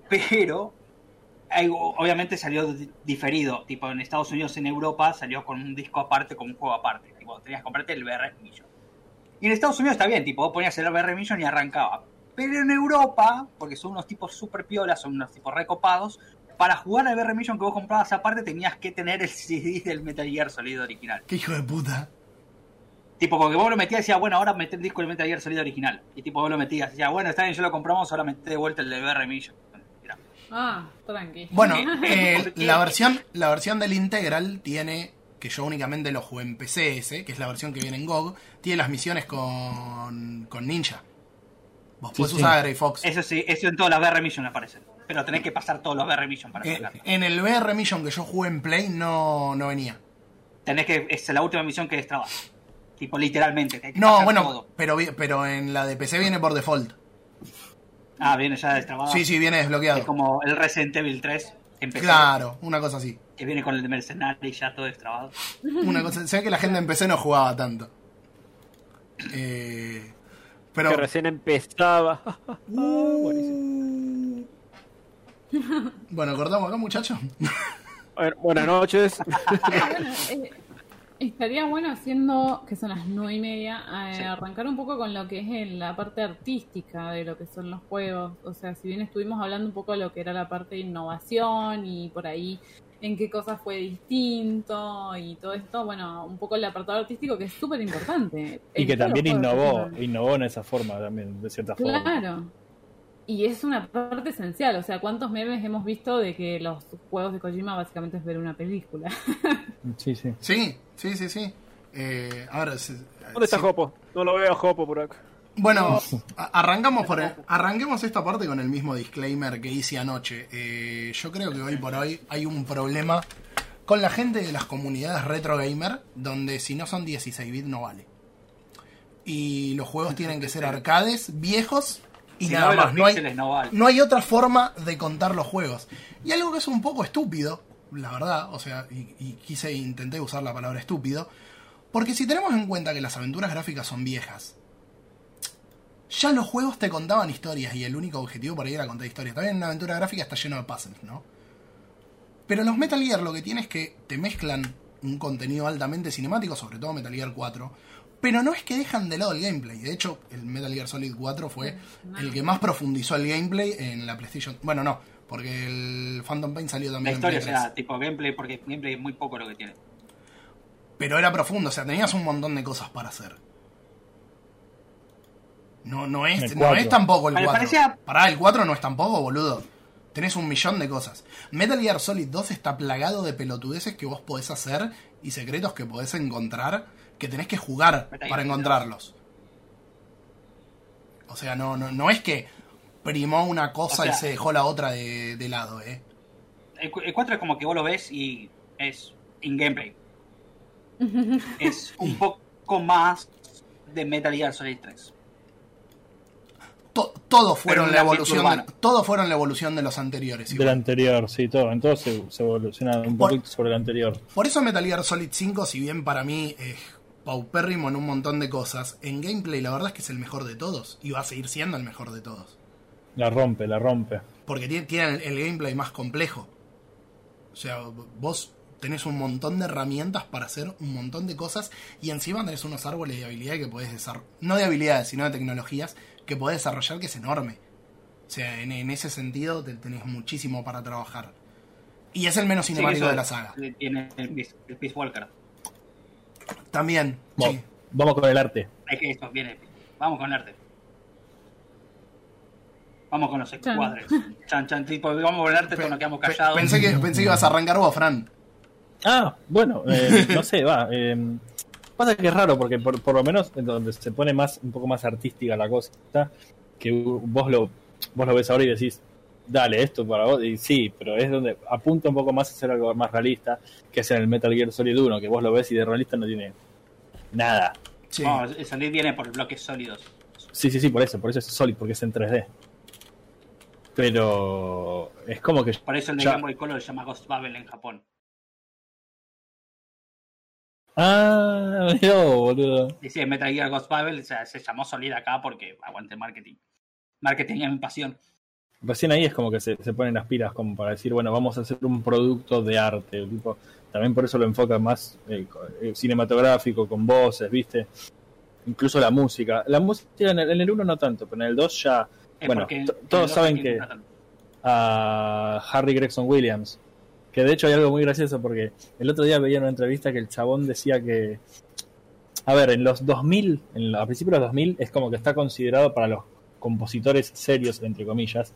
pero, obviamente salió di- diferido. Tipo, en Estados Unidos, en Europa, salió con un disco aparte, con un juego aparte. Tipo, tenías que comprarte el VR Mission. Y en Estados Unidos está bien, tipo, vos ponías el VR Mission y arrancaba. Pero en Europa, porque son unos tipos super piolas, son unos tipos recopados, para jugar al VR Mission que vos comprabas aparte tenías que tener el CD del Metal Gear Solid original. Qué hijo de puta. Tipo, porque vos lo metías y decías, bueno, ahora meté el disco del Metal Gear Solid original. Y tipo, vos lo metías y decías, bueno, está bien, ya lo compramos, ahora meté de vuelta el del VR Mission. Mirá. Ah, tranqui. Bueno, eh, la versión la versión del Integral tiene, que yo únicamente lo jugué en PC ese, que es la versión que viene en GOG, tiene las misiones con, con Ninja. Vos Sí, podés sí. usar a Grey Fox. Eso sí, eso en todas las VR Mission aparecen. Pero tenés que pasar todos los VR Mission para Eh, sacarlo. en el VR Mission que yo jugué en Play no, no venía. Tenés que, es la última misión que destrabas. Tipo, literalmente. que No, pasar bueno, todo. pero, pero en la de PC viene por default. Ah, viene ya destrabado. Sí, sí, viene Es desbloqueado. como el Resident Evil 3 en PC, Claro, una cosa así. que viene con el de Mercenary ya todo destrabado. Una cosa, se ve que la gente en PC no jugaba tanto. Eh, pero Que recién empezaba. Buenísimo. Bueno, cortamos acá, muchachos. Bueno, buenas noches. Bueno, eh, estaría bueno haciendo, que son las nueve y media, eh, Sí. arrancar un poco con lo que es la parte artística de lo que son los juegos. O sea, si bien estuvimos hablando un poco de lo que era la parte de innovación y por ahí en qué cosas fue distinto y todo esto, bueno, un poco el apartado artístico que es súper importante. Y que también innovó, ¿no? innovó en esa forma también, de cierta forma. Claro. Y es una parte esencial, o sea, ¿cuántos memes hemos visto de que los juegos de Kojima básicamente es ver una película? Sí, sí. Sí, sí, sí, sí. Eh, ahora, se- ¿Dónde está sí. Jopo? No lo veo a Jopo por acá. Bueno, arrancamos por el- arranquemos esta parte con el mismo disclaimer que hice anoche. Eh, yo creo que hoy por hoy hay un problema con la gente de las comunidades retro gamer, donde si no son 16 bits no vale. Y los juegos tienen que ser arcades, viejos y si nada no más. No hay, no vale. no hay otra forma de contar los juegos. Y algo que es un poco estúpido, la verdad, o sea, y, y quise, intenté usar la palabra estúpido, porque si tenemos en cuenta que las aventuras gráficas son viejas, ya los juegos te contaban historias y el único objetivo por ahí era contar historias. También una aventura gráfica está lleno de puzzles, ¿no? Pero los Metal Gear lo que tiene es que te mezclan un contenido altamente cinemático, sobre todo Metal Gear 4, pero no es que dejan de lado el gameplay. De hecho, el Metal Gear Solid 4 fue el que más profundizó el gameplay en la PlayStation. Bueno, no, porque el Phantom Pain salió La también historia, en o Play 3. sea, tipo gameplay, porque gameplay es muy poco lo que tiene. Pero era profundo, o sea, tenías un montón de cosas para hacer. No, no es, no es tampoco el Me 4. parecía- Pará, el 4 no es tampoco, boludo. Tenés un millón de cosas. Metal Gear Solid 2 está plagado de pelotudeces que vos podés hacer y secretos que podés encontrar que tenés que jugar para encontrarlos. O sea, no, no, no es que primó una cosa O sea- y se dejó la otra de, de lado, eh. El, cu- el 4 es como que vos lo ves y es in gameplay. es un poco más de Metal Gear Solid 3. To- todos fueron la evolución de, todos fueron la evolución de los anteriores. Del anterior, sí, todo. En todo se, se evoluciona un Por- poquito sobre el anterior. Por eso Metal Gear Solid 5, si bien para mí es paupérrimo en un montón de cosas, en gameplay la verdad es que es el mejor de todos. Y va a seguir siendo el mejor de todos. La rompe, la rompe. Porque tiene, tiene el, el gameplay más complejo. O sea, vos tenés un montón de herramientas para hacer un montón de cosas y encima tenés unos árboles de habilidad que podés desarrollar. No de habilidades, sino de tecnologías que podés desarrollar que es enorme. O sea, en, en ese sentido te- tenés muchísimo para trabajar. Y es el menos Sí, cinemático eso de la saga. Tiene el, el Peace Walker. También, Vamos, sí. vamos con el arte. Es que esto viene. Vamos con arte. Vamos con los escuadres. Chan, chan, tipo, vamos con el arte, pero nos quedamos callados. Pensé que, pensé que ibas a arrancar vos, Fran. Ah, bueno, eh, no sé, va. eh, pasa que es raro porque por, por lo menos en donde se pone más un poco más artística la cosa, que vos lo vos lo ves ahora y decís, dale, esto para vos, y sí, pero es donde apunta un poco más a hacer algo más realista, que es en el Metal Gear Solid 1, que vos lo ves y de realista no tiene nada. Sí. No, el Solid viene por bloques sólidos. Sí, sí, sí, por eso, por eso es Solid, porque es en 3D. Pero es como que Por eso el de Ya. Game Boy Color se llama Ghost Babel en Japón. Ah, vos, boludo. Y sí, Metal Gear Ghost Babel o sea, se llamó Solid acá porque aguante marketing. Marketing es mi pasión. Recién ahí es como que se, se ponen las pilas como para decir, bueno, vamos a hacer un producto de arte. Tipo, también por eso lo enfoca más eh, eh, cinematográfico, con voces, ¿viste? Incluso la música. La música en el, en el 1 no tanto, pero en el 2 ya... Es Bueno, todos saben que- a Harry Gregson Williams. Que de hecho hay algo muy gracioso porque el otro día veía en una entrevista que el chabón decía que, a ver, en los 2000, en a principios de los 2000, es como que está considerado para los compositores serios, entre comillas,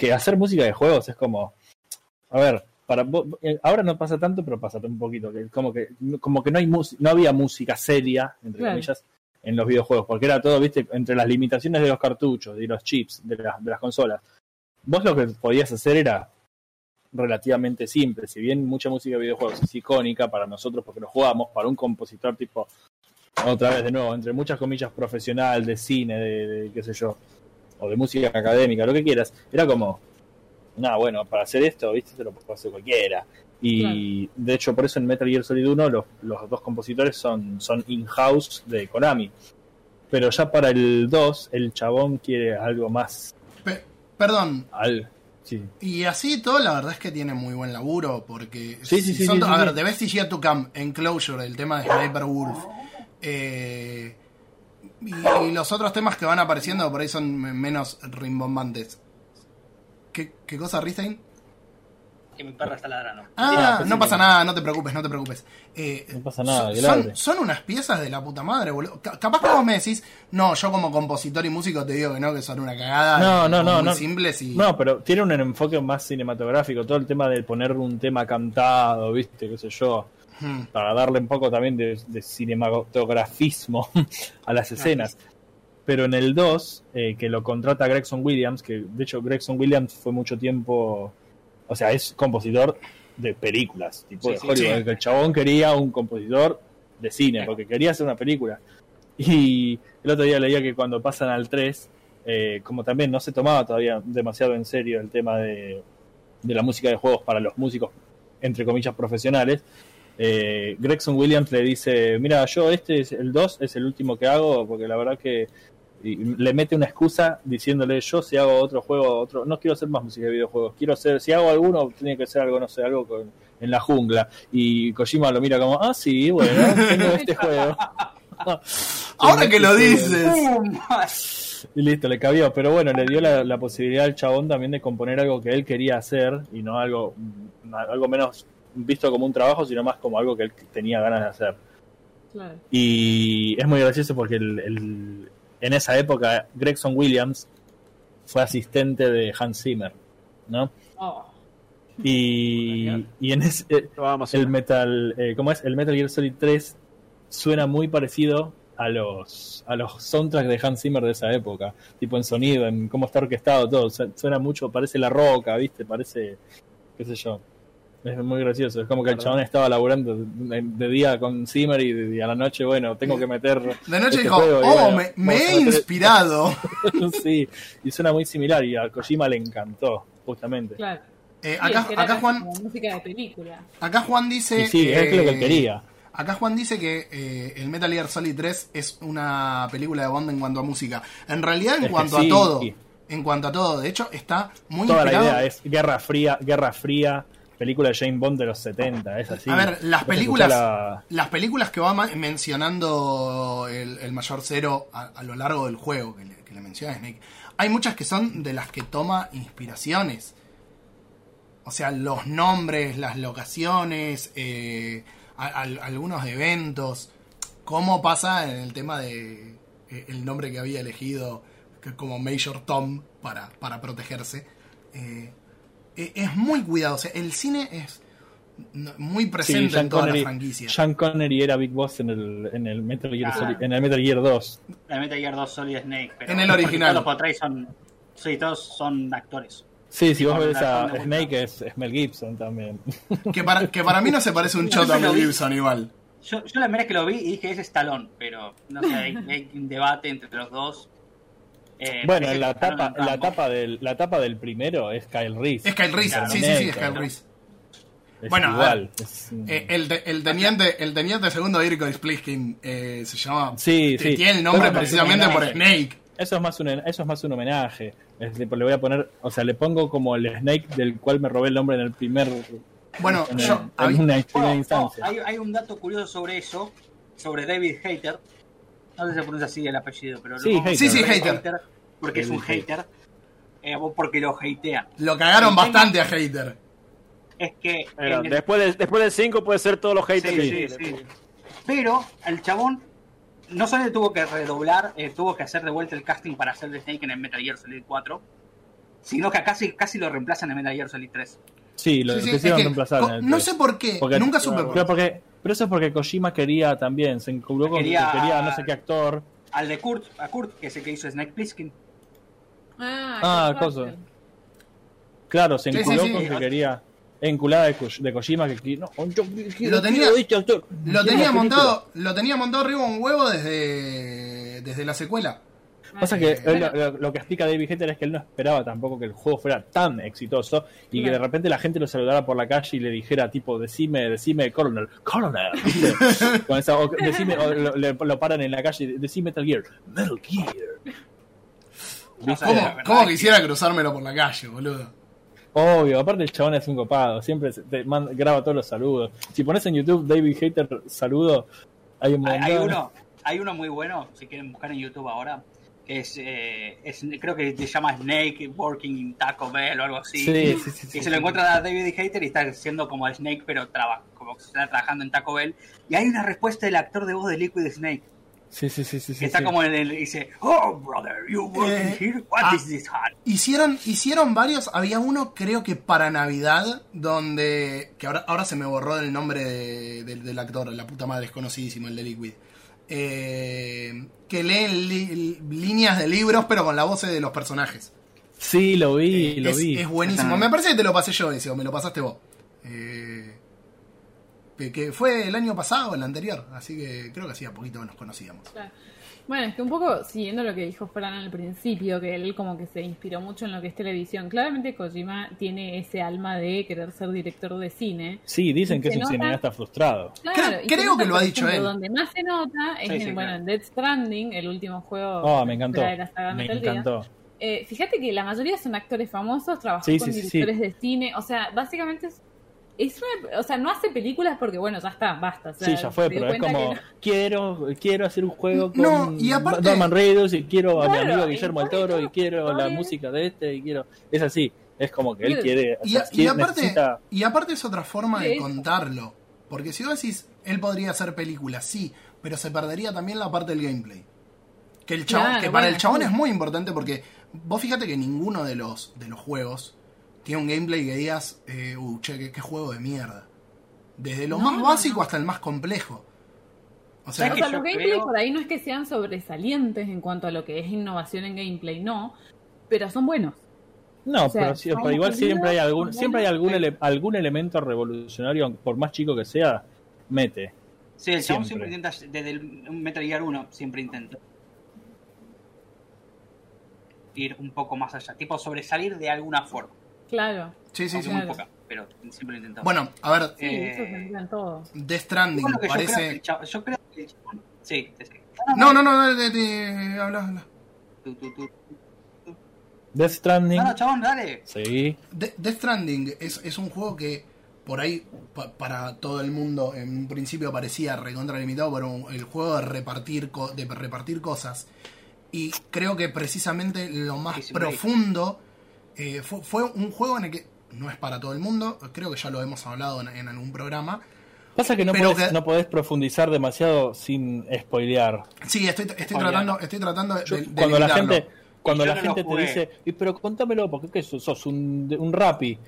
que hacer música de juegos es como, a ver, para eh, ahora no pasa tanto, pero pasa un poquito, que como que como que no hay no había música seria, entre Claro. comillas, en los videojuegos, porque era todo, viste, entre las limitaciones de los cartuchos y los chips de, las- de las consolas vos lo que podías hacer era relativamente simple. Si bien mucha música de videojuegos es icónica para nosotros porque lo jugamos, para un compositor tipo, otra vez de nuevo, entre muchas comillas profesional, de cine, de, de qué sé yo, o de música académica, lo que quieras, era como, nada, bueno, para hacer esto, viste, se lo puede hacer cualquiera. Y de hecho, por eso en Metal Gear Solid 1 los, los dos compositores son, son in-house de Konami. Pero ya para el 2, el chabón quiere algo más. Pe- perdón, Al, sí. y así todo, la verdad es que tiene muy buen laburo, porque Sí, sí, sí, son sí, to- sí, a sí. ver, The Best Is Yet to Come, Enclosure, el tema de Sniper Wolf, eh, y, y los otros temas que van apareciendo por ahí son me- menos rimbombantes. ¿Qué, qué cosa, Ristein? Que mi perra está ladrando. Ah, no que- pasa nada, no te preocupes, no te preocupes. Eh, No pasa nada, son, son, unas piezas de la puta madre, boludo. Ca- capaz que vos me decís, no, yo como compositor y músico te digo que no, que son una cagada. No, no, no, muy no. simples y... No, pero tiene un enfoque más cinematográfico. Todo el tema de poner un tema cantado, ¿viste? ¿Qué sé yo? Hmm. Para darle un poco también de, de cinematografismo a las escenas. Pero en el 2, eh, que lo contrata Gregson Williams, que de hecho Gregson Williams fue mucho tiempo. O sea, es compositor de películas, tipo Sí, de sí, Hollywood. sí. que El chabón quería un compositor de cine, porque quería hacer una película. Y el otro día leía que cuando pasan al 3, eh, como también no se tomaba todavía demasiado en serio el tema de, de la música de juegos para los músicos, entre comillas, profesionales, eh, Gregson Williams le dice, mira, yo este es el 2, es el último que hago, porque la verdad que y le mete una excusa diciéndole yo si hago otro juego, otro, no quiero hacer más música de videojuegos, quiero hacer, si hago alguno, tiene que ser algo, no sé, algo con, en la jungla. Y Kojima lo mira como, ah, sí, bueno, tengo este juego. Ahora que lo Sí, dices. Y listo, le cabió. Pero bueno, le dio la, la posibilidad al chabón también de componer algo que él quería hacer y no algo, mm, algo menos visto como un trabajo, sino más como algo que él tenía ganas de hacer. Claro. Y es muy gracioso porque el, el- en esa época Gregson Williams fue asistente de Hans Zimmer, ¿no? Oh, Y, y en ese, eh, el. Metal, eh, ¿cómo es? El Metal Gear Solid 3 suena muy parecido a los a los soundtracks de Hans Zimmer de esa época, tipo en sonido, en cómo está orquestado todo, Su- suena mucho, parece La Roca, ¿viste? Parece qué sé yo. Es muy gracioso, es como que el chabón estaba laburando de, de día con Zimmer y, de- y a la noche, bueno, tengo que meter De noche este dijo, juego, oh, bueno, me, he inspirado. sí, y suena muy similar y a Kojima le encantó, justamente. claro. Eh, acá, Juan, música de película. acá Juan dice... Y sí, es lo que quería. Acá Juan dice que eh, el Metal Gear Solid 3 es una película de Bond en cuanto a música. En realidad, en Es cuanto sí, a todo. sí. En cuanto a todo. De hecho, está muy Toda la idea es Guerra Fría, Guerra Fría, película de James Bond de los 70, es así. A ver, las películas, la- las películas que va mencionando el, el Mayor Cero a, a lo largo del juego, que le, que le menciona Snake, hay muchas que son de las que toma inspiraciones. O sea, los nombres, las locaciones, eh, a- algunos eventos. ¿Cómo pasa en el tema de eh, el nombre que había elegido que como Major Tom para, para protegerse? Eh, es muy cuidado. O sea, el cine es muy Sí, presente Sean en toda Connery, la franquicia. Sean Connery era Big Boss en el, en el Metal Gear Ah. Solid- en el Metal Gear 2. La Metal Gear 2 Solid Snake. Pero En el original. Todos los portrays son. Sí, todos son actores. Sí, si vos ves a Snake es, es Mel Gibson también. Que, para, que para mí no se parece un choto a Mel. Gibson igual. Yo, yo la primera vez que lo vi y dije es Stallone, pero no sé, hay, hay un debate entre los dos. Eh, bueno, en la tapa, en la tapa del, la tapa del primero es Kyle Reese. Es Kyle Reese. Claro, sí, sí, sí, es. Kyle Reese. Es Bueno, igual. es Eh, el, el teniente el teniente segundo Irko Spliskin eh, se llama. Sí, sí. Tiene el nombre precisamente por Snake. Eso es más un eso es más un homenaje. Es le voy a poner, o sea, le pongo como el Snake del cual me robé el nombre en el primer Bueno, en, yo. en había- una Bueno, instancia. no, hay, hay un dato curioso sobre eso, sobre David Hater. No sé si se pronuncia así el apellido, pero Sí, lo- Hater. Sí, sí, Hater. Porque es un hater. eh, o porque lo hatean. Lo cagaron El tema- bastante a Hater. Es que. El- después, del, después del 5 puede ser todos los haters. Sí, que sí, sí. Pero el chabón no solo tuvo que redoblar, eh, tuvo que hacer de vuelta el casting para hacer de Snake en el Metal Gear Solid 4, sino que casi, casi lo reemplazan en Metal Gear Solid 3. Sí, lo Sí, sí, quisieron es que reemplazar. el no sé por qué, Porque- nunca supe por pero, qué. porque, pero eso es porque Kojima quería también, se encubrió con Quería- que quería no sé qué actor. Al de Kurt, a Kurt, que es el que hizo Snake Plissken. Ah, Ah, cosa. Claro, se Sí, sí, enculó sí. con que quería. Enculada de, de Kojima que no, yo Lo tenía- este actor. Lo montado, lo tenía montado arriba un huevo desde, desde la secuela. Pasa que Eh, él lo, lo- lo que explica David Hater es que él no esperaba tampoco que el juego fuera tan exitoso y que de repente la gente lo saludara por la calle y le dijera tipo decime, decime Colonel, Colonel, ¿viste? Con esa- o decime, o lo, le- lo paran en la calle, decime Metal Gear, Metal Gear. ¿Cómo, que- quisiera cruzármelo por la calle, boludo? Obvio, aparte el chabón es un copado, siempre te manda- graba todos los saludos. Si pones en YouTube David Hater saludo, hay un montón. hay uno, hay uno muy bueno, si quieren buscar en YouTube ahora, que es, eh, es- creo que se llama Snake Working in Taco Bell o algo así. Sí, sí, sí, Y sí, se lo encuentra a David Hater y está haciendo como Snake, pero traba, como que está trabajando en Taco Bell. Y hay una respuesta del actor de voz de Liquid Snake, Sí, sí, sí, sí, está sí. como en el. Dice: Oh, brother, you working Eh, here? What ah. is this hat? Hicieron, hicieron varios, había uno creo que para Navidad, donde, que ahora, ahora se me borró el nombre de- del- del actor, la puta madre es conocidísimo, el de Liquid. Eh, que leen li- líneas de libros pero con la voz de los personajes. Sí, lo vi, Eh, lo es, vi. es buenísimo. Me parece que te lo pasé yo ese, o me lo pasaste vos. Eh, que- que fue el año pasado, el anterior, así que creo que hacía poquito que nos conocíamos. Claro. Bueno, es que un poco siguiendo lo que dijo Fran al principio, que él como que se inspiró mucho en lo que es televisión. Claramente Kojima tiene ese alma de querer ser director de cine. Sí, dicen que es Se un nota- cineasta frustrado. Claro, Creo- que lo ha dicho él. Donde más se nota es Sí, en, sí, bueno, claro. en Dead Stranding, el último juego Oh, me encantó. de la saga Me Metal encantó. Eh, fíjate que la mayoría son actores famosos, trabajan Sí, con sí, sí, directores de cine, o sea, básicamente es, es una, o sea, no hace películas porque bueno, ya está, basta. o sea, Sí, ya fue, pero es como, no- quiero quiero hacer un juego con No, y aparte- Norman Reedus y quiero a mi amigo Guillermo del Toro y todo quiero la música de este y quiero... Es así, es como que él quiere... o Y, a- y aparte, necesita- y aparte es otra forma de contarlo. Porque si vos decís, él podría hacer películas, sí, pero se perdería también la parte del gameplay. Que, el chabón, Claro, que para bueno, el chabón sí. es muy importante porque vos fíjate que ninguno de los, de los juegos tiene un gameplay que digas, eh, uh, che, qué, qué juego de mierda. Desde lo No, más no, básico no. hasta el más complejo. O O sea, ¿Sabes sea, que los gameplays creo- por ahí no es que sean sobresalientes en cuanto a lo que es innovación en gameplay, no, pero son buenos. No, o sea, pero, sí- pero igual siempre hay algún siempre hay algún, ele- algún elemento revolucionario, por más chico que sea, mete. Sí, el siempre Siempre. intenta, desde el Metal Gear 1, siempre intenta ir un poco más allá, tipo sobresalir de alguna forma. Claro. sí, sí, sí. muy poca, pero siempre lo intentamos. Bueno, a ver, Sí, Eh, eso se entiende todo. Death Stranding Bueno, que yo creo que parece... yo creo que el chabón- Sí, sí, sí. No, no, no, dale, dale, habla, habla. Tú, tú, tú. Death Stranding, No, no, chabón, dale. sí. De- Death Stranding es, es un juego que por ahí pa- para todo el mundo en un principio parecía recontralimitado por un- el juego de repartir co- de repartir cosas y creo que precisamente lo más profundo eh, fue, fue un juego en el que no es para todo el mundo creo que ya lo hemos hablado en, en algún programa Pasa que no, podés, que- no podés profundizar demasiado sin spoilear. sí estoy, tratando estoy tratando de, Yo- de- de cuando la gente cuando la no gente te dice "Y pero contámelo porque qué sos, sos un, un rapi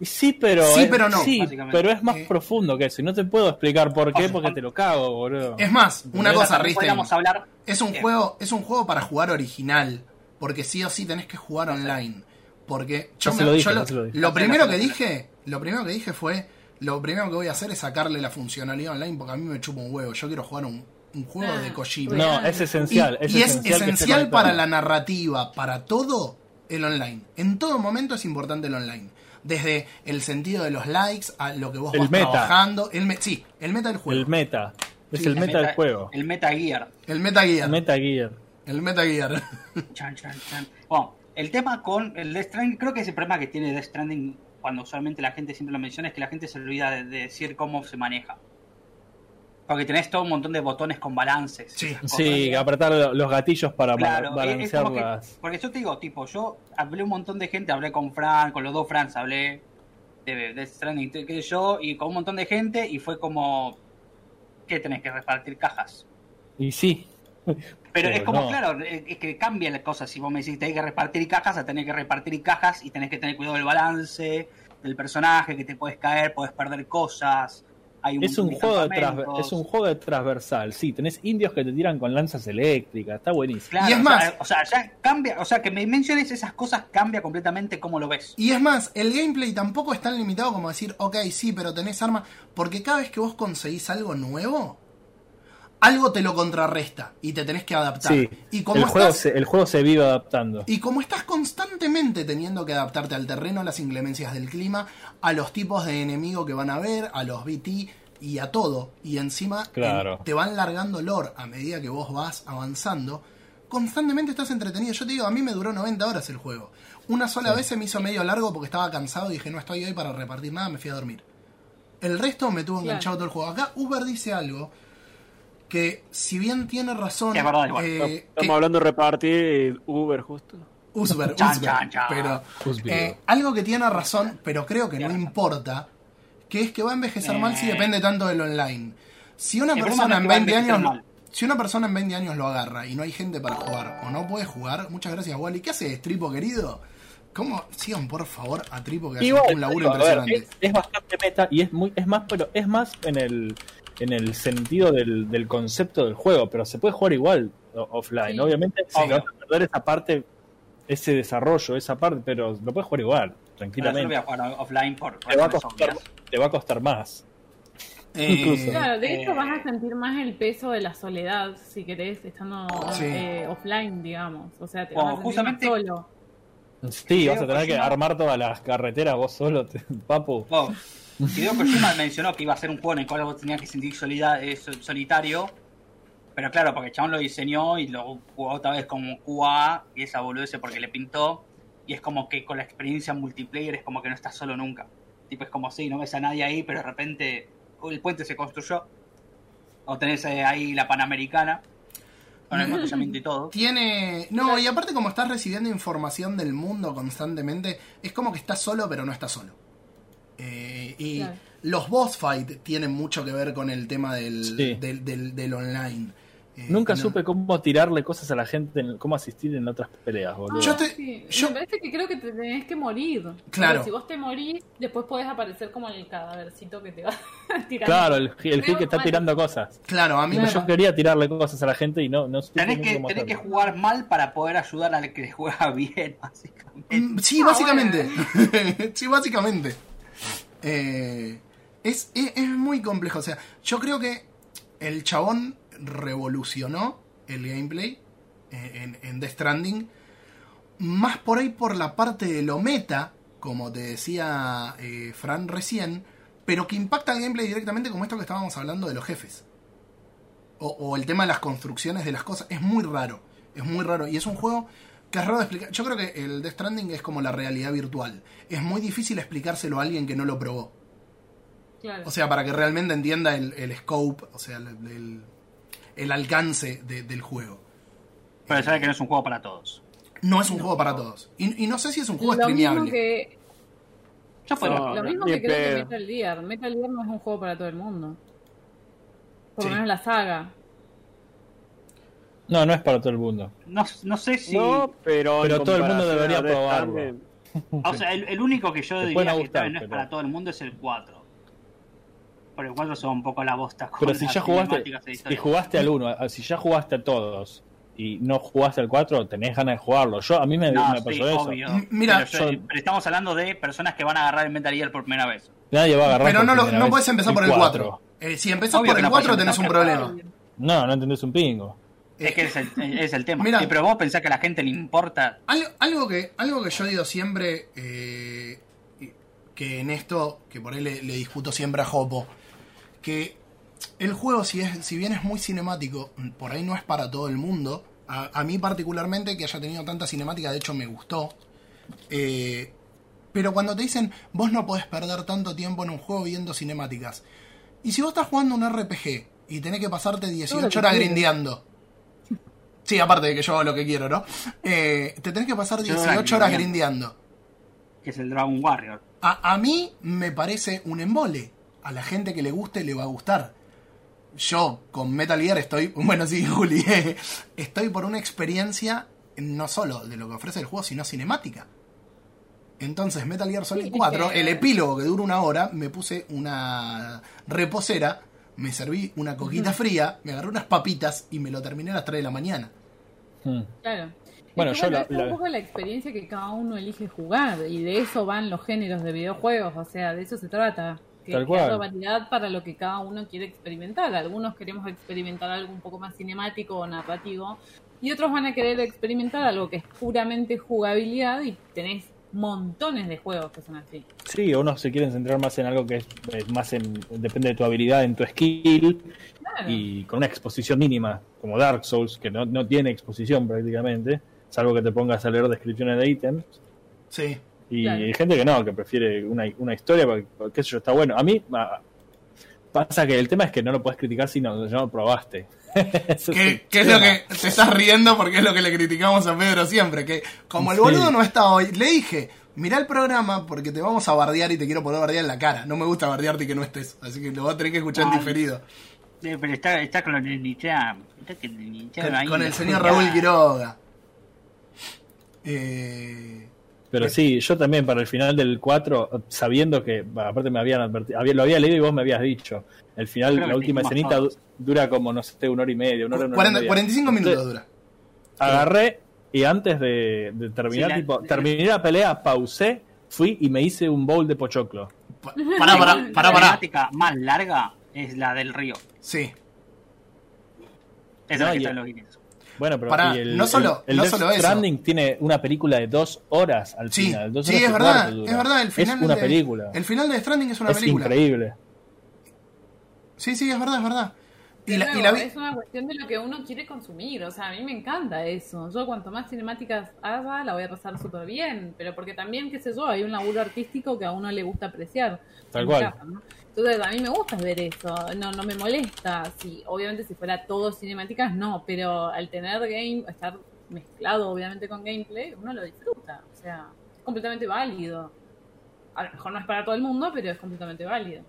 y sí pero Sí, pero no. sí, pero es más Eh, profundo que eso y no te puedo explicar por qué porque te lo cago boludo es más una cosa Risten, hablar. Es un Bien. juego, es un juego para jugar original, porque sí o sí tenés que jugar online. Porque yo, me- lo dije, yo lo, dije. primero que dije. lo primero que dije fue, lo primero que voy a hacer es sacarle la funcionalidad online porque a mí me chupa un huevo. Yo quiero jugar un, un juego Ah, de Kojima. real. no es y, esencial es y es esencial, para la narrativa, para todo el online. En todo momento es importante el online. desde el sentido de los likes a lo que vos El vas meta. trabajando. El me- sí, el meta del juego. El meta. Es Sí, el el meta del juego. El Meta Gear. El Meta Gear. El Meta Gear. El Meta Gear. Chan, chan, chan. Bueno, el tema con el Death Stranding, creo que ese problema que tiene Death Stranding cuando usualmente la gente siempre lo menciona es que la gente se olvida de, de decir cómo se maneja. Porque tenés todo un montón de botones con balances. Sí. Sí, apretar lo- los gatillos para Claro, es- es balancear que- porque yo te digo, tipo, yo hablé un montón de gente, hablé con Fran, con los dos Frans, hablé de Death Stranding, qué sé yo, y con un montón de gente, y fue como, ¿qué tenés que repartir cajas? Y sí. Pero, Pero es como, no. claro, es que cambia la cosa. Si vos me decís tenés que repartir cajas, a tener que repartir cajas y tenés que tener cuidado del balance, del personaje, que te puedes caer, puedes perder cosas. Hay un Es un, juego de es un juego de transversal. Sí, tenés indios que te tiran con lanzas eléctricas. Está buenísimo. Claro, Y es o más- sea, o sea, ya cambia, o sea, que me menciones esas cosas cambia completamente cómo lo ves. Y es más, el gameplay tampoco es tan limitado como decir, ok, sí, pero tenés arma. Porque cada vez que vos conseguís algo nuevo, algo te lo contrarresta y te tenés que adaptar. Sí, y como el, juego estás, se, el juego se vive adaptando. Y como estás constantemente teniendo que adaptarte al terreno, a las inclemencias del clima, a los tipos de enemigo que van a ver, a los BT y a todo, y encima Claro. eh, te van largando lore a medida que vos vas avanzando, constantemente estás entretenido. Yo te digo, a mí me duró 90 horas el juego. Una sola vez se me hizo medio largo porque estaba cansado y dije, no estoy hoy para repartir nada, me fui a dormir. El resto me tuvo Claro. enganchado todo el juego. Acá Uber dice algo que, si bien tiene razón, Sí, es verdad, igual. eh, Estamos que- hablando de repartir Uber justo. Usber, chan, chan. pero eh, algo que tiene razón, pero creo que no importa, que es que va a envejecer mal si Eh. depende tanto del online. Si una persona en que va a 20 envejecer años, mal. si una persona en 20 años lo agarra y no hay gente para jugar o no puede jugar, muchas gracias Wally. ¿Qué haces, Tripo querido? ¿Cómo? Sigan por favor a Tripo que hace un laburo ver, impresionante. es, es bastante meta y es muy es más pero es más en el en el sentido del, del concepto del juego pero se puede jugar igual offline Sí. obviamente Sí. si vas a perder esa parte ese desarrollo esa parte pero lo puedes jugar igual Pero yo tranquilamente voy a jugar offline por te va, a costar, obvias. te va a costar más Eh, incluso. Claro, de hecho Eh, vas a sentir más el peso de la soledad, si querés, estando Sí. eh, offline, digamos. O sea, te Bueno, vas a sentir justamente- solo. sí vas a tener que armar todas las carreteras vos solo te- papu Oh, Hideo Kojima mencionó que iba a ser un juego en el cual vos tenías que sentir solida- eh, sol- solitario. Pero claro, porque el chabón lo diseñó y lo jugó otra vez como QA y esa boludez porque le pintó. Y es como que con la experiencia multiplayer es como que no estás solo nunca. Tipo, es como si no ves a nadie ahí, pero de repente el puente se construyó. O tenés eh, ahí la Panamericana. Con el embotellamiento y todo. Tiene. No, y aparte, como estás recibiendo información del mundo constantemente, es como que estás solo, pero no estás solo. Eh, y Claro. los boss fight tienen mucho que ver con el tema del, Sí. del, del- del online. Eh, nunca no- supe cómo tirarle cosas a la gente en- cómo asistir en otras peleas boludo Yo Ah, te- sí. yo- Me parece que creo que te tenés que morir. Claro. Porque si vos te morís, después podés aparecer como el cadávercito que te va tirando. claro el, el Gil que está Mal. tirando cosas Claro, a mí Claro. yo quería tirarle cosas a la gente y no, no supe Tenés que, cómo tenés que jugar mal para poder ayudar al que juega bien, básicamente. Mm, Sí, Ah, básicamente. sí, básicamente. Eh, es, es, muy complejo. O sea, yo creo que el chabón revolucionó el gameplay eh, en, en Death Stranding. Más por ahí por la parte de lo meta, como te decía eh, Fran recién, pero que impacta el gameplay directamente como esto que estábamos hablando de los jefes. O el tema de las construcciones de las cosas. Es muy raro. Es muy raro. Y es un juego que es raro de explicar. Yo creo que el Death Stranding es como la realidad virtual. Es muy difícil explicárselo a alguien que no lo probó. Claro. O sea, para que realmente entienda el, el scope, o sea, el, el- el alcance de- del juego. Pero sabe que no es un juego para todos. No es un juego para todos. Y, y no sé si es un juego lo mismo streameable. que, Yo fue No, lo mismo que creo que. Metal Gear. Metal Gear no es un juego para todo el mundo. Por Sí. lo menos la saga. No no es para todo el mundo no, no sé si. No, pero. Pero todo el mundo debería probarlo. O sea, el, el único que yo Te diría que gustar, no es pero- para todo el mundo es el 4. Pero el 4 son un poco la bosta. con pero si ya jugaste si jugaste al 1 si ya jugaste a todos y no jugaste al 4 tenés ganas de jugarlo yo a mí me, No, me sí, pasó eso obvio. Mira, pero, yo- yo- pero estamos hablando de personas que van a agarrar el Metal Gear por primera vez. nadie va a agarrar Pero no, no vez puedes empezar por el 4. Eh, si empezás Obvio por el no puedes 4 tenés un problema. no no entendés un pingo Es que es el, es el tema. Mira. Sí, pero vos pensás que a la gente le importa. Algo, algo que, algo que yo digo siempre, eh, que en esto, que por ahí le, le discuto siempre a Jopo, que el juego, si, es, si bien es muy cinemático, por ahí no es para todo el mundo. A, a mí particularmente, que haya tenido tanta cinemática, de hecho me gustó. Eh, pero cuando te dicen, vos no podés perder tanto tiempo en un juego viendo cinemáticas. Y si vos estás jugando un RPG y tenés que pasarte 18 que horas grindeando. Sí, aparte de que yo hago lo que quiero, ¿no? Eh, te tenés que pasar Yo 18 horas grindeando. Que es el Dragon Warrior. A, a mí me parece un embole. A la gente que le guste le va a gustar. Yo con Metal Gear estoy, bueno sí, Juli, estoy por una experiencia no solo de lo que ofrece el juego, sino cinemática. Entonces Metal Gear Solid Sí, 4, que- el epílogo que dura una hora, me puse una reposera, me serví una coquita fría, me agarré unas papitas y me lo terminé a las 3 de la mañana. Hmm. Claro. Bueno, yo la- es la- un poco la experiencia que cada uno elige jugar y de eso van los géneros de videojuegos, o sea, de eso se trata. Que Tal cual. variedad para lo que cada uno quiere experimentar. Algunos queremos experimentar algo un poco más cinemático o narrativo y otros van a querer experimentar algo que es puramente jugabilidad y tenés montones de juegos que son así. Sí, unos se quieren centrar más en algo que es, es más en, depende de tu habilidad, en tu skill, Claro. y con una exposición mínima, como Dark Souls, que no, no tiene exposición prácticamente, salvo que te pongas a leer descripciones de ítems. Sí. Y Claro. hay gente que no, que prefiere una, una historia, porque, porque qué sé yo, está bueno. A mí ah, pasa que el tema es que no lo puedes criticar si no, no lo probaste. Eso ¿Qué, sí. qué es lo que te estás riendo? Porque es lo que le criticamos a Pedro siempre. Que como el Sí. boludo no está hoy, le dije, mirá el programa porque te vamos a bardear y te quiero poder bardear en la cara. No me gusta bardearte y que no estés. Así que lo vas a tener que escuchar en diferido. Pero está, está con el Nietzsche. Está que el Nietzsche Con, ahí con en el la señor. Raúl Quiroga. Eh, Pero sí, yo también para el final del 4, sabiendo que, aparte me habían advertido, había- lo había leído y vos me habías dicho, el final, la última escenita todos. dura como, no sé, una hora y media, una hora, una hora y 40 media. 45 minutos Entonces, dura. Agarré y antes de, de terminar, Sí, la- tipo, terminé la pelea, pausé, fui y me hice un bowl de pochoclo. Pa- Pará, pará, La pará, pará. temática más larga es la del río. Sí. Esa es No, la que y- está en los Guinness. Bueno, pero Pará, el, no solo- el, el no Death solo eso. Stranding tiene una película de dos horas al Sí, final. dos sí, horas es verdad. Es verdad, el final es una de- película. El final de Stranding es una es película. increíble. Sí, sí, es verdad, es verdad. Y la, y nuevo, la vi- Es una cuestión de lo que uno quiere consumir. O sea, a mí me encanta eso. Yo cuanto más cinemáticas haga, la voy a pasar súper bien. Pero porque también, qué sé yo, hay un laburo artístico que a uno le gusta apreciar. Tal cual. caso, ¿no? Entonces, a mí me gusta ver eso. No, no me molesta. Sí, obviamente, si fuera todo cinemáticas, no. Pero al tener game, estar mezclado, obviamente, con gameplay, uno lo disfruta. O sea, es completamente válido. A lo mejor no es para todo el mundo, pero es completamente válido.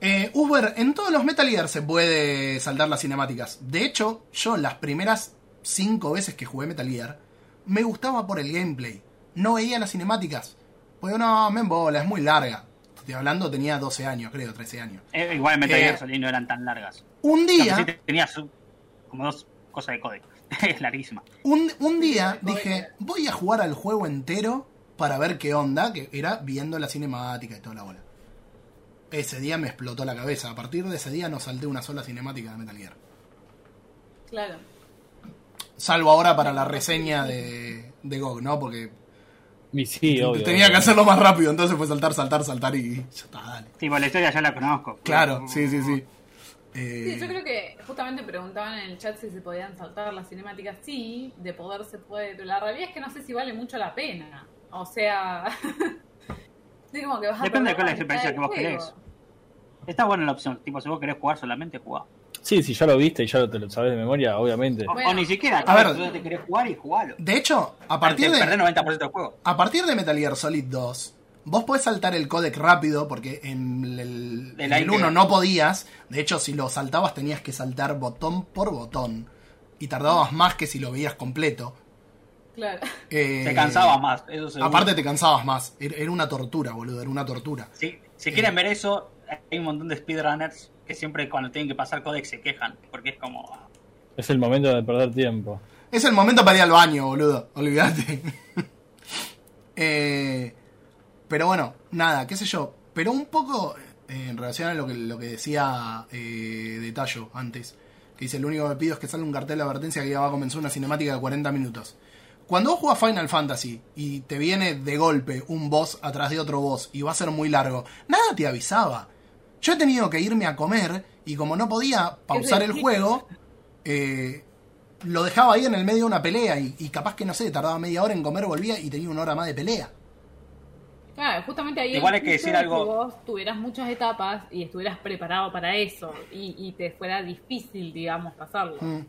Eh, Uber, en todos los Metal Gear se puede saltar las cinemáticas. De hecho, yo las primeras cinco veces que jugué Metal Gear, me gustaba por el gameplay. No veía las cinemáticas. Porque no, me embola, es muy larga. Estoy hablando, tenía 12 años, creo, 13 años. Eh, igual Metal Eh, Gear Solid no eran tan largas. Un día, sí tenía su- como dos cosas de código. es larguísima. un, un día Sí, dije, voy a jugar al juego entero para ver qué onda, que era viendo la cinemática y toda la bola. Ese día me explotó la cabeza. A partir de ese día no salté una sola cinemática de Metal Gear. Claro. Salvo ahora para la reseña de, de GOG, ¿no? Porque Y sí, obvio. tenía que hacerlo más rápido, entonces fue saltar, saltar, saltar y ya está, dale. Tipo, la historia ya la conozco. Claro, sí, sí, sí. Eh, Sí, yo creo que justamente preguntaban en el chat si se podían saltar las cinemáticas. Sí, de poder se puede, pero la realidad es que no sé si vale mucho la pena. O sea, sí, como que vas a Depende de cuál es la experiencia que vos juego. querés. Está buena la opción. Tipo, si vos querés jugar solamente, jugá. Sí, si ya lo viste y ya lo, te lo sabes de memoria, obviamente. O, Bueno, o ni siquiera. a ver. Si vos te querés jugar y jugalo. de hecho, a partir Te de, perdés 90% del juego. a partir de Metal Gear Solid 2, vos podés saltar el codec rápido, porque en el, De en la el íntegra. 1 no podías. De hecho, si lo saltabas tenías que saltar botón por botón. Y tardabas más que si lo veías completo. Claro. Eh, Te cansabas más. Eso seguro. Aparte te cansabas más. Era era una tortura, boludo, era una tortura. Si, si quieren ver eso, hay un montón de speedrunners que siempre cuando tienen que pasar códex se quejan. Porque es como. Es el momento de perder tiempo. Es el momento para ir al baño, boludo. Olvídate. Eh, pero bueno, nada, qué sé yo. Pero un poco eh, en relación a lo que, lo que decía eh, de Tallo antes. Que dice, lo único que pido es que salga un cartel de advertencia que ya va a comenzar una cinemática de 40 minutos. cuando vos jugás Final Fantasy y te viene de golpe un boss atrás de otro boss y va a ser muy largo, nada te avisaba. Yo he tenido que irme a comer y como no podía pausar el juego, eh, lo dejaba ahí en el medio de una pelea y, y capaz que no sé, tardaba media hora en comer, volvía y tenía una hora más de pelea. Claro, justamente ahí Igual hay que decir es algo- vos tuvieras muchas etapas y estuvieras preparado para eso y, y te fuera difícil, digamos, pasarlo. Mm.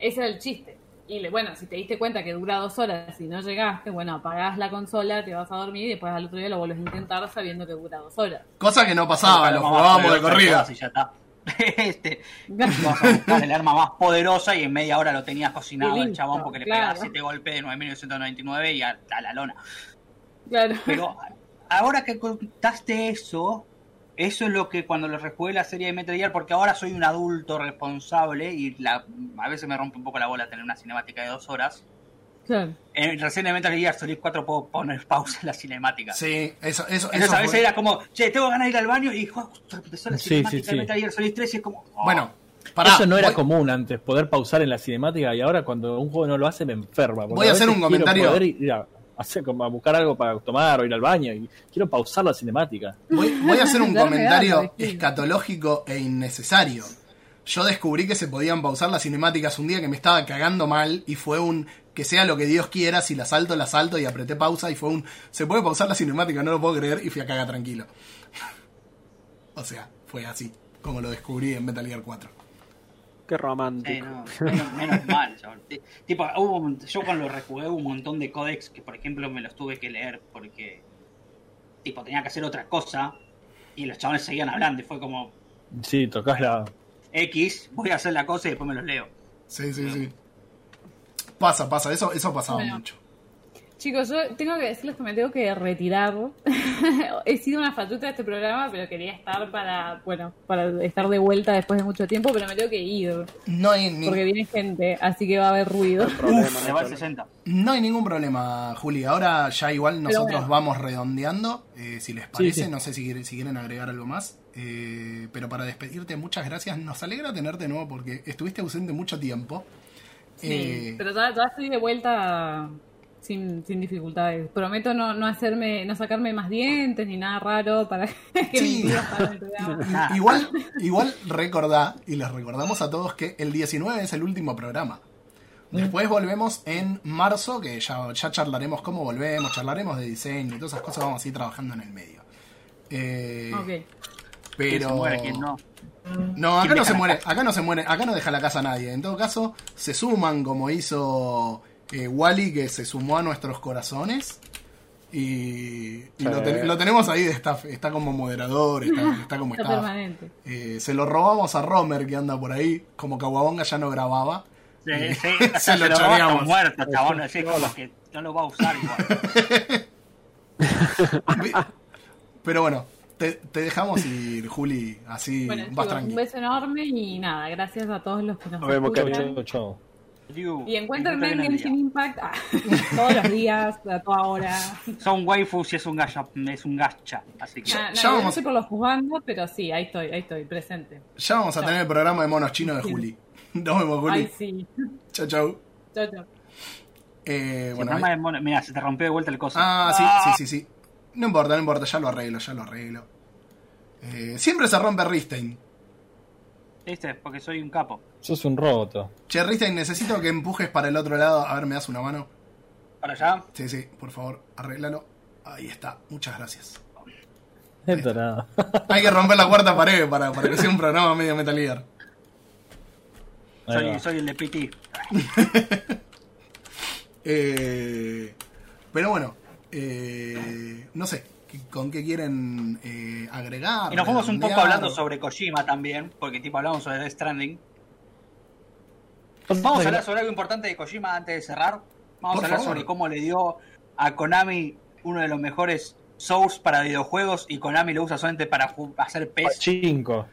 Ese era el chiste. Y le- bueno, si te diste cuenta que dura dos horas y no llegaste, bueno, apagás la consola, te vas a dormir y después al otro día lo vuelves a intentar sabiendo que dura dos horas. Cosa que no pasaba, lo jugábamos de corrida. y ya está. este, vas a buscar el arma más poderosa y en media hora lo tenías cocinado Y el chabón porque le claro. pegaba 7 golpes de 9.999 y a, a la lona. Claro. Pero ahora que contaste eso, eso es lo que cuando lo rejugué la serie de Metal Gear, porque ahora soy un adulto responsable y la, a veces me rompe un poco la bola tener una cinemática de dos horas. Claro. En, recién en Metal Gear Solid 4 puedo poner pausa en la cinemática. Sí, eso, eso, Entonces eso a veces fue- era como, che, tengo ganas de ir al baño y justo empezó la Sí, cinemática sí, sí. de Metal Gear Solid 3 y es como... oh. Bueno, pará, Eso no era voy- común antes, poder pausar en la cinemática y ahora cuando un juego no lo hace me enferma. Voy a hacer veces un comentario. ir a, hacer, como a buscar algo para tomar o ir al baño y quiero pausar la cinemática. Voy, voy a hacer un comentario escatológico e innecesario. Yo descubrí que se podían pausar las cinemáticas un día que me estaba cagando mal y fue un que sea lo que Dios quiera, si la salto, la salto y apreté pausa y fue un se puede pausar la cinemática, no lo puedo creer y fui a cagar tranquilo. o sea, fue así como lo descubrí en Metal Gear 4. Qué Sí, romántico. no, menos, menos mal. Ti- Tipo, hubo, yo cuando lo rejugué hubo un montón de códex que, por ejemplo, me los tuve que leer porque, tipo, tenía que hacer otra cosa y los chavales seguían hablando y fue como, Sí, tocas la... X, voy a hacer la cosa y después me los leo. Sí, sí, sí. Pasa, pasa, eso, eso pasaba Bueno. mucho. Chicos, yo tengo que decirles que me tengo que retirar. He sido una fatuta de este programa, pero quería estar para, bueno, para estar de vuelta después de mucho tiempo, pero me tengo que ir No hay, ni- porque viene gente, así que va a haber ruido. No hay va al problema. 60. no hay ningún problema, Juli. Ahora ya igual nosotros bueno. vamos redondeando, eh, si les parece. sí. No sé si, quieren- si quieren agregar algo más. Eh, pero para despedirte, muchas gracias. Nos alegra tenerte de nuevo porque estuviste ausente mucho tiempo. Sí, Eh, pero ya estoy de vuelta sin, sin dificultades. Prometo no, no hacerme, no sacarme más dientes ni nada raro para que Sí. igual, igual recordá, y les recordamos a todos que el 19 es el último programa. Después volvemos en marzo, que ya, ya charlaremos cómo volvemos, charlaremos de diseño y todas esas cosas, vamos a ir trabajando en el medio. Eh, Ok. ¿Quién Pero se muere, quién no? No, acá ¿Quién no se muere, acá no se muere, acá no deja la casa nadie. En todo caso, se suman como hizo eh, Wally, que se sumó a nuestros corazones. Y, y lo, ten- lo tenemos ahí de staff, está como moderador, está, está como Está staff. permanente. Eh, se lo robamos a Romer que anda por ahí, como Kawabonga ya no grababa. Sí, Eh, sí, se se lo lo choreamos. muerto, chabón. Así como que no lo va a usar igual. Vi- Pero bueno, te, te dejamos ir, Juli, así Bueno, vas chicos, un tranquilo. beso enorme y nada, gracias a todos los que nos Nos vemos, escuchan. Chau, Y encuéntrenme en Genshin. Impact ah, todos los días, a toda hora. Son waifus y es un gacha, es un gacha. Así que. Ah, no, ya yo vamos- no sé por los jugando, pero sí, ahí estoy, ahí estoy, presente. Ya vamos a tener el programa de monos chinos de Juli. Nos vemos, Juli. Ay, sí. Chau, chau. Chau, chau. Eh, bueno, no ahí- Mira, se te rompió de vuelta el coso. Ah, sí, sí, sí, sí. No importa, no importa, ya lo arreglo, ya lo arreglo. Eh, siempre se rompe Ristein. ¿Viste? Porque soy un capo. Sos un roboto. Che, Ristein, necesito que empujes para el otro lado. A ver, ¿me das una mano? Para allá. Sí, sí, por favor, arréglalo. Ahí está, muchas gracias. Esto nada. Hay que romper la cuarta pared para, para que sea un programa medio Metal Gear. Soy, soy el de PT. Eh, pero bueno, eh, no sé, ¿qué- ¿con qué quieren eh, agregar? Y nos fuimos un poco hablando sobre Kojima también, porque tipo hablamos sobre Death Stranding. Vamos a hablar sobre algo importante de Kojima antes de cerrar. Vamos Por a hablar favor. sobre cómo le dio a Konami uno de los mejores source para videojuegos y Konami lo usa solamente para hacer PES Pachinko.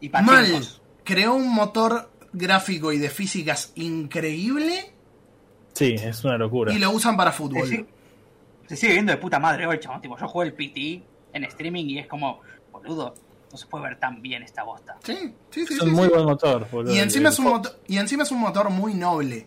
y Mal, creó un motor gráfico y de físicas increíble Sí, es una locura. y lo usan para Se, fútbol. sigue- se sigue viendo de puta madre hoy, chabón. Tipo, yo jugué el PT en streaming y es como, boludo, no se puede ver tan bien esta bosta. Sí, sí, sí. Es sí, un muy sí. buen motor. boludo. Y encima, El- es un motor, y encima es un motor muy noble.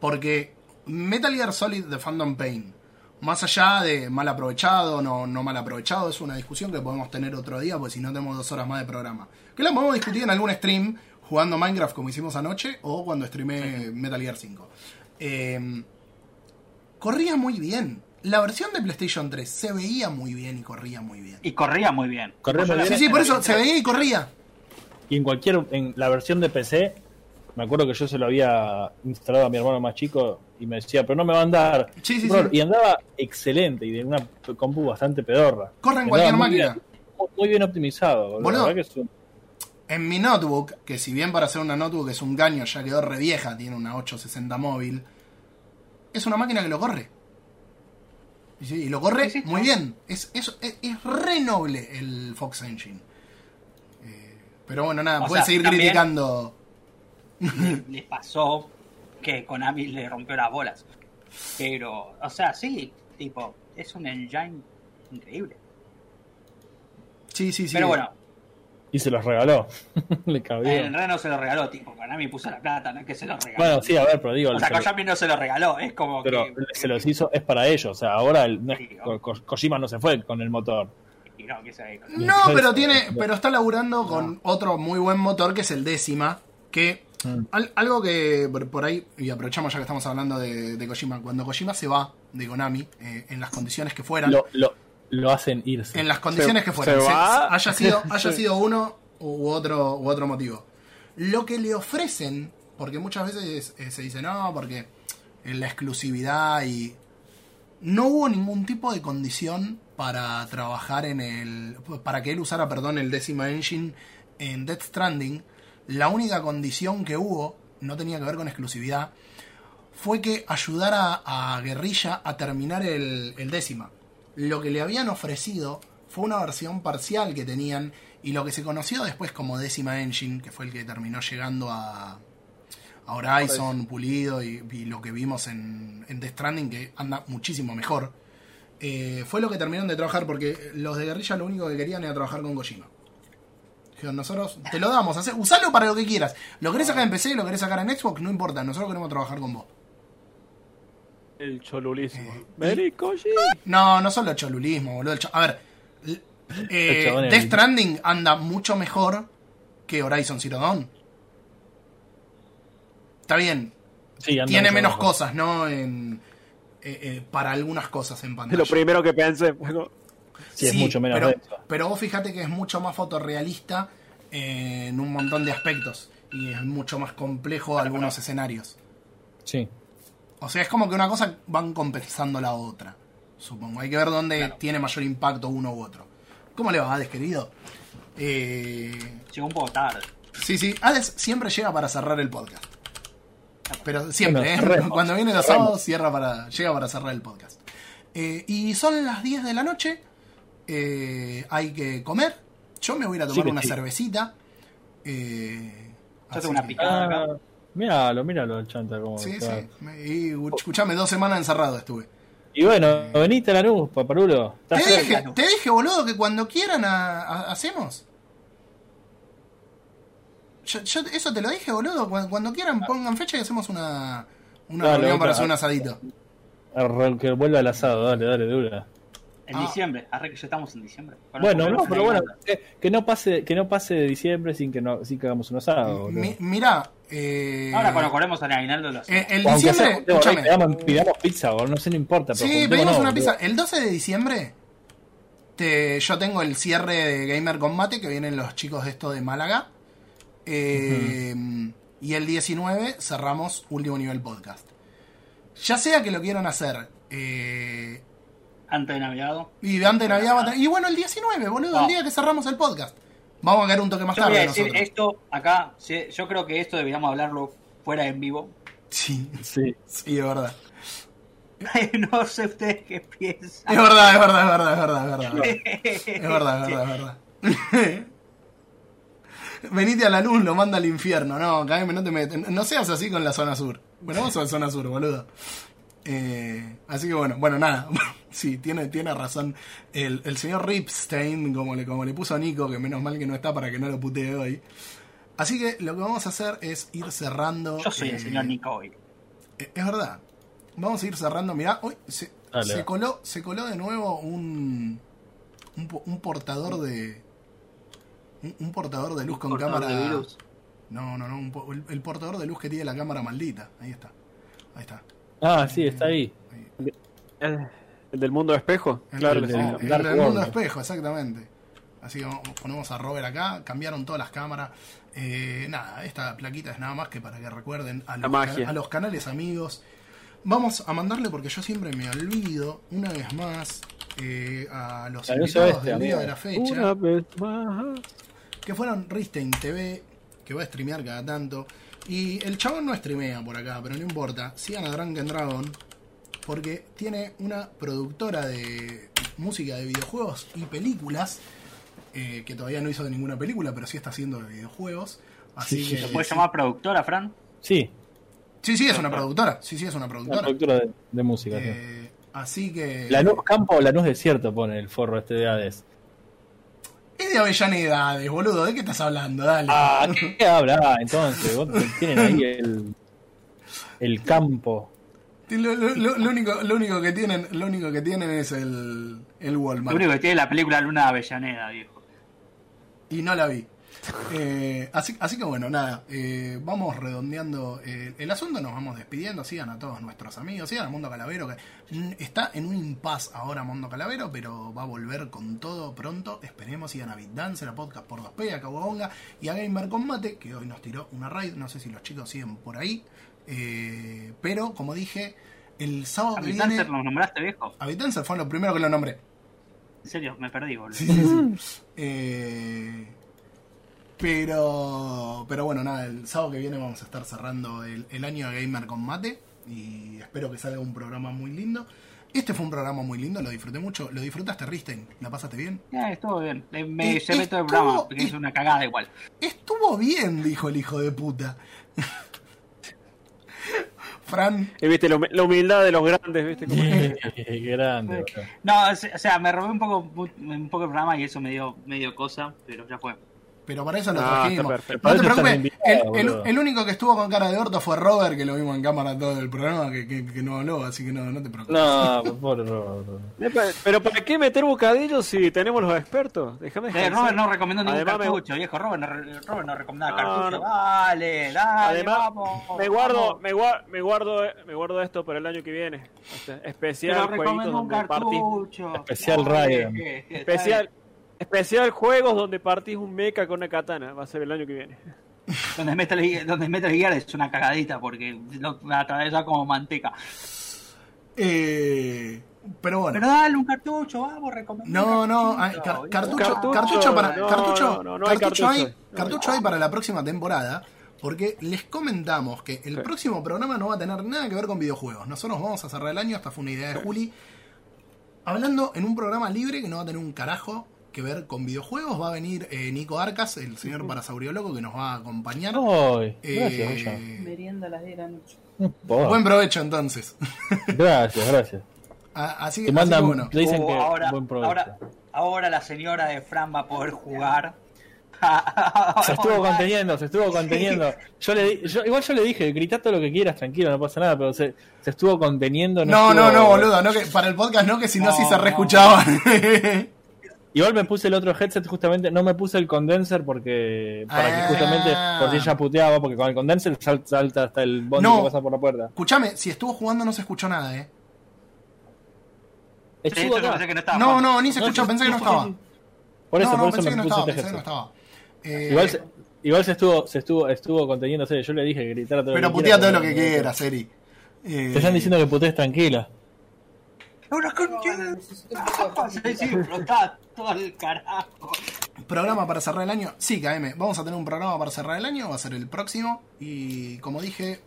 Porque Metal Gear Solid de Phantom Pain, más allá de mal aprovechado, no, no mal aprovechado, es una discusión que podemos tener otro día, porque si no tenemos dos horas más de programa. Que la podemos discutir en algún stream, jugando Minecraft como hicimos anoche, o cuando streamé Metal Gear 5. Eh, corría muy bien. La versión de PlayStation 3 se veía muy bien y corría muy bien. Y corría muy bien. Corría muy bien. Sí, sí, por eso se veía y corría. Y en cualquier, en la versión de PC, me acuerdo que yo se lo había instalado a mi hermano más chico y me decía, pero no me va a andar. Sí, sí, Bro, sí. Y andaba excelente y de una compu bastante pedorra. Corre en Andaba cualquier muy máquina. bien, muy- bien optimizado. boludo. La que es un- En mi notebook, que si bien para hacer una notebook es un caño, ya quedó re vieja, tiene una 860 móvil, es una máquina que lo corre. Y, lo corre Sí, muy bien. Es, es, es, es re noble el Fox Engine. Eh, pero bueno, nada, puedes seguir criticando. les pasó que Konami le rompió las bolas. Pero, o sea, sí, tipo, es un engine increíble. Sí, sí, sí. Pero bueno, Y se los regaló. Le cabió. el Reno se lo regaló, tipo, Konami puso la plata, no es que se lo regaló. Bueno, sí, a ver, pero digo, O sea, se Konami no se lo regaló, es como pero que... se los hizo, es para ellos. O sea, ahora el, no es- Sí, Ko- Ko- Kojima no se fue con el motor. No, que se- No, pero tiene, pero está laburando con otro muy buen motor que es el décima, que Mm. al- algo que por, por ahí, y aprovechamos ya que estamos hablando de, de Kojima, cuando Kojima se va de Konami, eh, en las condiciones que fueran, Lo, lo, lo hacen irse. en las condiciones Se- que fueran, se se- va. haya sido, haya sido uno u otro, u otro motivo. Lo que le ofrecen, porque muchas veces eh, se dice, no, porque en la exclusividad y... No hubo ningún tipo de condición para trabajar en el... para que él usara, perdón, el décima engine en Death Stranding. La única condición que hubo, no tenía que ver con exclusividad, fue que ayudara a Guerrilla a terminar el, el décima. Lo que le habían ofrecido fue una versión parcial que tenían y lo que se conoció después como décima engine, que fue el que terminó llegando a, a Horizon pulido y, y lo que vimos en, en Death Stranding que anda muchísimo mejor, eh, fue lo que terminaron de trabajar porque los de Guerrilla lo único que querían era trabajar con Kojima. Dijeron, nosotros te lo damos, hace- usalo para lo que quieras. Lo querés sacar en PC, lo querés sacar en Xbox, no importa, nosotros queremos trabajar con vos. El cholulismo. Eh. No, no solo cholulismo, boludo. el cho- A ver, eh, El Death Stranding anda mucho mejor que Horizon Zero Dawn. Está bien, Sí, anda tiene menos mejor. cosas, ¿no? En, eh, eh, para algunas cosas en pantalla. Lo primero que pensé. Bueno, Sí, es mucho menos pero, pero vos fíjate que es mucho más fotorrealista eh, en un montón de aspectos. Y es mucho más complejo algunos escenarios. Sí. O sea, es como que una cosa van compensando la otra. Supongo. Hay que ver dónde tiene mayor impacto uno u otro. ¿Cómo le va, Hades, querido? Eh, Llegó un poco tarde. sí, sí. Hades siempre llega para cerrar el podcast. Pero siempre, Bueno, ¿eh? cerremos, Cuando viene los cerremos. sábados, cierra para, llega para cerrar el podcast. Eh, y son las 10 de la noche. Eh, hay que comer. Yo me voy a ir a tomar una sí. cervecita. Eh, Yo tengo una picada acá. Míralo, míralo el chanta como Sí, está. sí. Y escuchame, dos semanas encerrado estuve. Y bueno, venite a la luz, paparulo. Te dije, te dije, boludo, que cuando quieran a- a- hacemos. Yo, yo eso te lo dije, boludo. Cuando, cuando quieran pongan fecha y hacemos una, una Dale, reunión para hacer un asadito. Que vuelva al asado, dale, dale, dura. En Ah. diciembre, arre que ya estamos en diciembre. Bueno, Bueno, no, pero bueno, que, que no pase, que no pase de diciembre sin que no, sin que hagamos un asado. boludo. Mi- mirá, eh, Ahora cuando corremos en aguinaldo lo eh, hacemos. el aunque diciembre, sea, juntemos, escúchame. pidamos, pidamos pizza, o no sé, no importa. Pero Sí, una. El 12 de diciembre te, yo tengo el cierre de Gamer Combate que vienen los chicos de esto de Málaga. Eh, Y el 19 cerramos Último Nivel Podcast. Ya sea que lo quieran hacer eh, Antes de Navidad. y antes de Navidad Y bueno, el 19, boludo, el día que cerramos el podcast. Vamos a caer un toque más Yo voy a tarde decir esto acá. Yo creo que esto deberíamos hablarlo fuera en vivo. Sí, Sí. sí, es verdad. no sé ustedes qué piensan. Es verdad, es verdad, es verdad, es verdad, es verdad. Es verdad, es verdad, es verdad. Venite a la luz, lo manda al infierno. No, KM, no te metes. No seas así con la zona sur. Bueno, vamos a la zona sur, boludo. Eh, así que bueno, bueno, nada. Sí, tiene, tiene razón. El, el señor Ripstein, como le, como le puso a Nico, que menos mal que no está para que no lo putee hoy. Así que lo que vamos a hacer es ir cerrando. Yo soy el eh, señor Nico hoy. eh, Es verdad. vamos a ir cerrando. Mirá, hoy se, coló, se coló de nuevo un, un, un portador de. Un, un portador de luz con cámara. de virus. No, no, no. un po- el, el portador de luz que tiene la cámara maldita. Ahí está. Ahí está. Ah, sí, está ahí. ¿El, el del mundo de espejo? El, Claro el- que sí. el- del mundo World. espejo, exactamente. Así que vamos- ponemos a Robert acá. Cambiaron todas las cámaras. Eh, nada, esta plaquita es nada más que para que recuerden a los, magia. a los canales amigos. Vamos a mandarle, porque yo siempre me olvido, una vez más, eh, a los invitados este, del día amigo. de la fecha Una vez más. que fueron Ristein TV, que va a streamear cada tanto. Y el chabón no streamea por acá, pero no importa. Sigan a Drunken Dragon, porque tiene una productora de música de videojuegos y películas, eh, que todavía no hizo de ninguna película, pero sí está haciendo de videojuegos. Así Sí, que. ¿Se puede llamar productora, Fran? Sí, Sí, sí, es una productora. Sí, sí, es una una productora. productora de, de música. sí. Eh, así que. Lanús Campo o Lanús Desierto pone el forro este de Hades. Es de Avellaneda, boludo. ¿De qué estás hablando? Dale. Ah, ¿qué habla entonces? Vos tienen ahí el, el campo. Lo, lo- lo- lo único, lo único que tienen, lo único que tienen es el, el Walmart. Lo único que tiene la película Luna de Avellaneda, viejo. Y no la vi. Eh, así, así que bueno, nada, eh, vamos redondeando eh, el asunto, nos vamos despidiendo, sigan a todos nuestros amigos, sigan a Mundo Calavero, que está en un impas ahora Mundo Calavero, pero va a volver con todo pronto, esperemos, sigan a BitDance, a Podcast por 2P, a Caguabonga y a Gamer Combate, que hoy nos tiró una raid, no sé si los chicos siguen por ahí, eh, pero como dije, el sábado ¿A que viene... nos nombraste, viejo? A BitDance fue lo primero que lo nombré. En serio, me perdí, boludo. Sí, sí, sí. Eh, pero, pero bueno, nada, el sábado que viene vamos a estar cerrando el, el año de Gamer con Mate y espero que salga un programa muy lindo. Este fue un programa muy lindo, lo disfruté mucho. ¿Lo disfrutaste, Risten? ¿La pasaste bien? Ya, estuvo bien. Eh, Me Eh, llevé todo el programa, porque eh. es una cagada igual. Estuvo bien, dijo el hijo de puta. Fran, Y viste, la humi- la humildad de los grandes, viste. Qué grande. bro. No, o sea, o sea, me robé un poco, un poco el programa y eso me dio medio cosa, pero ya fue. Pero para eso lo Ah, trajimos. No te preocupes, el, el- boludo. el único que estuvo con cara de orto fue Robert, que lo vimos en cámara todo el programa, que, que- que no habló, así que no, no te preocupes. No, pobre Robert. Pero ¿para qué meter bocadillos si tenemos los expertos? Déjame Eh. Robert no recomendó ningún Además, me- cartucho, viejo. Robert no, Robert no recomendaba No, cartucho. no. Dale, dale, Además, vamos. me guardo, vamos. me, gua- me guardo, me guardo esto para el año que viene. Este, Pero especial recomendó un cartucho. Especial que- especial, especial juegos donde partís un mecha con una katana. Va a ser el año que viene. Donde Metal, Gear- donde Metal Gear es una cagadita porque lo atravesa como manteca. Eh, pero bueno. Pero dale un cartucho, vamos, recomendá No, no, cartucho, hay car- boludo. cartucho, Cartucho, cartucho para no, cartucho, no, no, no hay cartucho hay, cartucho. Hay para la próxima temporada, porque les comentamos que el Sí. próximo programa no va a tener nada que ver con videojuegos. Nosotros vamos a cerrar el año, esta fue una idea de Juli, hablando en un programa libre que no va a tener un carajo que ver con videojuegos. Va a venir eh, Nico Arcas, el señor Parasaurio Loco, que nos va a acompañar. Ay, Eh, gracias, Goya. Merienda a las 10 de la noche. Por- buen provecho entonces. Gracias, gracias. A- así, Te así mandan, que bueno. te dicen Oh, que ahora, buen provecho. ahora, ahora la señora de Fran va a poder jugar. Se estuvo conteniendo, se estuvo conteniendo. Yo le, yo, igual yo le dije, grita todo lo que quieras, tranquilo, no pasa nada, pero se, se estuvo conteniendo. No, no, estuvo- no, boludo, no que, para el podcast no, que si no, No, sí se no. reescuchaba. Igual me puse el otro headset justamente, no me puse el condenser porque para Ah. que justamente por si ella puteaba, porque con el condenser sal- salta hasta el bondi No. que pasa por la puerta. Escuchame, si estuvo jugando no se escuchó nada, eh. Sí, Estuvo acá. pensé que no estaba No, no, ni se escuchó, pensé que no estaba. Por eso, no, no, por eso pensé me que no puse estaba, este pensé que no headset. estaba. Eh, Igual se, igual se estuvo, se estuvo, estuvo conteniéndose, yo le dije que gritara todo pero lo que putea quiera, todo lo que pero- quieras, Eri. Eh, Te están diciendo que putees tranquila. Una concha sí, explotá todo el carajo. Programa para cerrar el año. Sí, KM, vamos a tener un programa para cerrar el año, va a ser el próximo. Y como dije,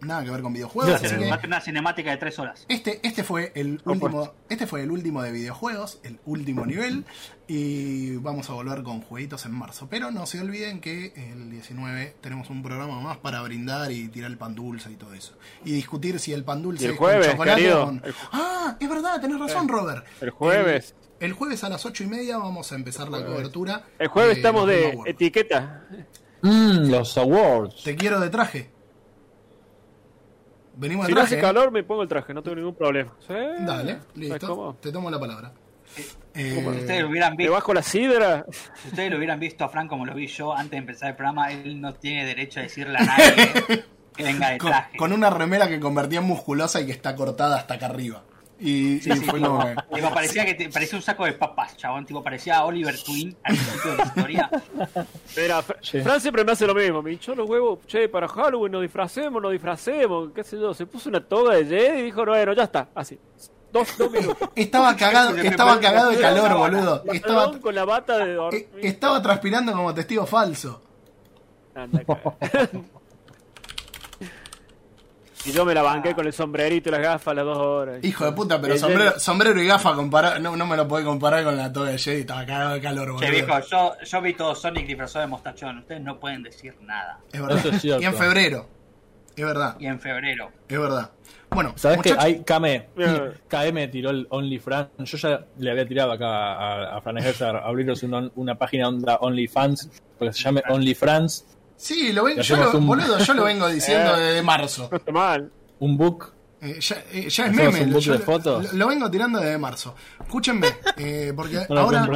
nada que ver con videojuegos. Así Va a que tener una cinemática de tres horas. este, este fue el último. Este fue el último de videojuegos, el último nivel. Y vamos a volver con jueguitos en marzo. Pero no se olviden que el 19 tenemos un programa más para brindar y tirar el pan dulce y todo eso. Y discutir si el pan dulce el es con jueves, chocolate querido, o con- Ah, es verdad, tenés razón, Robert. el jueves. El, el jueves a las ocho y media vamos a empezar la cobertura. El jueves de estamos de Awards. etiqueta. Mmm, los awards. Te quiero de traje. Venimos Si no hace calor, me pongo el traje, no tengo ningún problema. ¿Sí? Dale, ¿Sabes listo. cómo? Te tomo la palabra. Si Eh, ustedes lo hubieran visto, bajo la sidra. si ustedes lo hubieran visto a Frank como lo vi yo antes de empezar el programa, él no tiene derecho a decirle a nadie que venga de con, traje. con una remera que convertía en musculosa y que está cortada hasta acá arriba. Y, Sí, y sí, fue tipo, que- tipo, parecía que te- parecía un saco de papas, chabón. Tipo, parecía Oliver Twin al principio de la historia. Mira, Sí. Fran siempre me hace lo mismo. Me hinchó los huevos. Che, para Halloween nos disfracemos, nos disfracemos. ¿Qué sé yo? Se puso una toga de Jedi y dijo, bueno, ya está. Así. Dos, dos minutos. Estaba cagado, estaba cagado de calor, boludo. Estaba, con la bata de eh, estaba transpirando como testigo falso. Anda. y yo me la banqué con el sombrerito y las gafas las dos horas. Hijo de puta, pero sombrero, Jedi- sombrero y gafa comparado, no, no me lo puede comparar con la toga de Jedi, estaba cagado de calor, boludo. Che, viejo, yo, yo vi todo Sonic disfrazado de mostachón. Ustedes no pueden decir nada. Es verdad. Eso es cierto. y en febrero. Es verdad, Y en febrero. es verdad. Bueno, ¿Sabes qué? muchachos, Hay KM. Mira. KM tiró el OnlyFans. Yo ya le había tirado acá a, a Fran Ejercer abriros una, una página onda OnlyFans, porque se llame OnlyFans, Sí, lo ven, yo lo, un- boludo, yo lo vengo diciendo Eh. desde marzo. No está mal. un book. Eh, ya, eh, ya es ¿Hacemos meme. un book yo de lo- fotos? Lo, lo vengo tirando desde marzo. Escúchenme, eh, porque No ahora,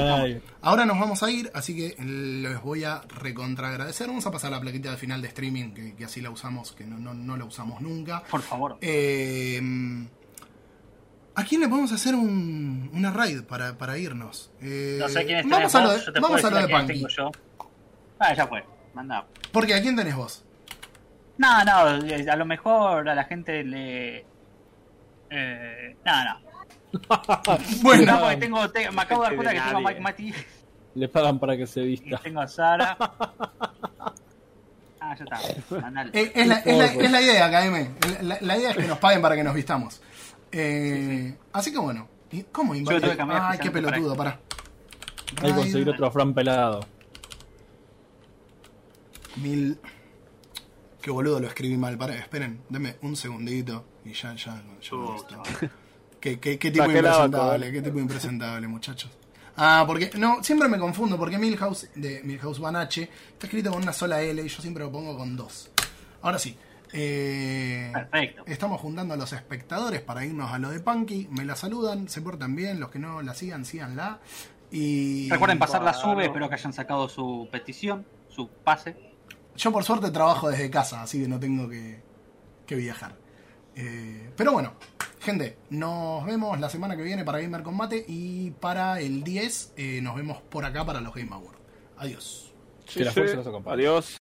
ahora nos vamos a ir, así que les voy a recontra agradecer. Vamos a pasar la plaquita de final de streaming, que, que así la usamos, que no, no, no la usamos nunca. Por favor. Eh, ¿A quién le podemos hacer un, una raid para, para irnos? Eh, No sé quién es vamos a lo de, vamos a lo de Punky. Ah, ya fue. Manda. Porque ¿a quién tenés vos? No, no, eh, a lo mejor a la gente le. Eh, no, no. Bueno, No, porque tengo, te- me acabo de dar cuenta de que tengo a. Mike Mati Le pagan para que se y vista. tengo a Sara. Ah, ya está. Eh, es, la, es, la, es la idea, KM. La, la idea es que nos paguen para que nos vistamos. Eh, Así que bueno. ¿Y ¿Cómo Yo tuve que cambiar Ay, qué pelotudo, pará. Hay que conseguir otro Fran pelado. Mil. Qué boludo lo escribí mal. Pará, esperen, denme un segundito. Y ya, ya, ya listo. Qué, qué, qué tipo impresentable, qué tipo impresentable, muchachos. Ah, porque. No, siempre me confundo, porque Milhouse, de Milhouse Banache, está escrito con una sola L y yo siempre lo pongo con dos. Ahora sí. Eh, Perfecto. Estamos juntando a los espectadores para irnos a lo de Punky. Me la saludan, se portan bien. Los que no la sigan, síganla. Y. Recuerden pasar la sube, espero que hayan sacado su petición, su pase. Yo por suerte trabajo desde casa, así que no tengo que, que viajar. Eh, pero bueno, gente, nos vemos la semana que viene para Gamer Combate y para el 10 eh, nos vemos por acá para los Game Awards. Adiós. Que la fuerza acompañe. Adiós.